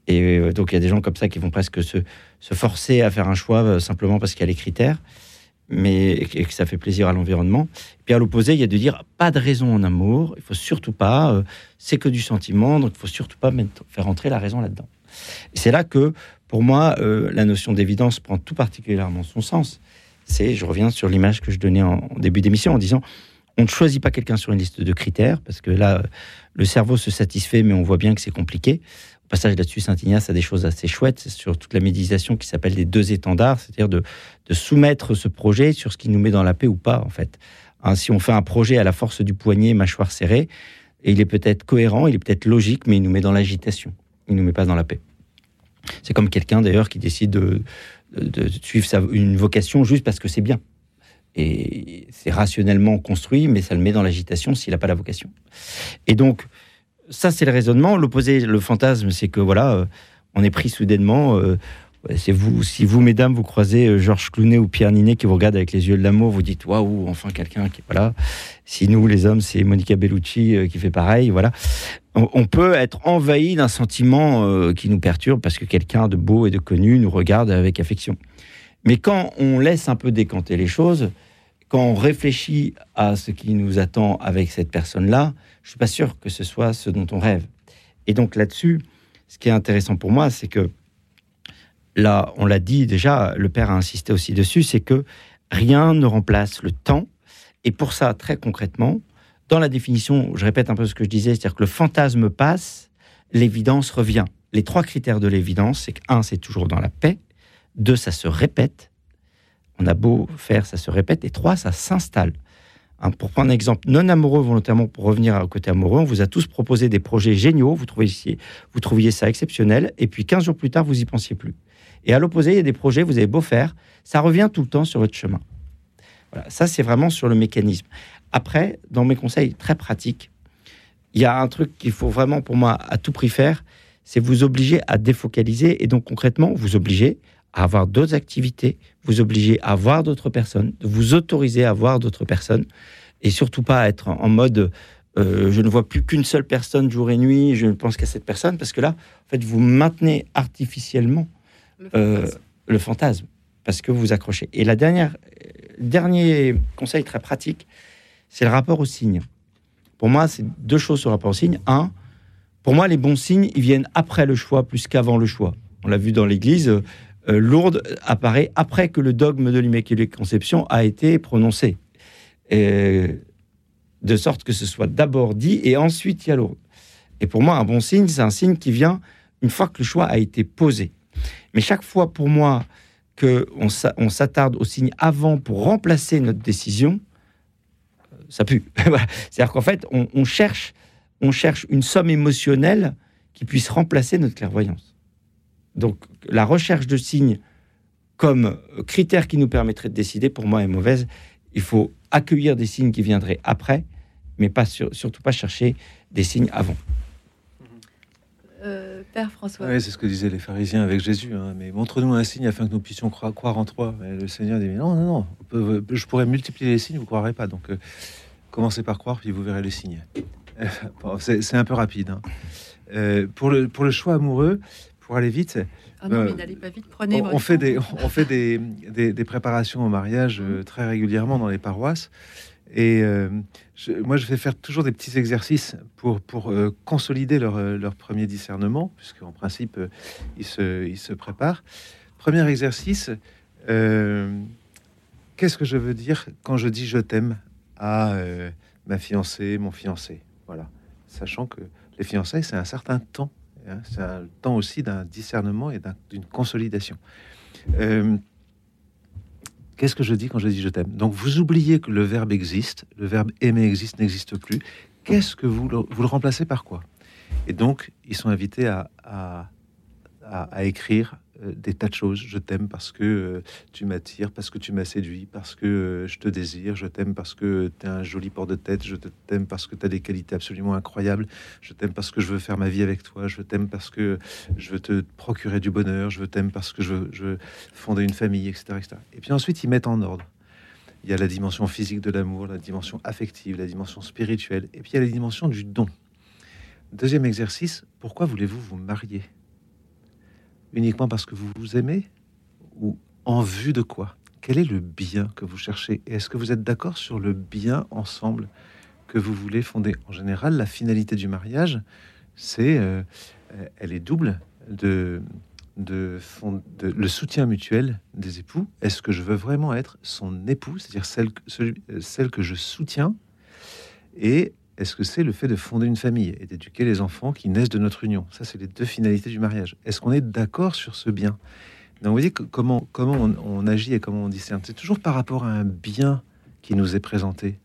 [SPEAKER 3] Et euh, donc, il y a des gens comme ça qui vont presque se, forcer à faire un choix simplement parce qu'il y a les critères mais et que ça fait plaisir à l'environnement. Puis à l'opposé, il y a de dire pas de raison en amour, il faut surtout pas, c'est que du sentiment, donc il faut surtout pas faire entrer la raison là-dedans. C'est là que, pour moi, la notion d'évidence prend tout particulièrement son sens. Je reviens sur l'image que je donnais en, début d'émission en disant, on ne choisit pas quelqu'un sur une liste de critères, parce que là, le cerveau se satisfait, mais on voit bien que c'est compliqué passage là-dessus, Saint-Ignace a des choses assez chouettes sur toute la méditation qui s'appelle les deux étendards, c'est-à-dire de, soumettre ce projet sur ce qui nous met dans la paix ou pas, en fait. Hein, si on fait un projet à la force du poignet, mâchoire serrée, et il est peut-être cohérent, il est peut-être logique, mais il nous met dans l'agitation, il nous met pas dans la paix. C'est comme quelqu'un d'ailleurs qui décide de, de, suivre une vocation juste parce que c'est bien. Et c'est rationnellement construit, mais ça le met dans l'agitation s'il n'a pas la vocation. Et donc, ça, c'est le raisonnement. L'opposé, le fantasme, c'est que voilà, euh, on est pris soudainement. Euh, c'est vous, si vous, mesdames, vous croisez euh, Georges Clounet ou Pierre Ninet qui vous regardent avec les yeux de l'amour, vous dites waouh, enfin quelqu'un qui voilà. Si nous, les hommes, c'est Monica Bellucci qui fait pareil, voilà. On, peut être envahi d'un sentiment qui nous perturbe parce que quelqu'un de beau et de connu nous regarde avec affection. Mais quand on laisse un peu décanter les choses, quand on réfléchit à ce qui nous attend avec cette personne-là, je suis pas sûr que ce soit ce dont on rêve. Et donc là-dessus, ce qui est intéressant pour moi, c'est que là, on l'a dit déjà, le père a insisté aussi dessus, c'est que rien ne remplace le temps. Et pour ça, très concrètement, dans la définition, je répète un peu ce que je disais, c'est-à-dire que le fantasme passe, l'évidence revient. Les trois critères de l'évidence, c'est que un, c'est toujours dans la paix, deux, ça se répète, on a beau faire, ça se répète, et trois, ça s'installe. Hein, pour prendre un exemple non amoureux volontairement, pour revenir au côté amoureux, on vous a tous proposé des projets géniaux, vous trouviez, ça exceptionnel, et puis 15 jours plus tard, vous y pensiez plus. Et à l'opposé, il y a des projets, vous avez beau faire, ça revient tout le temps sur votre chemin. Voilà, ça c'est vraiment sur le mécanisme. Après, dans mes conseils très pratiques, il y a un truc qu'il faut vraiment pour moi à tout prix faire, c'est vous obliger à défocaliser et donc concrètement vous obliger à avoir d'autres activités, vous obliger à voir d'autres personnes, vous autoriser à voir d'autres personnes, et surtout pas être en mode euh, je ne vois plus qu'une seule personne jour et nuit, je ne pense qu'à cette personne, parce que là, en fait, vous maintenez artificiellement le fantasme, euh, le fantasme parce que vous vous accrochez. Et la dernière, dernier conseil très pratique, c'est le rapport aux signes. Pour moi, c'est deux choses sur le rapport aux signes. Un, pour moi, les bons signes, ils viennent après le choix plus qu'avant le choix. On l'a vu dans l'Église, euh, Lourdes apparaît après que le dogme de l'Immaculée Conception a été prononcé. De sorte que ce soit d'abord dit et ensuite il y a Lourdes. Et pour moi, un bon signe, c'est un signe qui vient une fois que le choix a été posé. Mais chaque fois, pour moi, qu'on on s'attarde au signe avant pour remplacer notre décision, ça pue. [LAUGHS] C'est-à-dire qu'en fait, on, cherche, on cherche une somme émotionnelle qui puisse remplacer notre clairvoyance. Donc la recherche de signes comme critère qui nous permettrait de décider, pour moi, est mauvaise. Il faut accueillir des signes qui viendraient après, mais pas sur, surtout pas chercher des signes avant.
[SPEAKER 1] Euh, Père François.
[SPEAKER 2] Oui, c'est ce que disaient les pharisiens avec Jésus. Hein. mais montre-nous un signe afin que nous puissions croire, croire en toi. Le Seigneur dit non, non, non. Peut, je pourrais multiplier les signes, vous ne croirez pas. Donc, euh, commencez par croire, puis vous verrez les signes. [LAUGHS] bon, c'est un peu rapide. Hein. Euh, pour, le, pour le choix amoureux, pour aller vite.
[SPEAKER 1] Ah non, mais n'allez pas vite, prenez
[SPEAKER 2] on, on fait des, on fait des, des, des, préparations au mariage très régulièrement dans les paroisses. Et euh, moi, je vais faire toujours des petits exercices pour, pour euh, consolider leur, euh, leur premier discernement, puisqu'en principe, ils, se, ils se préparent. Premier exercice, qu'est-ce que je veux dire quand je dis je t'aime à ma fiancée, mon fiancé? Voilà. Sachant que les fiançailles, c'est un certain temps. hein, c'est un temps aussi d'un discernement et d'un- d'une consolidation. Qu'est-ce que je dis quand je dis je t'aime? Donc vous oubliez que le verbe existe, le verbe aimer existe, n'existe plus. Qu'est-ce que vous le, vous le remplacez par quoi? Et donc ils sont invités à, à, écrire des tas de choses. Je t'aime parce que euh, tu m'attires, parce que tu m'as séduit, parce que euh, je te désire. Je t'aime parce que tu as un joli port de tête. Je t'aime parce que tu as des qualités absolument incroyables. Je t'aime parce que je veux faire ma vie avec toi. Je t'aime parce que je veux te procurer du bonheur. Je t'aime parce que je veux, je veux fonder une famille, etc., etc. Et puis ensuite, ils mettent en ordre. Il y a la dimension physique de l'amour, la dimension affective, la dimension spirituelle, et puis il y a la dimension du don. Deuxième exercice, pourquoi voulez-vous vous marier? Uniquement parce que vous vous aimez Ou en vue de quoi? Quel est le bien que vous cherchez? Est-ce que vous êtes d'accord sur le bien ensemble que vous voulez fonder? En général, la finalité du mariage, c'est, euh, euh, elle est double de, le soutien mutuel des époux. Est-ce que je veux vraiment être son époux, c'est-à-dire celle, celui- euh, celle que je soutiens? Et est-ce que c'est le fait de fonder une famille et d'éduquer les enfants qui naissent de notre union? Ça, c'est les deux finalités du mariage. Est-ce qu'on est d'accord sur ce bien? Donc, vous voyez comment, comment on, agit et comment on discerne. C'est toujours par rapport à un bien qui nous est présenté.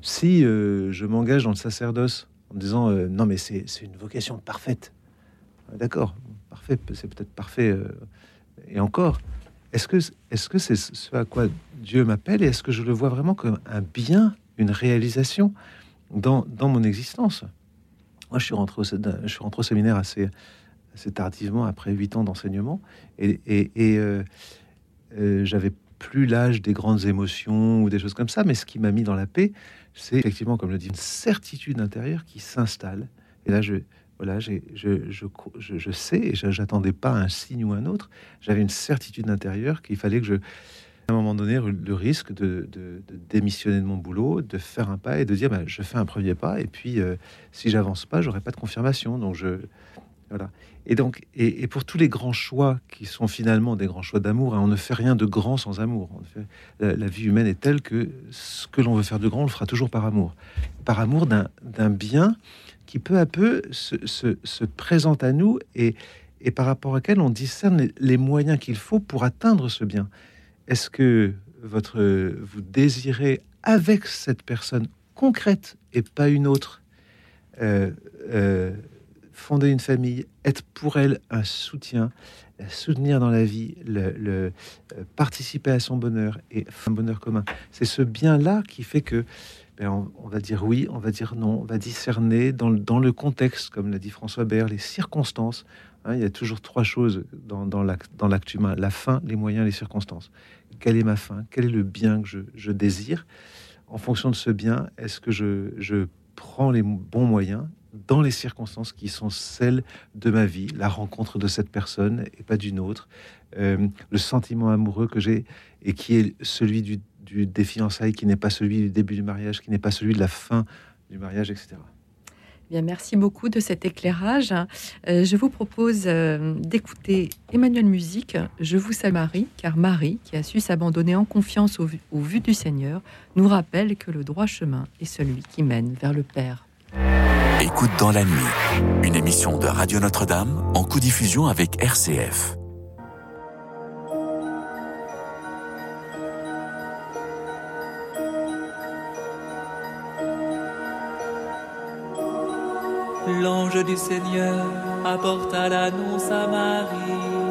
[SPEAKER 2] Si euh, je m'engage dans le sacerdoce en disant euh, non, mais c'est c'est une vocation parfaite, Ah, d'accord, parfait, c'est peut-être parfait. euh, et encore, est-ce que est-ce que c'est ce à quoi Dieu m'appelle et est-ce que je le vois vraiment comme un bien, une réalisation? Dans, mon existence. Moi, je suis rentré au, séminaire assez, tardivement, après huit ans d'enseignement, et, euh, euh, j'avais plus l'âge des grandes émotions ou des choses comme ça, mais ce qui m'a mis dans la paix, c'est effectivement, comme je dis, une certitude intérieure qui s'installe. Et là, je, voilà, je, je, je, sais, et j'attendais pas un signe ou un autre, j'avais une certitude intérieure qu'il fallait que je, à un moment donné, le risque de, démissionner de mon boulot, de faire un pas et de dire, bah, je fais un premier pas, et puis euh, si j'avance pas, j'aurai pas de confirmation. Donc je, voilà. Et donc, et, pour tous les grands choix qui sont finalement des grands choix d'amour, hein, on ne fait rien de grand sans amour. La, vie humaine est telle que ce que l'on veut faire de grand, on le fera toujours par amour, par amour d'un bien qui peu à peu se, se- se présente à nous et, par rapport auquel on discerne les moyens qu'il faut pour atteindre ce bien. Est-ce que votre vous désirez avec cette personne concrète et pas une autre euh, euh, fonder une famille, être pour elle un soutien, soutenir dans la vie, euh, participer à son bonheur et un bonheur commun? C'est ce bien-là qui fait que ben, on, va dire oui, on va dire non, on va discerner dans, le- dans le contexte, comme l'a dit François Baird, les circonstances. Hein, il y a toujours trois choses dans, dans l'acte humain la fin, les moyens, les circonstances. Quelle est ma fin Quel est le bien que je, désire En fonction de ce bien, est-ce que je, je prends les bons moyens dans les circonstances qui sont celles de ma vie, la rencontre de cette personne et pas d'une autre, euh, le sentiment amoureux que j'ai et qui est celui du, du- des fiançailles, qui n'est pas celui du début du mariage, qui n'est pas celui de la fin du mariage, etc.
[SPEAKER 1] Merci beaucoup de cet éclairage. Euh, je vous propose euh, d'écouter Emmanuel Musique, Je vous salue Marie, car Marie, qui a su s'abandonner en confiance au au vu du Seigneur, nous rappelle que le droit chemin est celui qui mène vers le Père.
[SPEAKER 5] Écoute dans la nuit, une émission de Radio Notre-Dame en co-diffusion avec RCF.
[SPEAKER 16] L'ange du Seigneur apporta l'annonce à Marie.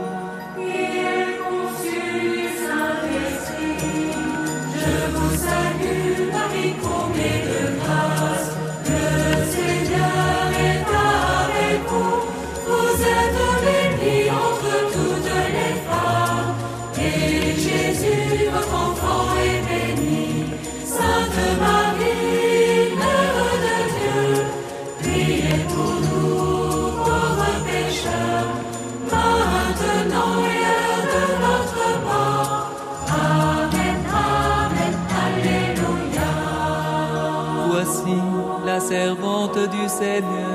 [SPEAKER 16] Servante du Seigneur.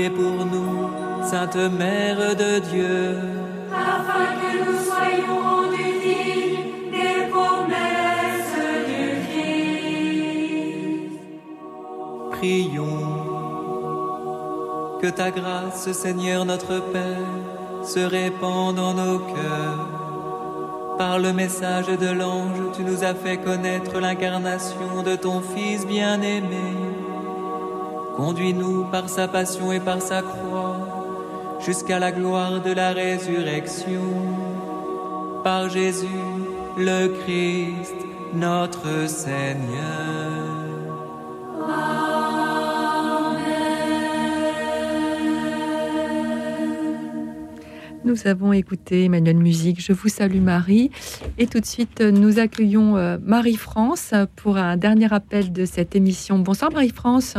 [SPEAKER 17] Priez pour nous, Sainte Mère de Dieu. Afin que nous soyons rendus dignes des promesses du Christ.
[SPEAKER 16] Prions. Que ta grâce, Seigneur notre Père, se répande dans nos cœurs. Par le message de l'ange, tu nous as fait connaître l'incarnation de ton Fils bien-aimé. Conduis-nous par sa passion et par sa croix jusqu'à la gloire de la résurrection. Par Jésus, le Christ, notre Seigneur.
[SPEAKER 1] Nous avons écouté Emmanuel Musique, Je vous salue Marie. Et tout de suite, nous accueillons euh, Marie-France pour un dernier appel de cette émission. Bonsoir Marie-France.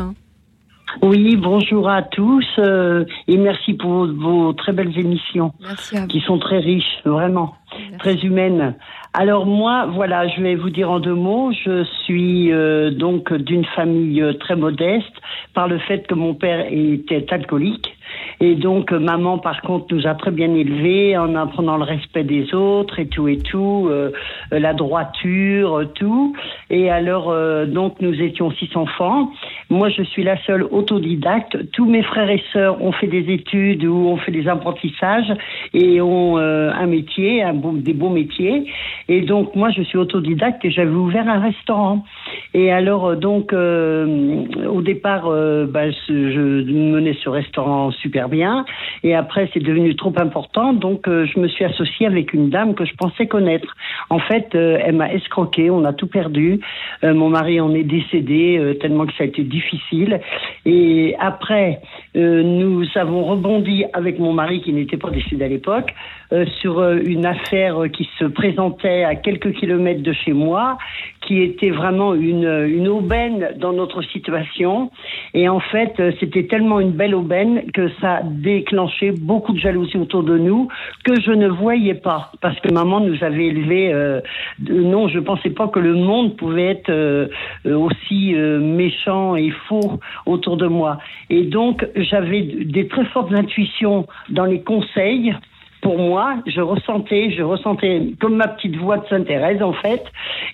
[SPEAKER 18] Oui, bonjour à tous euh, et merci pour vos, vos très belles émissions
[SPEAKER 1] Merci à vous.
[SPEAKER 18] qui sont très riches, vraiment, très humaines. Alors moi, voilà, je vais vous dire en deux mots, je suis euh, donc d'une famille euh, très modeste par le fait que mon père était alcoolique. Et donc, euh, maman, par contre, nous a très bien élevés en apprenant le respect des autres et tout et tout, euh, euh, la droiture, tout. Et alors, donc, nous étions six enfants. Moi, je suis la seule autodidacte. Tous mes frères et sœurs ont fait des études ou ont fait des apprentissages et ont un métier, des beaux métiers. Et donc, moi, je suis autodidacte et j'avais ouvert un restaurant. Et alors, donc, au départ, bah, je menais ce restaurant super bien. Et après, c'est devenu trop important. Donc, euh, je me suis associée avec une dame que je pensais connaître. En fait, euh, elle m'a escroqué. On a tout perdu. Euh, mon mari en est décédé euh, tellement que ça a été difficile. Et après, euh, nous avons rebondi avec mon mari qui n'était pas décédé à l'époque euh, sur euh, une affaire euh, qui se présentait à quelques kilomètres de chez moi, qui était vraiment une, une aubaine dans notre situation. Et en fait, euh, c'était tellement une belle aubaine que ça a déclenché beaucoup de jalousie autour de nous que je ne voyais pas. Parce que maman nous avait élevés. euh, non, je pensais pas que le monde pouvait être euh, euh, aussi euh, méchant et faux autour de moi. Et donc, j'avais des très fortes intuitions dans les conseils pour moi, je ressentais, je ressentais comme ma petite voix de Sainte Thérèse en fait,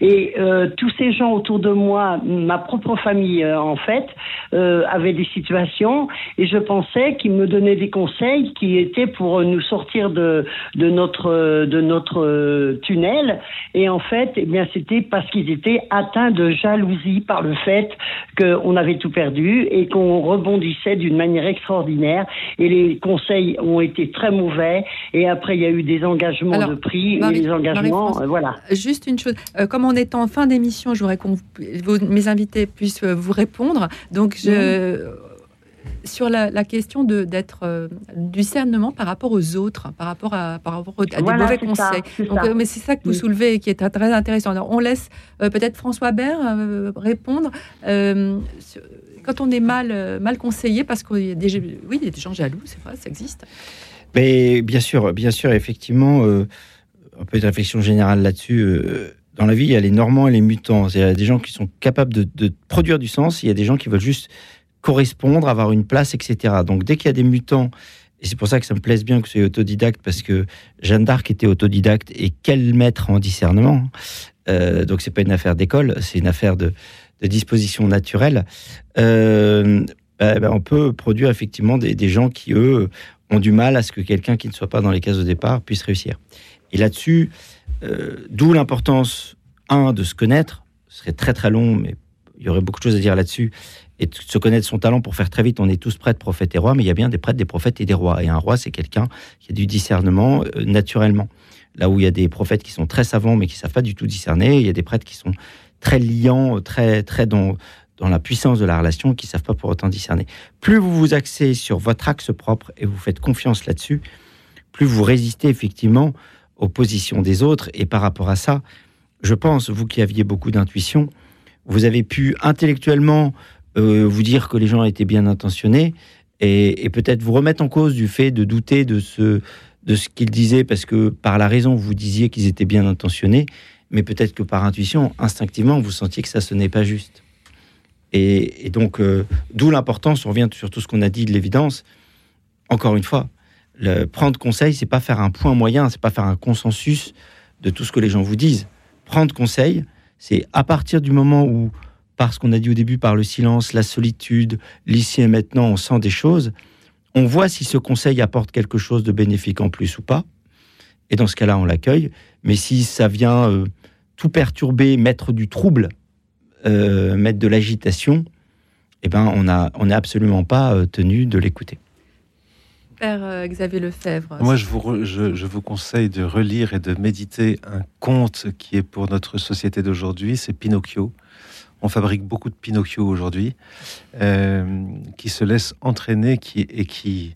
[SPEAKER 18] et euh, tous ces gens autour de moi, ma propre famille euh, en fait, euh, avaient des situations, et je pensais qu'ils me donnaient des conseils qui étaient pour nous sortir de de notre de notre euh, tunnel, et en fait, eh bien c'était parce qu'ils étaient atteints de jalousie par le fait qu'on avait tout perdu et qu'on rebondissait d'une manière extraordinaire, et les conseils ont été très mauvais. Après, il y a eu des engagements
[SPEAKER 1] Alors,
[SPEAKER 18] de prix
[SPEAKER 1] Marie-
[SPEAKER 18] et les engagements, euh, voilà.
[SPEAKER 1] Juste une chose, euh, comme on est en fin d'émission, je voudrais que mes invités puissent euh, vous répondre. Donc, je, sur la, la question de d'être euh, du discernement par rapport aux autres, par rapport à, par rapport à des mauvais
[SPEAKER 18] ça,
[SPEAKER 1] conseils. Donc, mais c'est ça que vous soulevez et qui est très intéressant. Alors, on laisse peut-être François Bert répondre. Sur- quand on est mal, mal conseillé, parce qu'il y a des, oui, il y a des gens jaloux, c'est vrai, ça existe.
[SPEAKER 3] Mais bien sûr, bien sûr, effectivement, un peu de réflexion générale là-dessus. euh, dans la vie, il y a les normants et les mutants. Il y a des gens qui sont capables de, produire du sens, il y a des gens qui veulent juste correspondre, avoir une place, etc. Donc dès qu'il y a des mutants, et c'est pour ça que ça me plaise bien que tu sois autodidacte, parce que Jeanne d'Arc était autodidacte, et quel maître en discernement. Euh, donc c'est pas une affaire d'école, c'est une affaire de, de disposition naturelle. Euh, bah, bah, on peut produire effectivement des, des gens qui, eux, ont du mal à ce que quelqu'un qui ne soit pas dans les cases de départ puisse réussir. Et là-dessus, euh, d'où l'importance, un, de se connaître, ce serait très très long, mais il y aurait beaucoup de choses à dire là-dessus, et de se connaître son talent pour faire très vite. On est tous prêtres, prophètes et rois, mais il y a bien des prêtres, des prophètes et des rois. Et un roi, c'est quelqu'un qui a du discernement euh, naturellement. Là où il y a des prophètes qui sont très savants, mais qui ne savent pas du tout discerner, il y a des prêtres qui sont très liants, très, très dans, dans la puissance de la relation, qui ne savent pas pour autant discerner. Plus vous vous axez sur votre axe propre et vous faites confiance là-dessus, plus vous résistez effectivement aux positions des autres. Et par rapport à ça, je pense, vous qui aviez beaucoup d'intuition, vous avez pu intellectuellement euh, vous dire que les gens étaient bien intentionnés et, peut-être vous remettre en cause du fait de douter de ce, de ce qu'ils disaient parce que par la raison vous disiez qu'ils étaient bien intentionnés, mais peut-être que par intuition, instinctivement, vous sentiez que ça ce n'est pas juste. Et, donc, euh, d'où l'importance, on revient sur tout ce qu'on a dit de l'évidence. Encore une fois, prendre conseil, c'est pas faire un point moyen, c'est pas faire un consensus de tout ce que les gens vous disent. Prendre conseil, c'est à partir du moment où, par ce qu'on a dit au début, par le silence, la solitude, l'ici et maintenant, on sent des choses, on voit si ce conseil apporte quelque chose de bénéfique en plus ou pas. Et dans ce cas-là, on l'accueille. Mais si ça vient euh, tout perturber, mettre du trouble, euh, mettre de l'agitation, eh ben, on a- on n'est absolument pas euh, tenu de l'écouter.
[SPEAKER 1] Père euh, Xavier Lefebvre.
[SPEAKER 2] Moi, je vous, re- je, je vous conseille de relire et de méditer un conte qui est pour notre société d'aujourd'hui, c'est Pinocchio. On fabrique beaucoup de Pinocchio aujourd'hui, euh, qui se laisse entraîner qui, et qui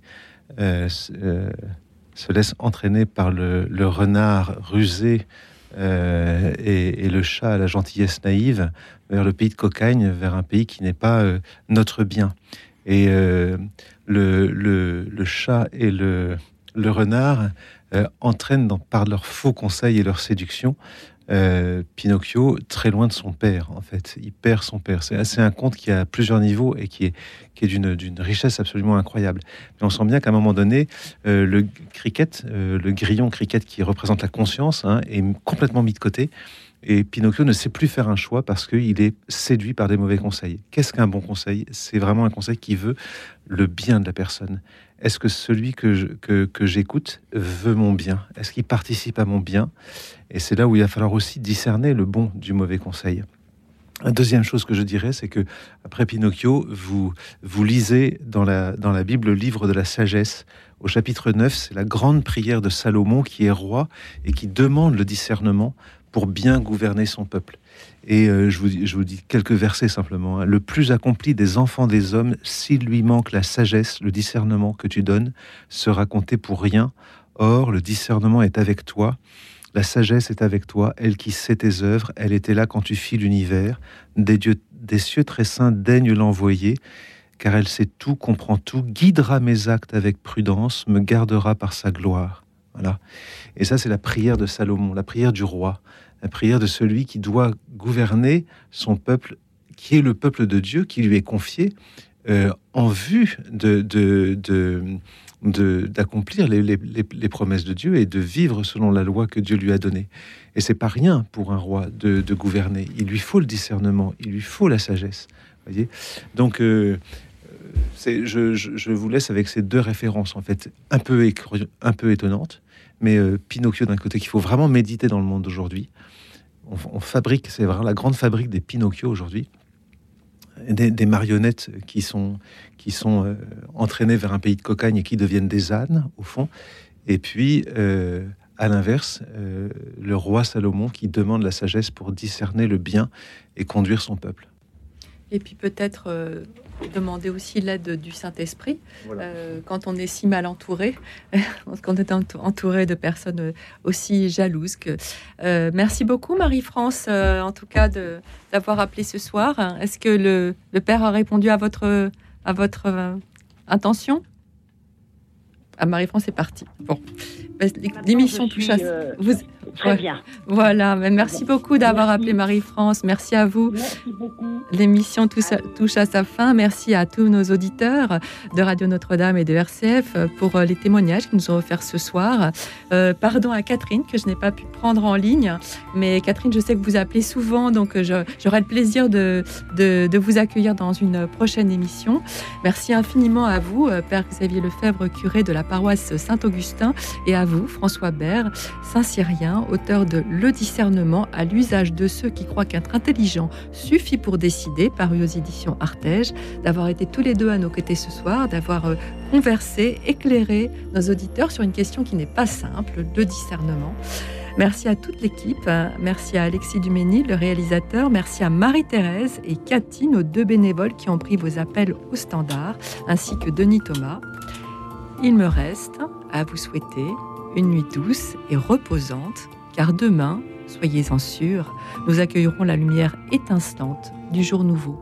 [SPEAKER 2] euh, euh, se laisse entraîner par le, le renard rusé euh, et, et le chat à la gentillesse naïve vers le pays de Cocagne, vers un pays qui n'est pas euh, notre bien. Et euh, le, le- chat et le, le renard euh, entraînent dans- par leurs faux conseils et leur séduction Pinocchio très loin de son père, en fait. Il perd son père. C'est un conte qui a plusieurs niveaux et qui est, qui est d'une richesse absolument incroyable. Mais on sent bien qu'à un moment donné, le cricket, le grillon cricket qui représente la conscience, hein, est complètement mis de côté. Et Pinocchio ne sait plus faire un choix parce qu'il est séduit par des mauvais conseils. Qu'est-ce qu'un bon conseil? C'est vraiment un conseil qui veut le bien de la personne. Est-ce que celui que que, j'écoute veut mon bien? Est-ce qu'il participe à mon bien? Et c'est là où il va falloir aussi discerner le bon du mauvais conseil. La deuxième chose que je dirais, c'est que après Pinocchio, vous, vous lisez dans la, dans la Bible le livre de la sagesse. Au chapitre 9, c'est la grande prière de Salomon qui est roi et qui demande le discernement pour bien gouverner son peuple. Et euh, je, vous, dis- quelques versets simplement. hein. Le plus accompli des enfants des hommes, s'il lui manque la sagesse, le discernement que tu donnes, sera compté pour rien. Or, le discernement est avec toi. La sagesse est avec toi, elle qui sait tes œuvres, elle était là quand tu fis l'univers. Des, dieux, des cieux très saints daignent l'envoyer, car elle sait tout, comprend tout, guidera mes actes avec prudence, me gardera par sa gloire. Voilà. Et ça, c'est la prière de Salomon, la prière du roi, la prière de celui qui doit gouverner son peuple, qui est le peuple de Dieu, qui lui est confié, euh, en vue d'accomplir les, promesses de Dieu et de vivre selon la loi que Dieu lui a donnée. Et c'est pas rien pour un roi de, gouverner. Il lui faut le discernement, il lui faut la sagesse. Voyez. Donc, euh, je, vous laisse avec ces deux références en fait un peu étonnantes, mais euh, Pinocchio d'un côté qu'il faut vraiment méditer dans le monde d'aujourd'hui. On, fabrique, c'est vraiment la grande fabrique des Pinocchio aujourd'hui des, marionnettes qui sont, qui sont euh, entraînées vers un pays de cocagne et qui deviennent des ânes, au fond. Et puis, euh, à l'inverse, le roi Salomon qui demande la sagesse pour discerner le bien et conduire son peuple.
[SPEAKER 1] Et puis peut-être demander aussi l'aide du Saint-Esprit euh, quand on est si mal entouré, [LAUGHS] quand on est entou- entouré de personnes aussi jalouses. Que... Euh, merci beaucoup Marie-France, euh, en tout cas, d'avoir appelé ce soir. Est-ce que le, le Père a répondu à votre, à votre intention? Ah, Marie-France est partie. Bon, l'émission
[SPEAKER 18] je
[SPEAKER 1] touche à...
[SPEAKER 18] euh,
[SPEAKER 1] Vous...
[SPEAKER 18] très
[SPEAKER 1] Ouais.
[SPEAKER 18] bien.
[SPEAKER 1] Voilà, mais merci beaucoup d'avoir appelé Marie-France. Merci à vous.
[SPEAKER 18] Merci beaucoup.
[SPEAKER 1] L'émission touche, à- touche à sa fin. Merci à tous nos auditeurs de Radio Notre-Dame et de RCF pour euh, les témoignages qu'ils nous ont offerts ce soir. Euh, pardon à Catherine que je n'ai pas pu prendre en ligne, mais Catherine, je sais que vous appelez souvent, donc euh, j'aurai le plaisir de, de, de vous accueillir dans une prochaine émission. Merci infiniment à vous, Père Xavier Lefebvre, curé de la paroisse Saint-Augustin, et à vous, François Bert, Saint-Cyrien, auteur de Le discernement à l'usage de ceux qui croient qu'être intelligent suffit pour décider, paru aux éditions Artege, d'avoir été tous les deux à nos côtés ce soir, d'avoir euh, conversé, éclairé nos auditeurs sur une question qui n'est pas simple, le discernement. Merci à toute l'équipe, euh, merci à Alexis Duménil, le réalisateur, merci à Marie-Thérèse et Cathy, nos deux bénévoles qui ont pris vos appels au standard, ainsi que Denis Thomas. Il me reste à vous souhaiter une nuit douce et reposante, car demain, soyez-en sûrs, nous accueillerons la lumière étincelante du jour nouveau.